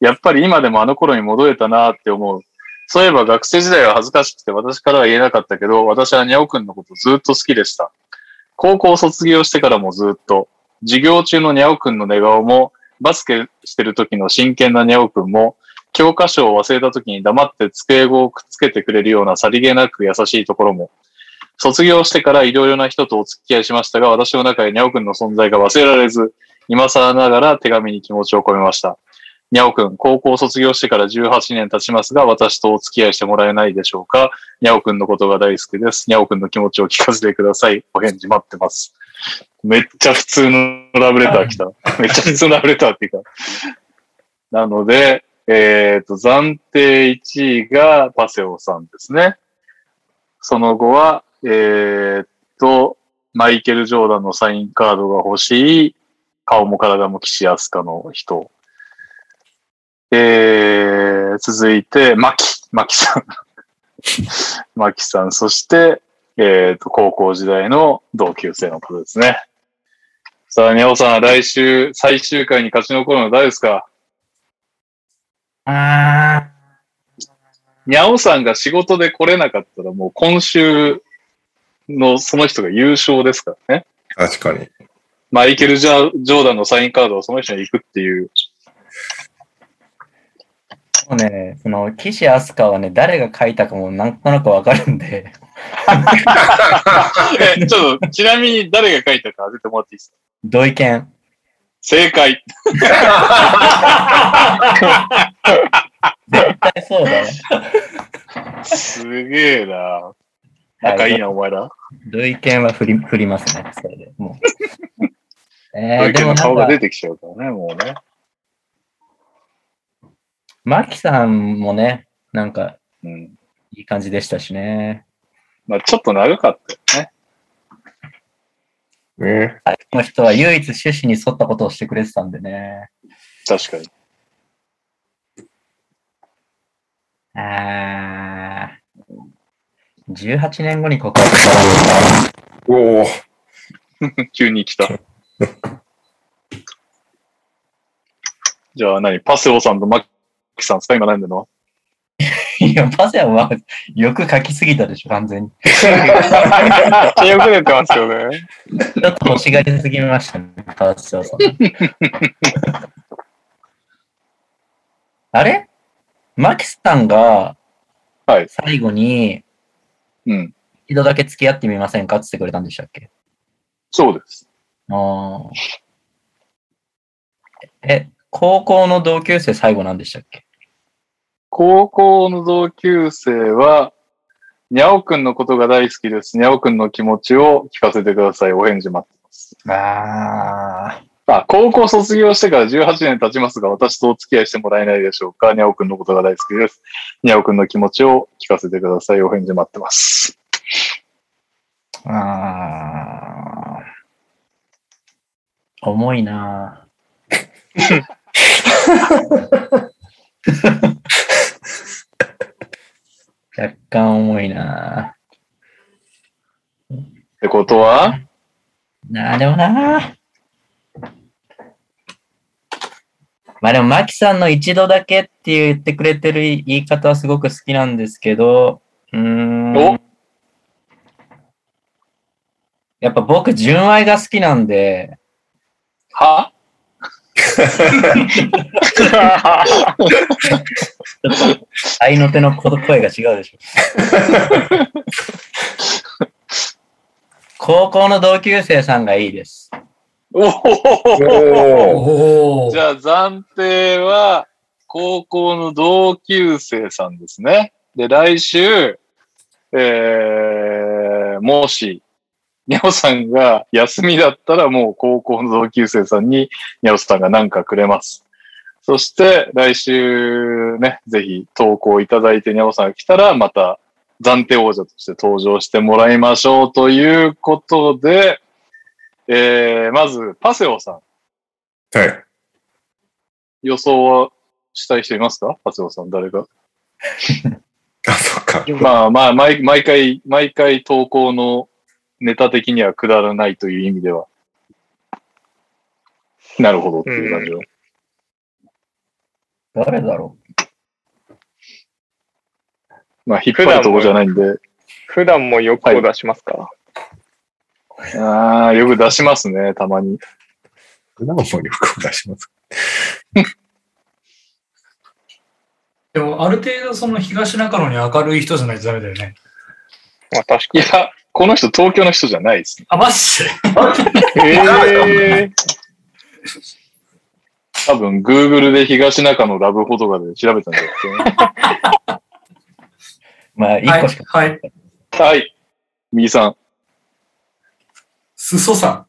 やっぱり今でもあの頃に戻れたなって思う。そういえば学生時代は恥ずかしくて私からは言えなかったけど、私はにゃおくんのことずっと好きでした。高校卒業してからもずっと。授業中のにゃおくんの寝顔も、バスケしてる時の真剣なにゃおくんも、教科書を忘れた時に黙って机をくっつけてくれるようなさりげなく優しいところも、卒業してからいろいろな人とお付き合いしましたが、私の中でにゃおくんの存在が忘れられず、今更ながら手紙に気持ちを込めました。にゃおくん、高校卒業してから18年経ちますが、私とお付き合いしてもらえないでしょうか？にゃおくんのことが大好きです。にゃおくんの気持ちを聞かせてください。お返事待ってます。めっちゃ普通のラブレター来た。めっちゃ普通のラブレターっていうか。なので、えっ、と、暫定1位がパセオさんですね。その後は、えっ、と、マイケル・ジョーダンのサインカードが欲しい、顔も体も岸安香の人。えー、続いて、マキ、マキさん。マキさん、そして、えっ、と、高校時代の同級生の方ですね。さあ、にゃおさん、来週、最終回に勝ち残るの誰ですか？あにゃおさんが仕事で来れなかったら、もう今週のその人が優勝ですからね。確かに。マイケル・ジョーダンのサインカードをその人に行くっていう。もうね、その、岸飛鳥はね、誰が書いたかもなんとなくわかるんで、え、ちょっと、ちなみに誰が書いたか当ててもらっていいですか？同意見。正解。絶対そうだね。すげえな。仲いいな、お前ら。同意見は振り、振りますね、それで。もう。えー、でも顔が出、てきちゃうからね、もうね。マキさんもね、なんか、うん。いい感じでしたしね。まあちょっと長かったよね。ね。この人は唯一趣旨に沿ったことをしてくれてたんでね。確かに。あー、18年後に告白したら、おお。急に来た。じゃあ何？パセオさんとマキさんですか今悩んでるの？はいや、パセは よく書きすぎたでしょ、完全に。めっちゃよく出てますよね。ちょっと欲しがりすぎましたね、パセオさん。あれ？マキさんがはい。最後にうん。一度だけ付き合ってみませんかって言ってくれたんでしたっけ？そうです。あーえ、高校の同級生最後なんでしたっけ？高校の同級生は、にゃおくんのことが大好きです。にゃおくんの気持ちを聞かせてください。お返事待ってます。ああ、高校卒業してから18年経ちますが、私とお付き合いしてもらえないでしょうか。にゃおくんのことが大好きです。にゃおくんの気持ちを聞かせてください。お返事待ってます。ーあー重いなぁ 若干重いなってことは、ぁなあ、でもなぁまあでも、マキさんの一度だけって言ってくれてる言い方はすごく好きなんですけど、うーん。お？やっぱ僕、純愛が好きなんで、は？愛の手の声が違うでしょ。高校の同級生さんがいいです。おおおお。じゃあ暫定は、高校の同級生さんですね。で、来週、えー、もし、にゃおさんが休みだったらもう高校の同級生さんににゃおさんが何かくれます。そして来週ね、ぜひ投稿いただいてにゃおさんが来たらまた暫定王者として登場してもらいましょうということで、えー、まず、パセオさん、はい。予想はしたい人いますか？パセオさん、誰が あ、そっか。まあまあ、毎毎回、毎回投稿のネタ的にはくだらないという意味では。なるほどっていう感じの。誰だろまあ、引っ張るとこじゃないんで。普段も欲を出しますか、ああ、よく出しますね、たまに。普段もよく出します？でも、ある程度その東中野に明るい人じゃないとダメだよね。まあ確いや、この人東京の人じゃないですね。あ、マジでかに。えー、多分、Google で東中野ラブホとかで調べたんだよ。う。まあ、一はい個しか。。はい。はい。右さすそさ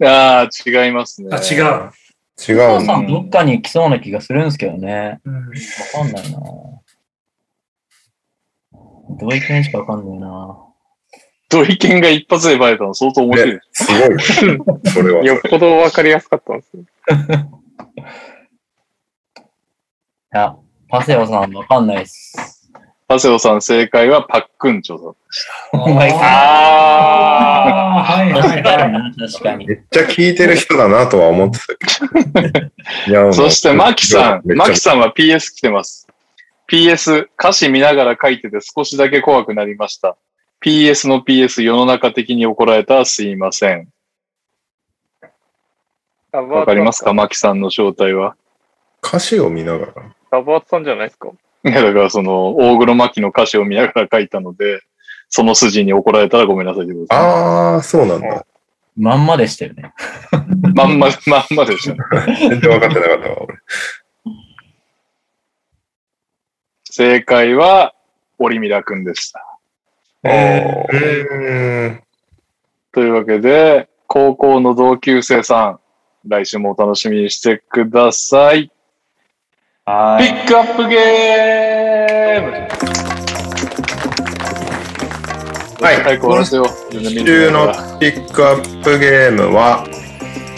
ん。ああ、違いますね。ん。あ、違う。違うさんどっかに来そうな気がするんですけどね。うん。わかんないな同意見しかわかんないな土井健が一発でバレたの相当面白い。ねすごいね。それは。よっぽどわかりやすかったんですよ。いや、パセオさんわかんないっす。パセオさん正解はパックンチョさん。うまいああ、はいはいはい。確かに。めっちゃ聞いてる人だなとは思ってたけど。いやそして、マキさん。マキさんは PS 来てます。PS、歌詞見ながら書いてて少しだけ怖くなりました。PS の PS 世の中的に怒られたすいません。わわかりますか？マキさんの正体は。歌詞を見ながら。ラバーツさんじゃないですか？いや、だからその、大黒摩季の歌詞を見ながら書いたので、その筋に怒られたらごめんなさいけど、ああ、そうなんだ。まんまでしたよね。まんま、まんまでしたね。全然分かってなかったわ、俺。正解は、オリミラくんでした。えー、というわけで、高校の同級生さん、来週もお楽しみにしてください。はピックアップゲームはい。今週のピックアップゲームは、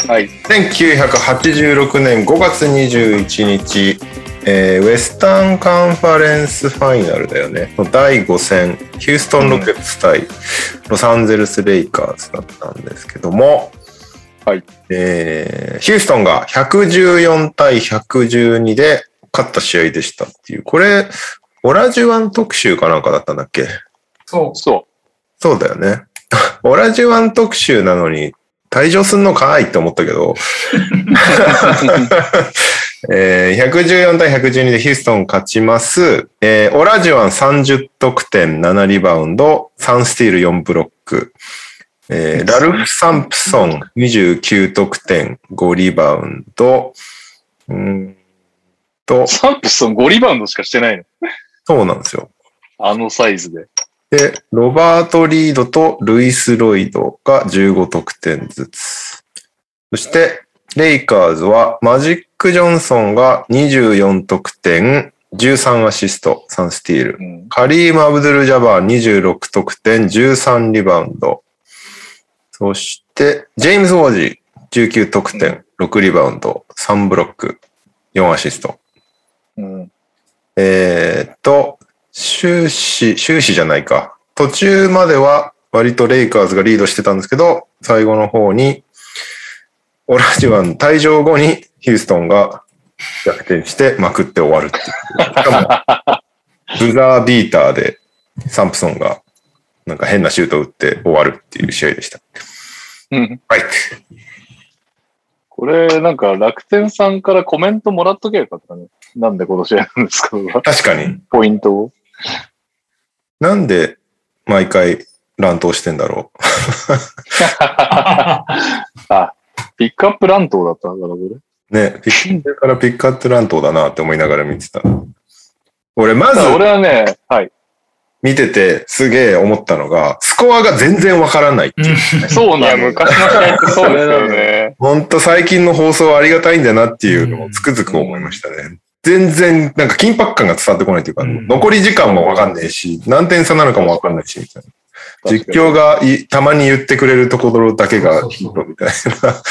はい。1986年5月21日、えーウェスタンカンファレンスファイナルだよね。の第5戦、ヒューストン・ロケッツ対ロサンゼルス・レイカーズだったんですけども、はい。えーヒューストンが114対112で勝った試合でしたっていう、これ、オラジュワン特集かなんかだったんだっけ？そう。そそうだよね。オラジュワン特集なのに退場すんのかいって思ったけど、えー114対112でヒューストン勝ちます。えーオラジュワン30得点、7リバウンド、3スティール、4ブロック。えーラルフ・サンプソン29得点、5リバウンド。うーんとう。、サンプソン5リバウンドしかしてないの。そうなんですよ。あのサイズで。で、ロバート・リードとルイス・ロイドが15得点ずつ。そして、レイカーズはマジック・ジョンソンが24得点、13アシスト、3スティール。うん。カリーム・アブドゥル・ジャバー26得点、13リバウンド。そして、ジェームズ・ウォージー19得点、6リバウンド、3ブロック、4アシスト。うん。えーっと、終始、終始じゃないか。途中までは割とレイカーズがリードしてたんですけど、最後の方に、オラジワン退場後にヒューストンが逆転してまくって終わるっていう。しかも、ブザービーターでサンプソンがなんか変なシュートを打って終わるっていう試合でした。うん。はい。これ、なんか楽天さんからコメントもらっとけばよかったね。なんでこの試合なんですか？確かに。ポイントを。なんで毎回乱闘してんだろう？あ、ピックアップ乱闘だったのかな、これ。ね、ピックからピックアップ乱闘だなって思いながら見てた。俺、まず俺はね、はい。見ててすげえ思ったのが、スコアが全然わからないっていう。そうなのよ。昔の試合ってそうですよね。ほんと最近の放送はありがたいんだなっていうのをつくづく思いましたね。全然、なんか緊迫感が伝わってこないというか、うん残り時間もわかんないし、何点差なのかもわかんないし、みたいな。実況がいたまに言ってくれるところだけがヒントみたいな。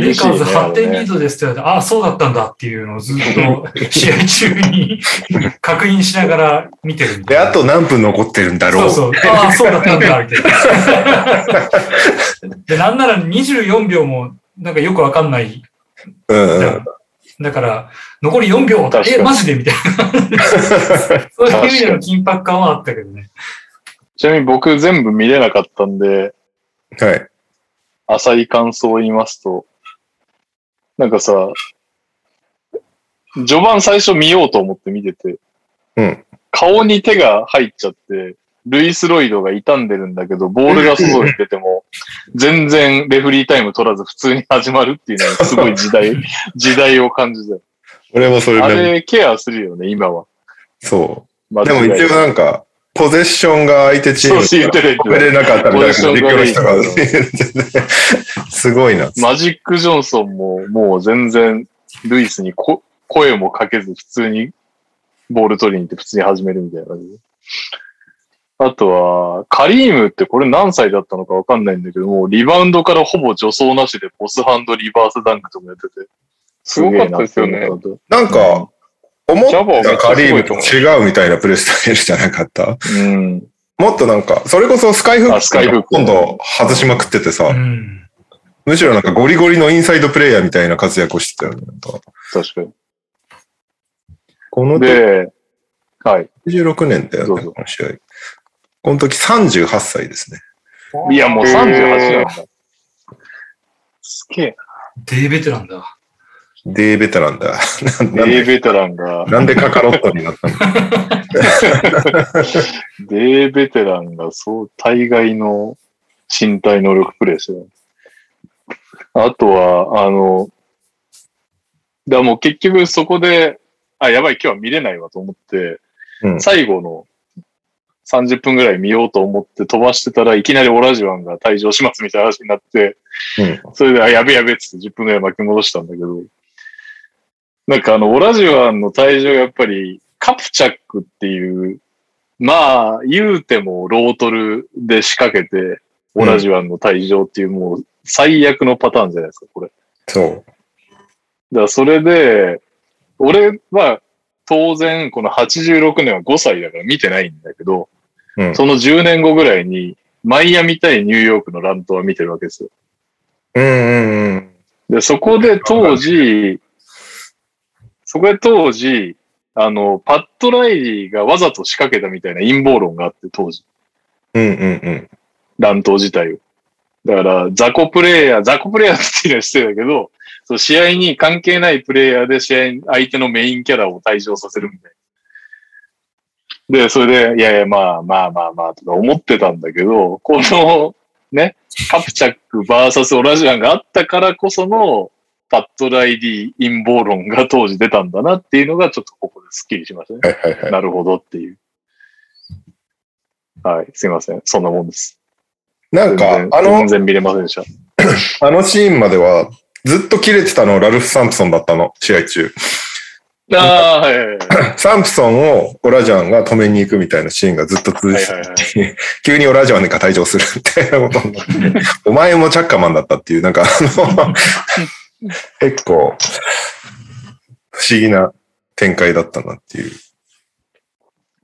レイカーズ厳しいね。8点リードですって言われて、ああ、そうだったんだっていうのをずっと 試合中に確認しながら見てるんで。で、あと何分残ってるんだろう。そうそう。ああ、そうだったんだ、みたいな。で、なんなら24秒もなんかよくわかんない。うんうん。だから、残り4秒え、マジでみたいな。そういう意味での緊迫感はあったけどね。ちなみに僕全部見れなかったんで、はい。浅い感想を言いますと、なんかさ、序盤最初見ようと思って見てて、うん顔に手が入っちゃって、ルイス・ロイドが傷んでるんだけど、ボールが外に出ても、全然レフリータイム取らず普通に始まるっていうのはすごい時代、時代を感じた。俺もそれあで、れケアするよね、今は。そう。で間違いなくも一応なんか、ポゼッションが相手チーム止めれなかったみたいな実況の人がポゼッション言ってて すごいな。マジック・ジョンソンももう全然ルイスにこ声もかけず普通にボール取りに行って普通に始めるみたいな感じで。あとは、カリームってこれ何歳だったのかわかんないんだけども、リバウンドからほぼ助走なしでボスハンドリバースダンクとかやってて。すごかったですよねなんか、思っちゃったカリームと違うみたいなプレースタイルじゃなかった？たうん。もっとなんか、それこそスカイフッあスカイフックク今度外しまくっててさ、うん。むしろなんかゴリゴリのインサイドプレイヤーみたいな活躍をしてたよね。確かに。この時で、はい。16年だよね、この試合。この時38歳ですね。いや、もう38なんだ。すげえデーベテランだ。デーベテランだ。デーベテランが、なんでカカロットになったの？デーベテランがそう、大概の身体能力プレイしてる。あとは、あの、だからもう結局そこで、あ、やばい、今日は見れないわと思って、うん最後の30分ぐらい見ようと思って飛ばしてたらいきなりオラジワンが退場しますみたいな話になって、うんそれで、あ、やべやべっつって10分ぐらい巻き戻したんだけど、なんかあの、オラジワンの退場やっぱり、カプチャックっていう、まあ、言うてもロートルで仕掛けて、オラジワンの退場っていうもう最悪のパターンじゃないですか、これ。そう。だからそれで、俺は当然この86年は5歳だから見てないんだけど、うんその10年後ぐらいにマイアミ対ニューヨークの乱闘は見てるわけですよ。うんうんうん。で、そこで当時、そこで当時、あの、パッドライリーがわざと仕掛けたみたいな陰謀論があって、当時。うんうんうん。乱闘自体を。だから、雑魚プレイヤー、雑魚プレイヤーっていうのは失礼だけど、そう試合に関係ないプレイヤーで試合に、相手のメインキャラを退場させるみたいな。で、それで、いやいや、まあまあまあまあ、とか思ってたんだけど、この、ね、カプチャックバーサスオラジアンがあったからこその、パッドライディ陰謀論が当時出たんだなっていうのが、ちょっとここでスッキリしましたね。はいはいはい。なるほどっていう。はい、すいません。そんなもんです。なんかあの全、然見れませんでした。あのシーンまでは、ずっと切れてたのラルフ・サンプソンだったの、試合中。ああ、はいはいはい。サンプソンをオラジャンが止めに行くみたいなシーンがずっと続いてて、はいはい 急にオラジャンが退場するみたいなことになって、お前もチャッカマンだったっていう、なんかあの、結構、不思議な展開だったなっていう。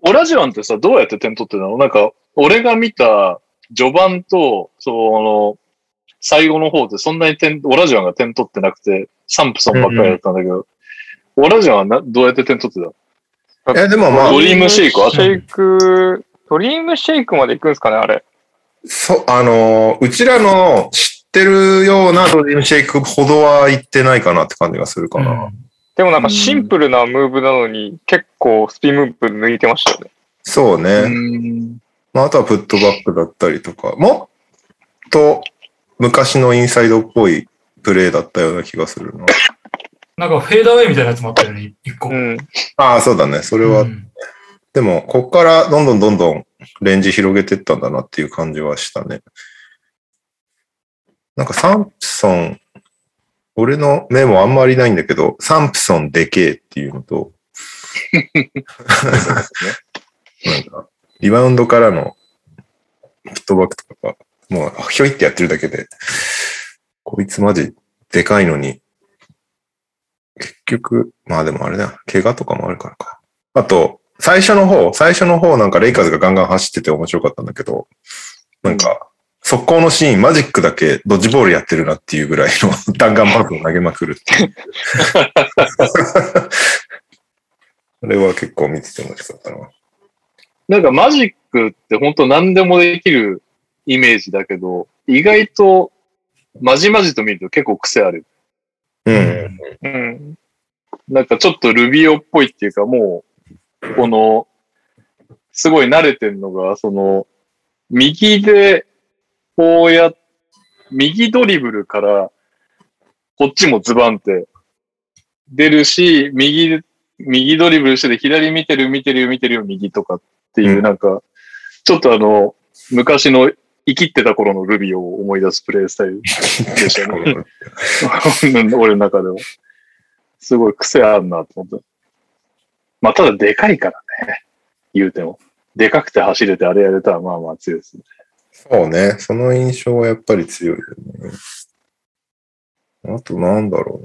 オラジワンってさ、どうやって点取ってたのなんか、俺が見た序盤と、その、最後の方でそんなに点、オラジワンが点取ってなくて、サンプソンばっかりだったんだけど、オラジワンはなどうやって点取ってた？え、でもまあド、リームシェイク？シェイク、ドリームシェイクまで行くんですかね、あれ。そ、あの、うちらの知ってるようなドリームシェイクほどは行ってないかなって感じがするかな。でもなんかシンプルなムーブなのに、結構スピンムーブ抜いてましたよね。そうね。うん。まあ、あとはプットバックだったりとか、もっと昔のインサイドっぽいプレーだったような気がするな。なんかフェーダーウェイみたいなやつもあったよね、一個。うん。ああ、そうだね。それは、うんでも、こっからどんどんどんどんレンジ広げてったんだなっていう感じはしたね。なんかサンプソン俺の目もあんまりないんだけど、サンプソンでけえっていうのと、なんか、リバウンドからのフットバックとかが、もうひょいってやってるだけで、こいつマジでかいのに、結局、まあでもあれだ、怪我とかもあるからか。あと、最初の方、最初の方なんかレイカーズがガンガン走ってて面白かったんだけど、なんか、速攻のシーン、マジックだけドッジボールやってるなっていうぐらいの 弾丸パスを投げまくるっていう。あれは結構見てて面白かったな。なんかマジックって本当何でもできるイメージだけど、意外とまじまじと見ると結構癖ある。うん。うん。なんかちょっとルビオっぽいっていうかもう、この、すごい慣れてんのが、その、右で、こうや、右ドリブルから、こっちもズバンって出るし、右、右ドリブルしてて、左見てる見てる見てるよ右とかっていうう、んなんか、ちょっとあの、昔の生きってた頃のルビオを思い出すプレイスタイルでしたね。俺の中では。すごい癖あるなと思って。まあ、ただでかいからね。言うても。でかくて走れてあれやれたらまあまあ強いですね。そうね。その印象はやっぱり強いよね。あとなんだろう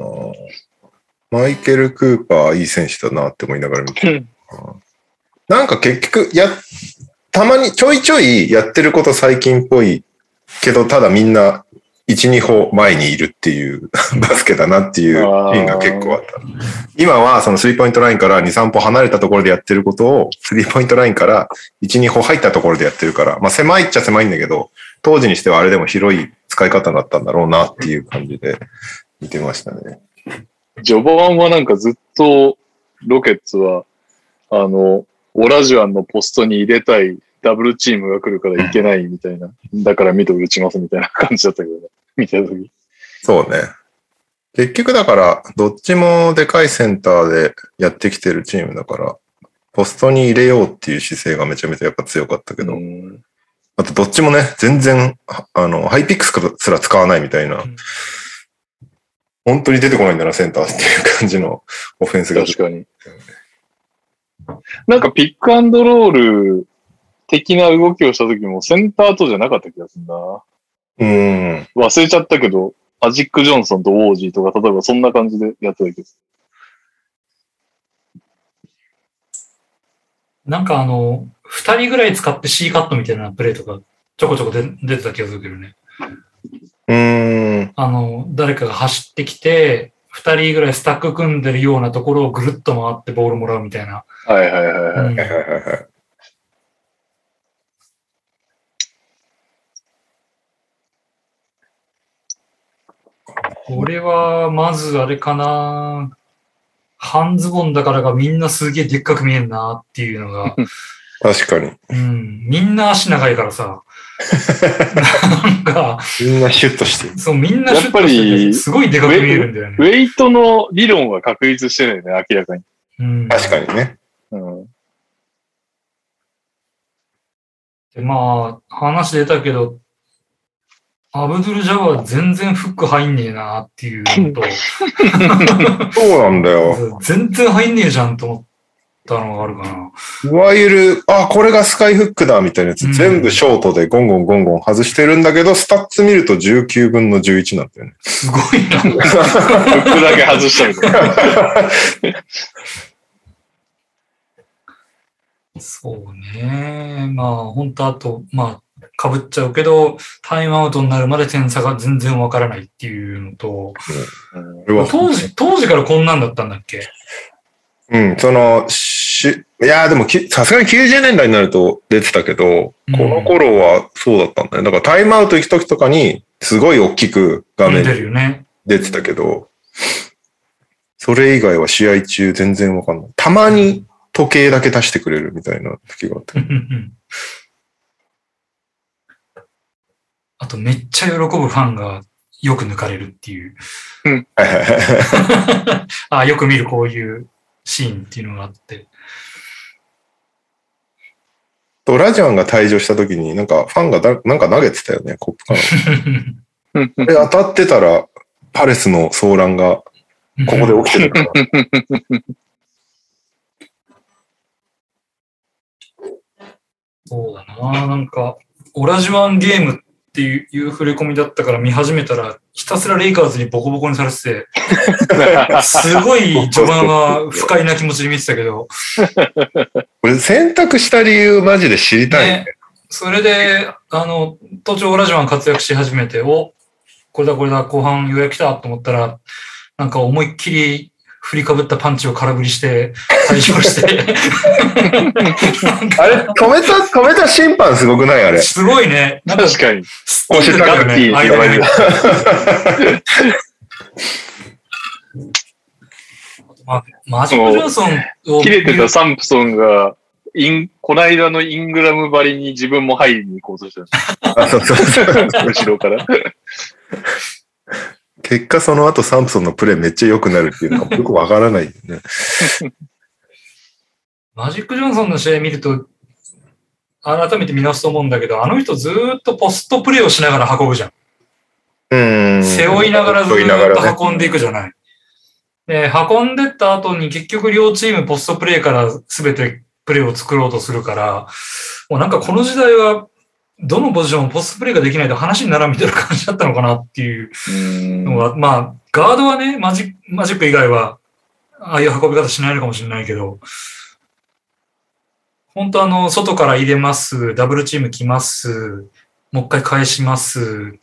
な。マイケル・クーパーいい選手だなって思いながら見てる。なんか結局、や、たまにちょいちょいやってること最近っぽいけど、ただみんな1、2歩前にいるっていう バスケだなっていうシーンが結構あった。今はそのスリーポイントラインから2、3歩離れたところでやってることを、スリーポイントラインから1、2歩入ったところでやってるから、まあ狭いっちゃ狭いんだけど、当時にしてはあれでも広い使い方だったんだろうなっていう感じで見てましたね。序盤はなんかずっとロケッツは、あの、オラジュアンのポストに入れたいダブルチームが来るからいけないみたいな。だからミドル打ちますみたいな感じだったけどね。見てた時。そうね。結局だから、どっちもでかいセンターでやってきてるチームだから、ポストに入れようっていう姿勢がめちゃめちゃやっぱ強かったけど、うんあとどっちもね、全然、ああの、ハイピックスすら使わないみたいな、ん本当に出てこないんだな、センターっていう感じのオフェンスが。確かに。なんかピックアンドロール的な動きをした時もセンターとじゃなかった気がするな。うん。忘れちゃったけど、アジック・ジョンソンとウォージーとか、例えばそんな感じでやってたけど。なんかあの、二人ぐらい使って C カットみたいなプレイとかちょこちょこで出てた気がするけどね。うん。あの、誰かが走ってきて、二人ぐらいスタック組んでるようなところをぐるっと回ってボールもらうみたいな。はいはいはいはい。うんこれは、まずあれかな。半ズボンだからがみんなすげえでっかく見えんなっていうのが、確かに。うん、みんな足長いからさ、なんか、みんなシュッとしてる。そう、みんなシュッとしてて、すごいでかく見えるんだよね。ウェイトの理論は確立してないね、明らかに。うん、確かにね。うん。でまあ、話出たけど、アブドゥル・ジャワー全然フック入んねえなっていうのと、そうなんだよ。全然入んねえじゃんと思ったのがあるかな。いわゆる、あ、これがスカイフックだみたいなやつ、うん全部ショートでゴンゴンゴンゴン外してるんだけど、スタッツ見ると19分の11なんだよね。すごいな。フックだけ外したみたいな。そうね。まあ、本当あと、まあ、かぶっちゃうけど、タイムアウトになるまで点差が全然わからないっていうのと、当時、当時からこんなんだったんだっけ？うん、その、し、いやーでもき、さすがに90年代になると出てたけど、うんこの頃はそうだったんだよ。だからタイムアウト行くときとかに、すごい大きく画面出にるよね。出てたけど、それ以外は試合中全然わかんない。たまに時計だけ出してくれるみたいな時があって。あと、めっちゃ喜ぶファンがよく抜かれるっていう。あよく見るこういうシーンっていうのがあって。と、ラジアンが退場した時に、なんかファンがだなんか投げてたよね、コップかな。あれ当たってたら、パレスの騒乱がここで起きてるから。そうだな、なんか、オラジワンゲームっていういう触れ込みだったから見始めたら、ひたすらレイカーズにボコボコにされてて、すごい序盤は不快な気持ちで見てたけど、俺選択した理由マジで知りたいね。ね。それで、あの、途中オラジワン活躍し始めて、お、これだこれだ、後半ようやく来たと思ったら、なんか思いっきり振りかぶったパンチを空振りして、退場して、あれ止めた、止めた審判すごくない？あれ。すごいね。か、確かに。スッと出てるよね間にまあ、マジック・ジョンソンを切れてたサンプソンが、イン、こないだのイングラムばりに自分も入りに行こうとした。あそうそうそう 後ろから。結果その後サンプソンのプレーめっちゃ良くなるっていうのがよくわからないよね。マジック・ジョンソンの試合見ると、改めて見直すと思うんだけど、あの人ずーっとポストプレーをしながら運ぶじゃん。うん。背負いながらず背負いながらねーっと運んでいくじゃない。で、運んでった後に結局両チームポストプレーから全てプレーを作ろうとするから、もうなんかこの時代は、どのポジションもポストプレーができないと話にならんみたいな感じだったのかなっていう。のが、まあ、ガードはね、マジマジック以外は、ああいう運び方しないのかもしれないけど、本当あの、外から入れます、ダブルチーム来ます、もう一回返します、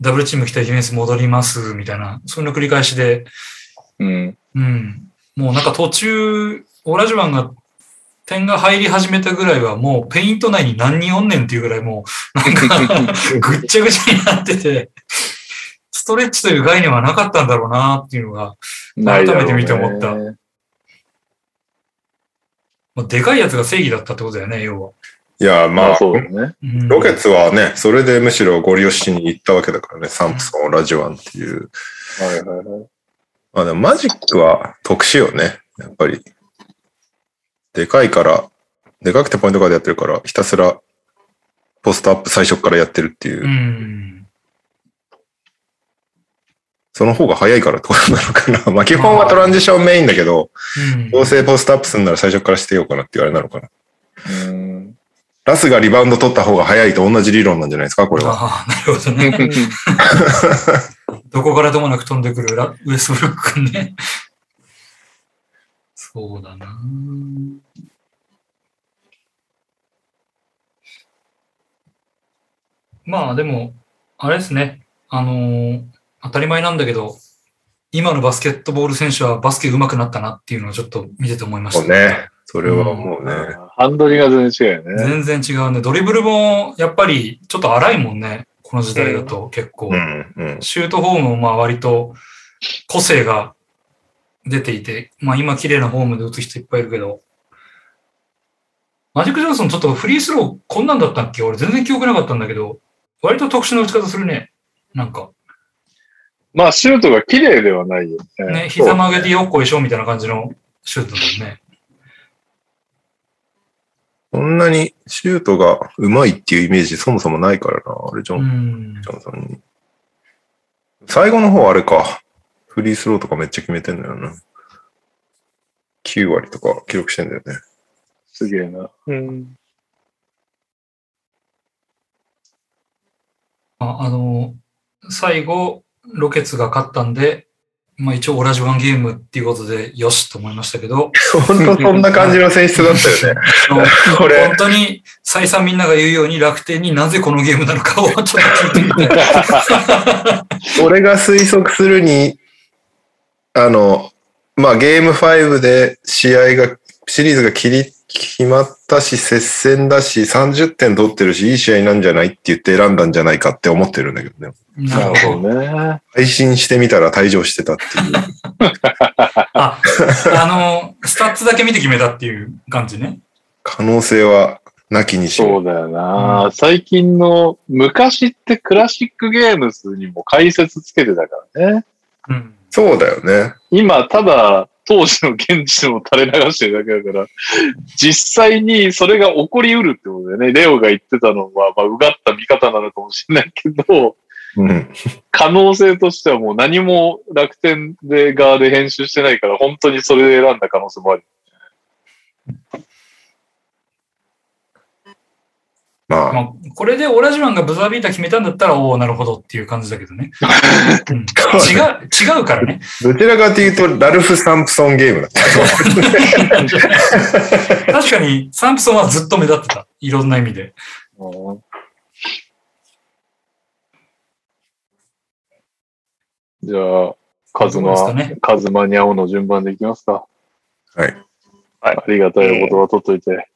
ダブルチーム来たらディフェンス戻ります、みたいな、そういうの繰り返しで、うん。うん。もうなんか途中、オラジュワンが点が入り始めたぐらいはもうペイント内に何人おんねんっていうぐらいもう、なんかぐっちゃぐちゃになってて、ストレッチという概念はなかったんだろうなっていうのが、改めて見て思ったもうでかいやつが正義だったってことだよね、要は。いや、まあ、まあそうだね。うんロケツはね、それでむしろゴリ押しに行ったわけだからね、サンプソン、ラジワンっていう。はいはいはい。まあでもマジックは特殊よね、やっぱり。でかいから、でかくてポイントガードやってるから、ひたすらポストアップ最初からやってるっていう。うん。その方が早いからってことなのかな。まあ基本はトランジションメインだけど、うんどうせポストアップするなら最初からしてようかなっていうあれなのかな。うん。ラスがリバウンド取った方が早いと同じ理論なんじゃないですか、これは。ああ、なるほどね。どこからともなく飛んでくるラウエストブルック君ね。そうだな。まあでも、あれですね。あのー当たり前なんだけど、今のバスケットボール選手はバスケ上手くなったなっていうのをちょっと見てて思いました。そうね。それはもうね。ハンドリが全然違うよね。全然違うね。ドリブルもやっぱりちょっと荒いもんね。この時代だと結構。うん、うん。シュートフォームもまあ割と個性が出ていて、まあ今綺麗なフォームで打つ人いっぱいいるけど、マジック・ジョンソンちょっとフリースローこんなんだったっけ？俺全然記憶なかったんだけど、割と特殊な打ち方するね。なんか、まあ、シュートが綺麗ではないよね。ね、膝曲げてよっこいしょみたいな感じのシュートだもんね。そんなにシュートが上手いっていうイメージそもそもないからな、あれジョうン、んジ。ョンソンに。最後の方あれか。フリースローとかめっちゃ決めてんだよな。9割とか記録してんだよね。すげえな。うん。ああの、最後、ロケツが勝ったんで、まあ一応オラジワンゲームっていうことでよしと思いましたけど、本当そんな感じの選出だったよね。これ本当に再三みんなが言うように楽天になぜこのゲームなのかをちょっと聞いてみて。俺が推測するに、あの、まあゲーム5で試合が、シリーズが切り、決まったし、接戦だし、30点取ってるし、いい試合なんじゃないって言って選んだんじゃないかって思ってるんだけどね。なるほど。ね。配信してみたら退場してたっていう。あ、あの、スタッツだけ見て決めたっていう感じね。可能性はなきにしも。そうだよな、最近の、昔ってクラシックゲームスにも解説つけてたからね。うん。そうだよね。今、ただ、当時の現地の垂れ流してるだけだから、実際にそれが起こりうるってことだよね。レオが言ってたのは、まあ、うがった見方なのかもしれないけど、うん。可能性としてはもう何も楽天で側で編集してないから、本当にそれで選んだ可能性もある。まあ、まあ、これでオラジマンがブザービーター決めたんだったら、おおなるほどっていう感じだけどね。うん違う、違うからね。どちらかというと、ラルフ・サンプソンゲームだった。確かに、サンプソンはずっと目立ってた。いろんな意味で。じゃあ、カズマ、ねカズマに青の順番でいきますか。はい。ありがたいお言葉取っといて。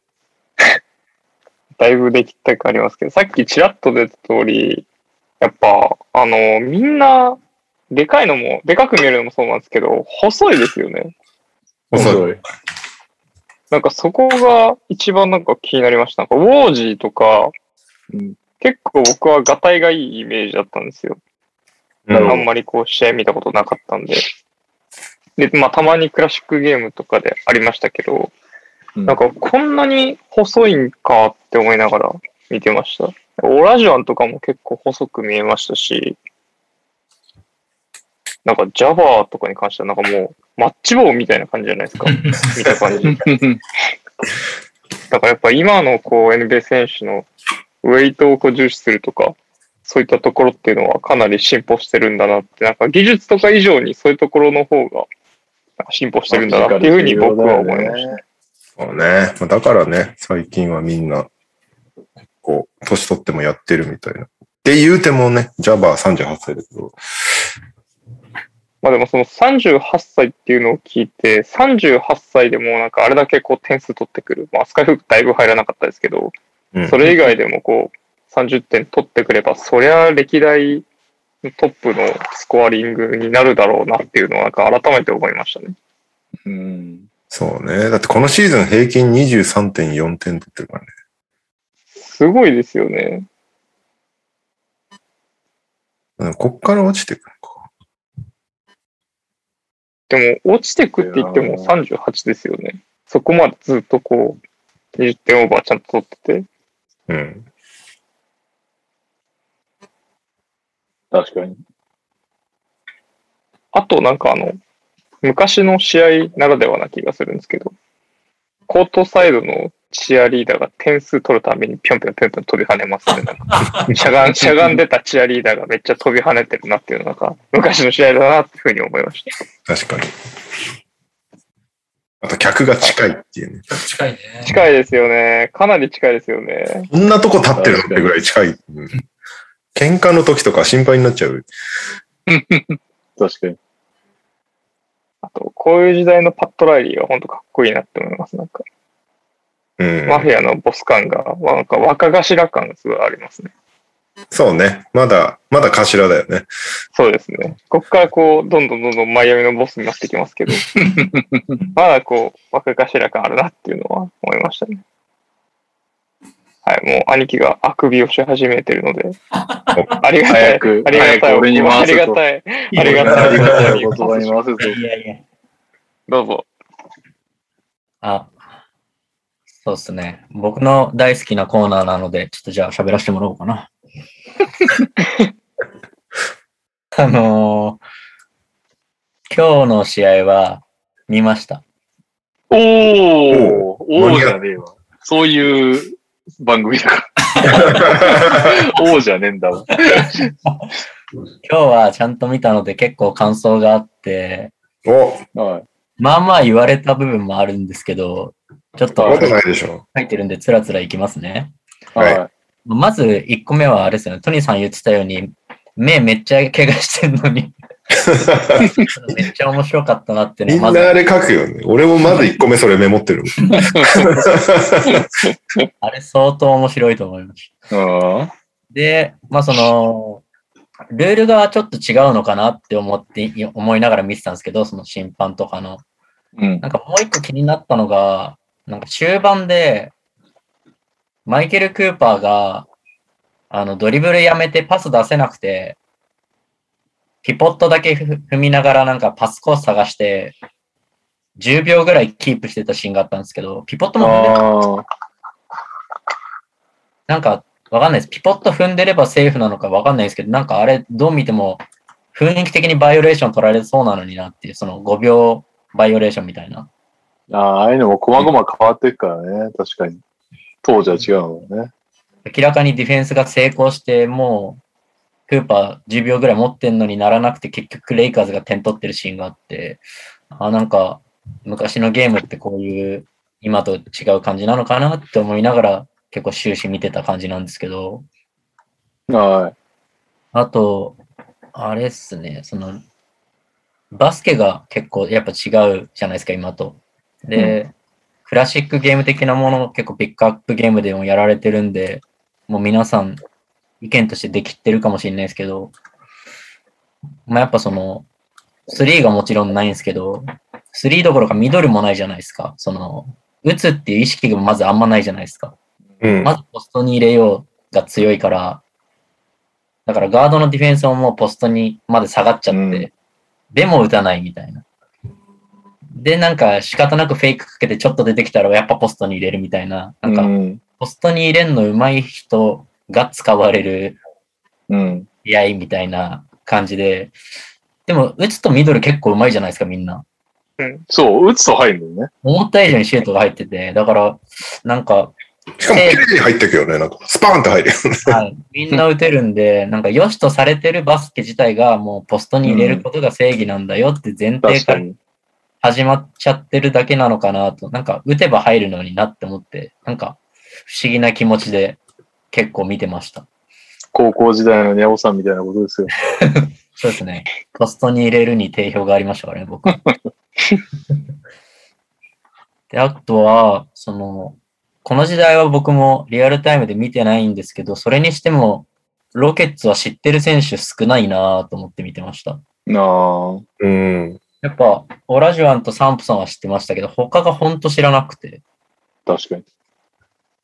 だいぶできたくありますけど、さっきちらっと出た通り、やっぱ、あの、みんな、でかいのも、でかく見えるのもそうなんですけど、細いですよね。細い。なんかそこが一番なんか気になりました。なんかウォージーとか、うん結構僕はガタイがいいイメージだったんですよ。うんあんまりこう試合見たことなかったんで。で、まあたまにクラシックゲームとかでありましたけど、うんなんかこんなに細いんかって思いながら見てました。オラジュアンとかも結構細く見えましたし、なんかジャバーとかに関してはなんかもうマッチ棒みたいな感じじゃないですか。見た感じ。だからやっぱ今のこう NBA 選手のウェイトをこう重視するとか、そういったところっていうのはかなり進歩してるんだなって、なんか技術とか以上にそういうところの方が進歩してるんだなっていうふうに僕は思いました。そうね。まあだからね、最近はみんな、こう、年取ってもやってるみたいな。って言うてもね、ジャバー38歳だけど、まあでもその38歳っていうのを聞いて、38歳でもなんかあれだけこう点数取ってくる。まあスカイフックだいぶ入らなかったですけど、うんそれ以外でもこう30点取ってくれば、そりゃ歴代のトップのスコアリングになるだろうなっていうのはなんか改めて思いましたね。うん。そうね。だってこのシーズン平均23.4点取ってるからね。すごいですよね。うんこっから落ちてくるのか。でも落ちてくって言っても38ですよね。そこまでずっとこう20点オーバーちゃんと取ってて。うん。確かに。あとなんかあの、昔の試合ならではな気がするんですけど、コートサイドのチアリーダーが点数取るためにぴょんぴょんぴょんぴょん飛び跳ねますね。なんか しゃがん、しゃがんでたチアリーダーがめっちゃ飛び跳ねてるなっていうのが、なんか昔の試合だなっていうふうに思いました。確かに。あと客が近いっていうね。近いね。近いですよね。かなり近いですよね。こんなとこ立ってるのってぐらい近い。う ん喧嘩の時とか心配になっちゃう。確かに。あと、こういう時代のパッドライリーが本当かっこいいなって思います。なんか、うん。マフィアのボス感が、なんか若頭感がすごいありますね。そうね。まだ、まだ頭だよね。そうですね。ここからこう、どんどんどんどんマイアミのボスになってきますけど、まだこう、若頭感あるなっていうのは思いましたね。はい、もう兄貴があくびをし始めてるので、ありがたい。ありがたい。俺に回ありがたい。ありがたい。ありがたいお言葉に回すと。いやいや。どうぞ。あ、そうですね。僕の大好きなコーナーなので、ちょっとじゃあ喋らせてもらおうかな。あのー今日の試合は見ました。おーお王じゃねえわ。そういう番組だから。王じゃねえんだわ。今日はちゃんと見たので結構感想があって、お、はい。まあまあ言われた部分もあるんですけど、ちょっととないでしょ。書いてるんでつらつらいきますね。はいはい。まず1個目はあれですよね。トニーさん言ってたように、目めっちゃ怪我してんのに、めっちゃ面白かったなってね。みんなあれ書くよね。俺もまず1個目それメモってる。あれ相当面白いと思いました。あで、まあその、ルールがちょっと違うのかなって思って、思いながら見てたんですけど、その審判とかの。うん。なんかもう一個気になったのが、なんか終盤で、マイケル・クーパーが、あの、ドリブルやめてパス出せなくて、ピポットだけふ踏みながらなんかパスコース探して、10秒ぐらいキープしてたシーンがあったんですけど、ピポットも踏んでな。なんか、わかんないです。ピポッと踏んでればセーフなのかわかんないですけど、なんかあれ、どう見ても雰囲気的にバイオレーション取られそうなのになっていう、その5秒バイオレーションみたいな。ああ、ああいうのも細々変わっていくからね。確かに。当時は違うもんね。明らかにディフェンスが成功して、もう、クーパー10秒ぐらい持ってんのにならなくて、結局レイカーズが点取ってるシーンがあって、あ、なんか、昔のゲームってこういう、今と違う感じなのかなって思いながら、結構終始見てた感じなんですけど、はあと、あれっすね、その、バスケが結構やっぱ違うじゃないですか、今と。で、クラシックゲーム的なものを結構ピックアップゲームでもやられてるんで、もう皆さん意見としてできてるかもしれないですけど、まあやっぱその、3がもちろんないんですけど、3どころかミドルもないじゃないですか。その、打つっていう意識がまずあんまないじゃないですか。うん。まずポストに入れようが強いから、だからガードのディフェンスももうポストにまで下がっちゃって、うんでも打たないみたいな。で、なんか仕方なくフェイクかけてちょっと出てきたらやっぱポストに入れるみたいな、い。なんかうん。ポストに入れるの上手い人が使われるうん。試合みたいな感じで、でも打つとミドル結構上手いじゃないですかみんな。そう、打つと入るんだよね。思った以上にシュートが入ってて、だから、なんか、しかも綺麗に入ってくよね。なんか、スパーンって入るよね。はい。みんな打てるんで、なんか良しとされてるバスケ自体がもうポストに入れることが正義なんだよって前提からに。始まっちゃってるだけなのかなと、なんか打てば入るのになって思って、なんか不思議な気持ちで結構見てました。高校時代のニャオさんみたいなことですよ。そうですね。ポストに入れるに定評がありましたからね、僕。で、あとは、その、この時代は僕もリアルタイムで見てないんですけど、それにしても、ロケッツは知ってる選手少ないなと思って見てました。なあ。うん。やっぱ、オラジュアンとサンプソンは知ってましたけど、他が本当知らなくて。確かに。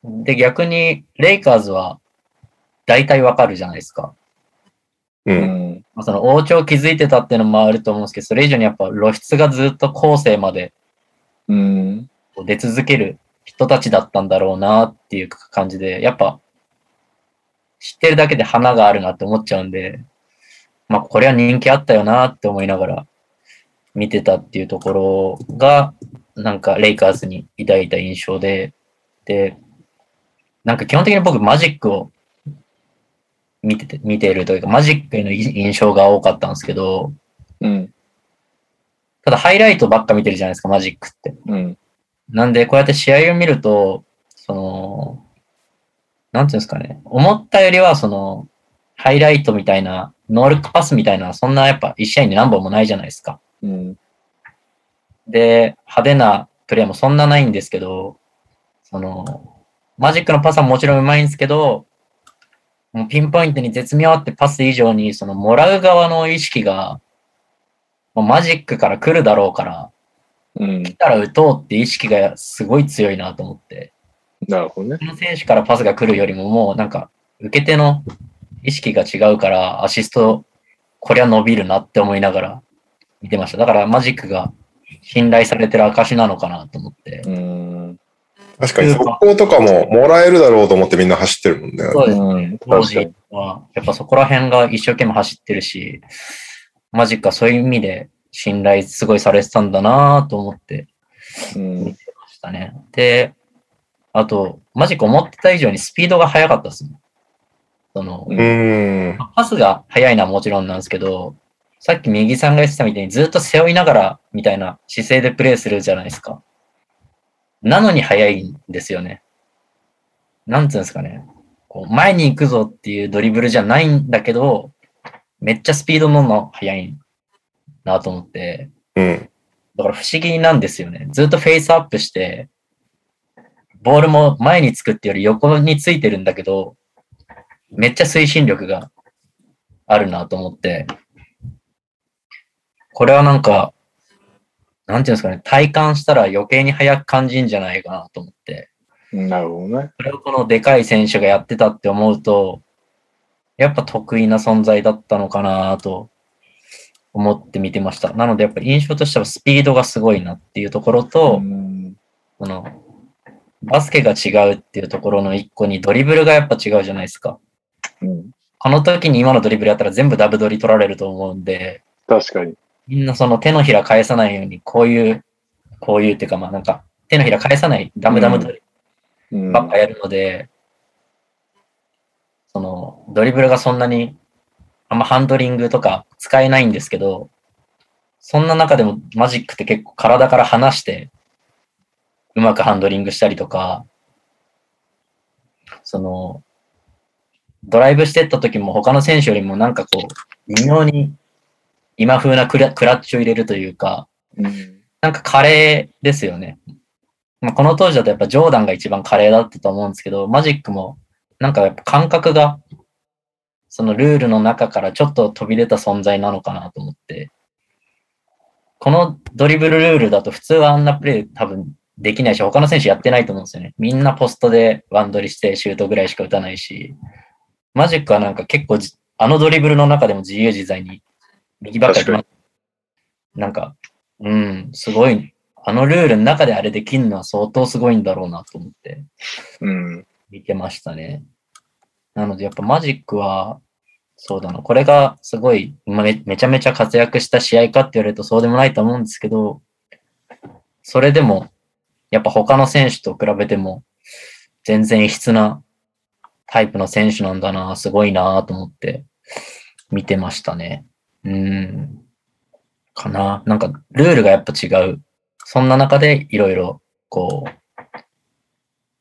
で、逆に、レイカーズは、大体わかるじゃないですか。う。うんん。まあ、その王朝を築いてたっていうのもあると思うんですけど、それ以上にやっぱ露出がずっと後世までうん。出続ける人たちだったんだろうなっていう感じで、やっぱ知ってるだけで花があるなって思っちゃうんで、まあこれは人気あったよなって思いながら見てたっていうところが、なんかレイカーズに抱いた印象で、で、なんか基本的に僕マジックを見てて、見ているというか、マジックへの印象が多かったんですけど、うん。ただハイライトばっか見てるじゃないですか、マジックって。うん。なんで、こうやって試合を見ると、その、なんていうんですかね、思ったよりは、その、ハイライトみたいな、ノールックパスみたいな、そんなやっぱ一試合に何本もないじゃないですか。うん。で、派手なプレーもそんなないんですけど、その、マジックのパスはもちろん上手いんですけど、もうピンポイントに絶妙ってパス以上に、その、もらう側の意識が、もうマジックから来るだろうから、うん。来たら打とうって意識がすごい強いなと思って。なるほどね。この選手からパスが来るよりももうなんか受け手の意識が違うからアシストこりゃ伸びるなって思いながら見てました。だからマジックが信頼されてる証なのかなと思って。うん。確かに、速攻とかももらえるだろうと思ってみんな走ってるもんね。そうです。うん。当時。はやっぱそこら辺が一生懸命走ってるし、マジックはそういう意味で信頼すごいされてたんだなと思ってうん。ましたね。で、あと、マジック思ってた以上にスピードが速かったですね。その、うんうん。パスが速いのはもちろんなんですけど、さっき右さんが言ってたみたいにずっと背負いながらみたいな姿勢でプレーするじゃないですか。なのに速いんですよね。なんつうんですかね。こう前に行くぞっていうドリブルじゃないんだけど、めっちゃスピードのの速いなと思って、うん。だから不思議なんですよね。ずっとフェイスアップして、ボールも前につくってより横についてるんだけど、めっちゃ推進力があるなと思って、これはなんか、なんていうんですかね、体感したら余計に速く感じんじゃないかなと思って、なるほどね。それをこのでかい選手がやってたって思うと、やっぱ得意な存在だったのかなと思って見てました。なのでやっぱり印象としてはスピードがすごいなっていうところと、のバスケが違うっていうところの一個にドリブルがやっぱ違うじゃないですか。うん。この時に今のドリブルやったら全部ダブドリ取られると思うんで、確かに。みんなその手のひら返さないように、こういう、こういうっていうかまあなんか、手のひら返さないダムダムドリうん。ばっかやるので、そのドリブルがそんなにあんまハンドリングとか使えないんですけど、そんな中でもマジックって結構体から離して、うまくハンドリングしたりとか、その、ドライブしてった時も他の選手よりもなんかこう、微妙に今風なクラッチを入れるというか、うん。なんか華麗ですよね。まあ、この当時だとやっぱジョーダンが一番華麗だったと思うんですけど、マジックもなんかやっぱ感覚が、そのルールの中からちょっと飛び出た存在なのかなと思って、このドリブルルールだと普通はあんなプレー多分できないし、他の選手やってないと思うんですよね。みんなポストでワンドリしてシュートぐらいしか打たないし、マジックはなんか結構じあのドリブルの中でも自由自在に右ばっかりなんか、うん、すごい。あのルールの中であれできるのは相当すごいんだろうなと思ってうん。見てましたね。なのでやっぱマジックは、そうだな、これがすごいめめちゃめちゃ活躍した試合かって言われるとそうでもないと思うんですけど、それでも、やっぱ他の選手と比べても全然異質なタイプの選手なんだな、すごいなと思って見てましたね。うん。かな。なんかルールがやっぱ違う。そんな中でいろいろこう、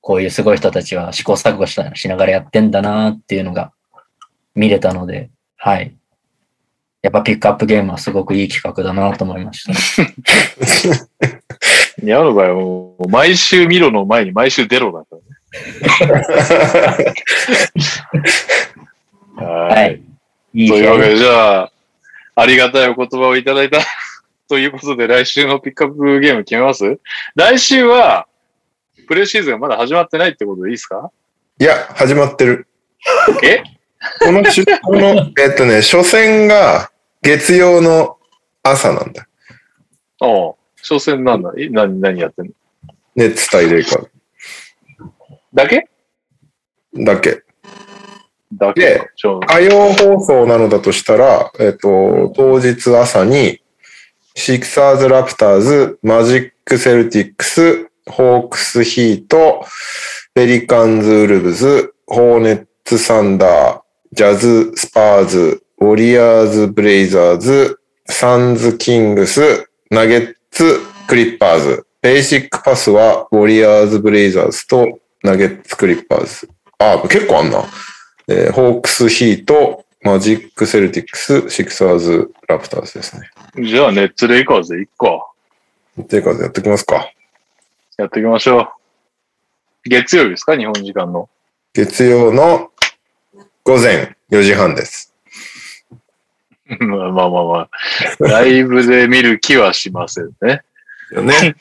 こういうすごい人たちは試行錯誤したしながらやってんだなっていうのが見れたので、はい。やっぱピックアップゲームはすごくいい企画だなと思いました。やるばよ、毎週見ろの前に毎週出ろだからね。は。はいい。いというわけで、じゃあ、ありがたいお言葉をいただいた。ということで、来週のピックアップゲーム決めます？来週は、プレシーズンがまだ始まってないってことでいいですか？いや、始まってる。え？このし、この、えっとね、初戦が月曜の朝なんだ。ああ、初戦なんだ。え何、何やってんの？ネッツ対レイカーだけ？ズだけ。だけで火曜放送なのだとしたら、えっと、当日朝に、シクサーズ・ラプターズ、マジック・セルティックス、ホークス・ヒート、ペリカンズ・ウルブズ、ホーネッツ・サンダー、ジャズ・スパーズ、ウォリアーズ・ブレイザーズ、サンズ・キングス、ナゲッツ・クリッパーズ。ベーシックパスは、ウォリアーズ・ブレイザーズとナゲッツ・クリッパーズ。あ、結構あんな。えーホークス、ヒート、マジック、セルティックス、シクサーズ、ラプターズですね。じゃあ、ネッツレイカーズでいっか。っていうか、やってきますか。やっていきましょう。月曜日ですか？日本時間の。月曜の午前4時半です。まあまあまあまあ。ライブで見る気はしませんね。ね。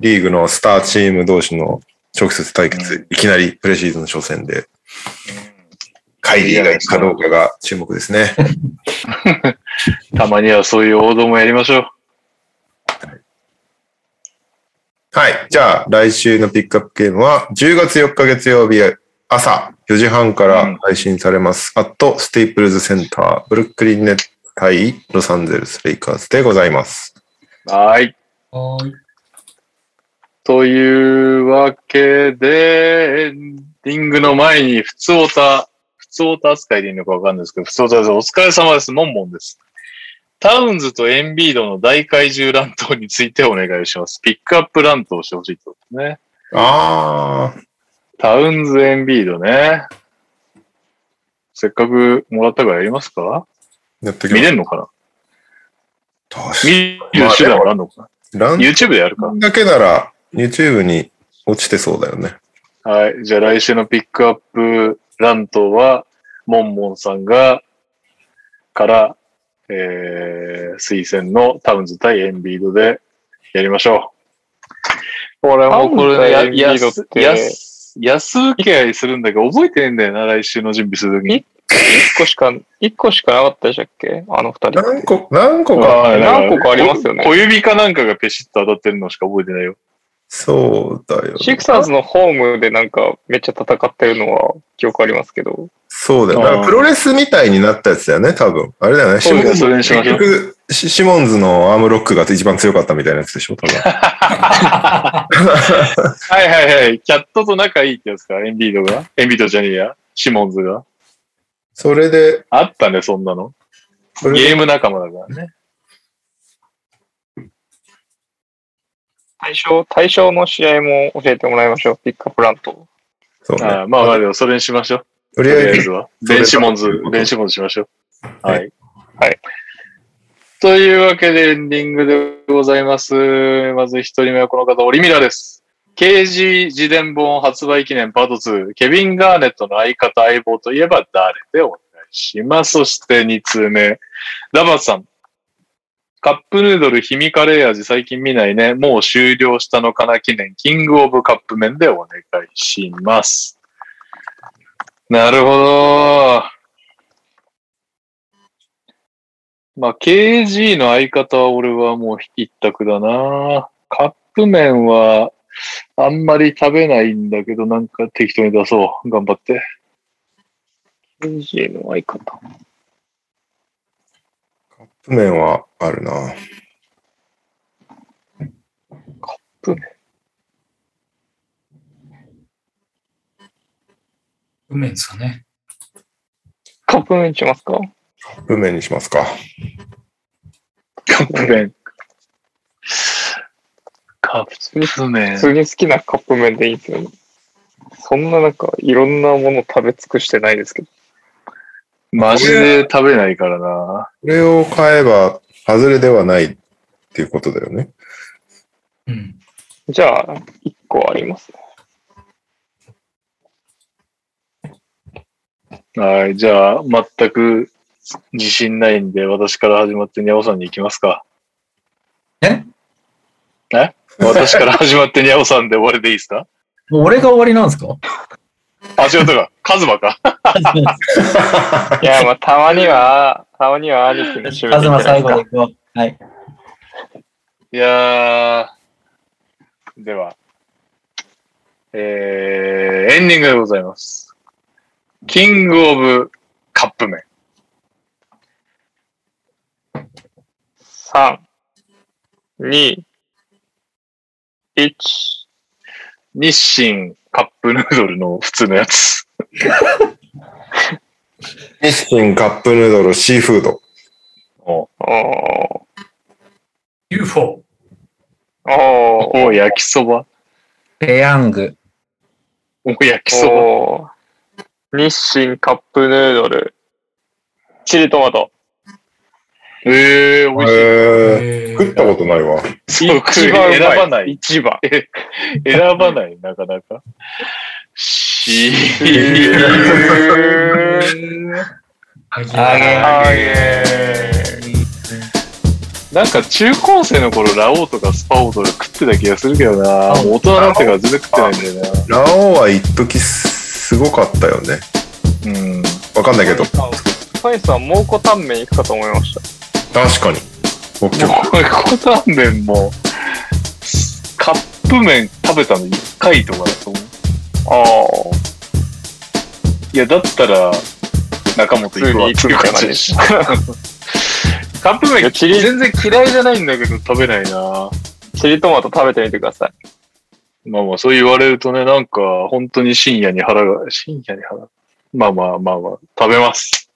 リーグのスターチーム同士の直接対決、いきなりプレシーズンの初戦で、カイリーが行くかどうかが 注目ですね。たまにはそういう王道もやりましょう。はい。じゃあ、来週のピックアップゲームは、10月4日月曜日朝4時半から配信されます。アットステイプルズセンター、ブルックリンネット対ロサンゼルスレイカーズでございます。はい。はーい。というわけで、エンディングの前に、普通オタ、普通オタ扱いでいいのかわかんないですけど、普通オタです。お疲れ様です。モンモンです。タウンズとエンビードの大怪獣乱闘についてお願いします。ピックアップ乱闘をしてほしいってことね。あー。タウンズ、エンビードね。せっかくもらったからやりますか？やってき。見れんのかな？見る手段はあるのかな？ラン ?YouTube でやるか。だけなら YouTube に落ちてそうだよね。はい。じゃあ来週のピックアップ乱闘は、モンモンさんが、から、えー、推薦のタウンズ対エンビードでやりましょう。俺もこれや、タウンズ対エンビードってやす、安請け合いするんだけど、覚えてねえんだよな、来週の準備するときに。一個しか、一個しかなかったでしたっけ？あの二人。何個、何個か。はい何個かありますよね小小指かなんかがペシッと当たってるのしか覚えてないよ。そうだよ、ね。シクサーズのホームでなんかめっちゃ戦ってるのは記憶ありますけど、そうだよ。だからプロレスみたいになったやつだよね、多分。あれだよね。シモンズそうですそれにしましょう結局シシモンズのアームロックが一番強かったみたいなやつでしょ、多分。はいはいはい。キャットと仲いいってやつか、エンビードが。エンビードじゃねえや。シモンズが。それで、あったね、そんなの。ゲーム仲間だからね。対象、対象の試合も教えてもらいましょう。ピックアップラント。そうね。ああまあまあ、でもそれにしましょう。とりあえず、は。それベンシモンズそういうこ、とベンシモンズしましょう。は。はいはいというわけでエンディングでございます。まず一人目はこの方、オリミラです。KG 自伝本発売記念パート2、ケビン・ガーネットの相方相棒といえば誰でお願いします。そして二通目、ダバさん。カップヌードル氷見カレー味最近見ないね。もう終了したのかな記念、キングオブカップ麺でお願いします。なるほど。まあ、KG の相方は俺はもう一択だな。カップ麺はあんまり食べないんだけど、なんか適当に出そう。頑張って。KG の相方。カップ麺はあるな。うめんですかね。カップ麺しますか？カップ麺にしますか。カップ麺。カップ麺普。通に好きなカップ麺でいいですよね。そんななんかいろんなもの食べ尽くしてないですけど。マジで食べないからな。これを買えば、外れではないっていうことだよね。うん。じゃあ、1個ありますね。はい。じゃあ、全く自信ないんで、私から始まってニャオさんに行きますか。え？え？私から始まってニャオさんで終わりでいいですか？もう俺が終わりなんですか？あ、違ったか。カズマか。いや、まあ、たまには、たまには兄貴の趣味カズマ最後で行こう。はい。いやー、では、えー、エンディングでございます。キングオブカップ麺。3、2、1。日清カップヌードルの普通のやつ。日清カップヌードルシーフード。おお UFO。ーおーお焼きそば。ペヤング。お焼きそば。日清カップヌードル。チリトマト。えー、美味しい。えー、食ったことないわ。一番。選ばない。一番。選ばない、なかなか。しあげあげなんか中高生の頃、ラオウとかスパオとか食ってた気がするけどな。もう大人になってから全然食ってないんだよな。ラオウは一時すごかったよね。うん。わかんないけど。サイさん、蒙古タンメン行くかと思いました。確かに。北極。これ、コタンメンも、カップ麺食べたの1回とかだと思う。ああ。いや、だったら、中本行くわっていう感じでした。カップ麺、全然嫌いじゃないんだけど食べないな。チリトマト食べてみてください。まあまあ、そう言われるとね、なんか、本当に深夜に腹が、深夜に腹まあまあまあまあ、食べます。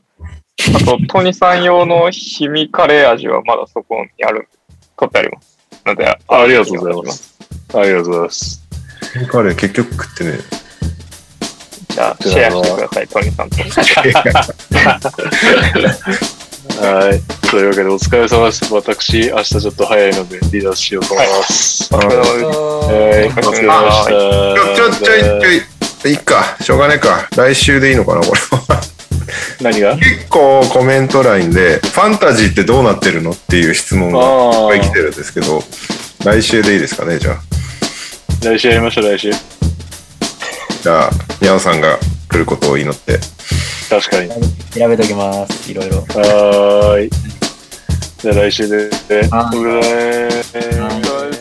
あと、トニさん用の氷見カレー味はまだそこにある。取ってあります。ので、あありがとうございます。ありがとうございます。カレー結局食ってね。じゃあ、シェアしてください、トニさんと。はい。というわけで、お疲れ様です。私、明日ちょっと早いので、離脱しようと思います。はい。お疲れ様でした。ちょ、ちょ、ちょい、ちょい。いいか。しょうがねえか。来週でいいのかな、これは。何が？結構コメント欄で、ファンタジーってどうなってるのっていう質問がいっあぱい来てるんですけど、来週でいいですかね、じゃあ。あ、来週やりましょう、来週。じゃあ、宮尾さんが来ることを祈って。確かに。調べときます。いろいろ。はーい。じゃあ来週で。はい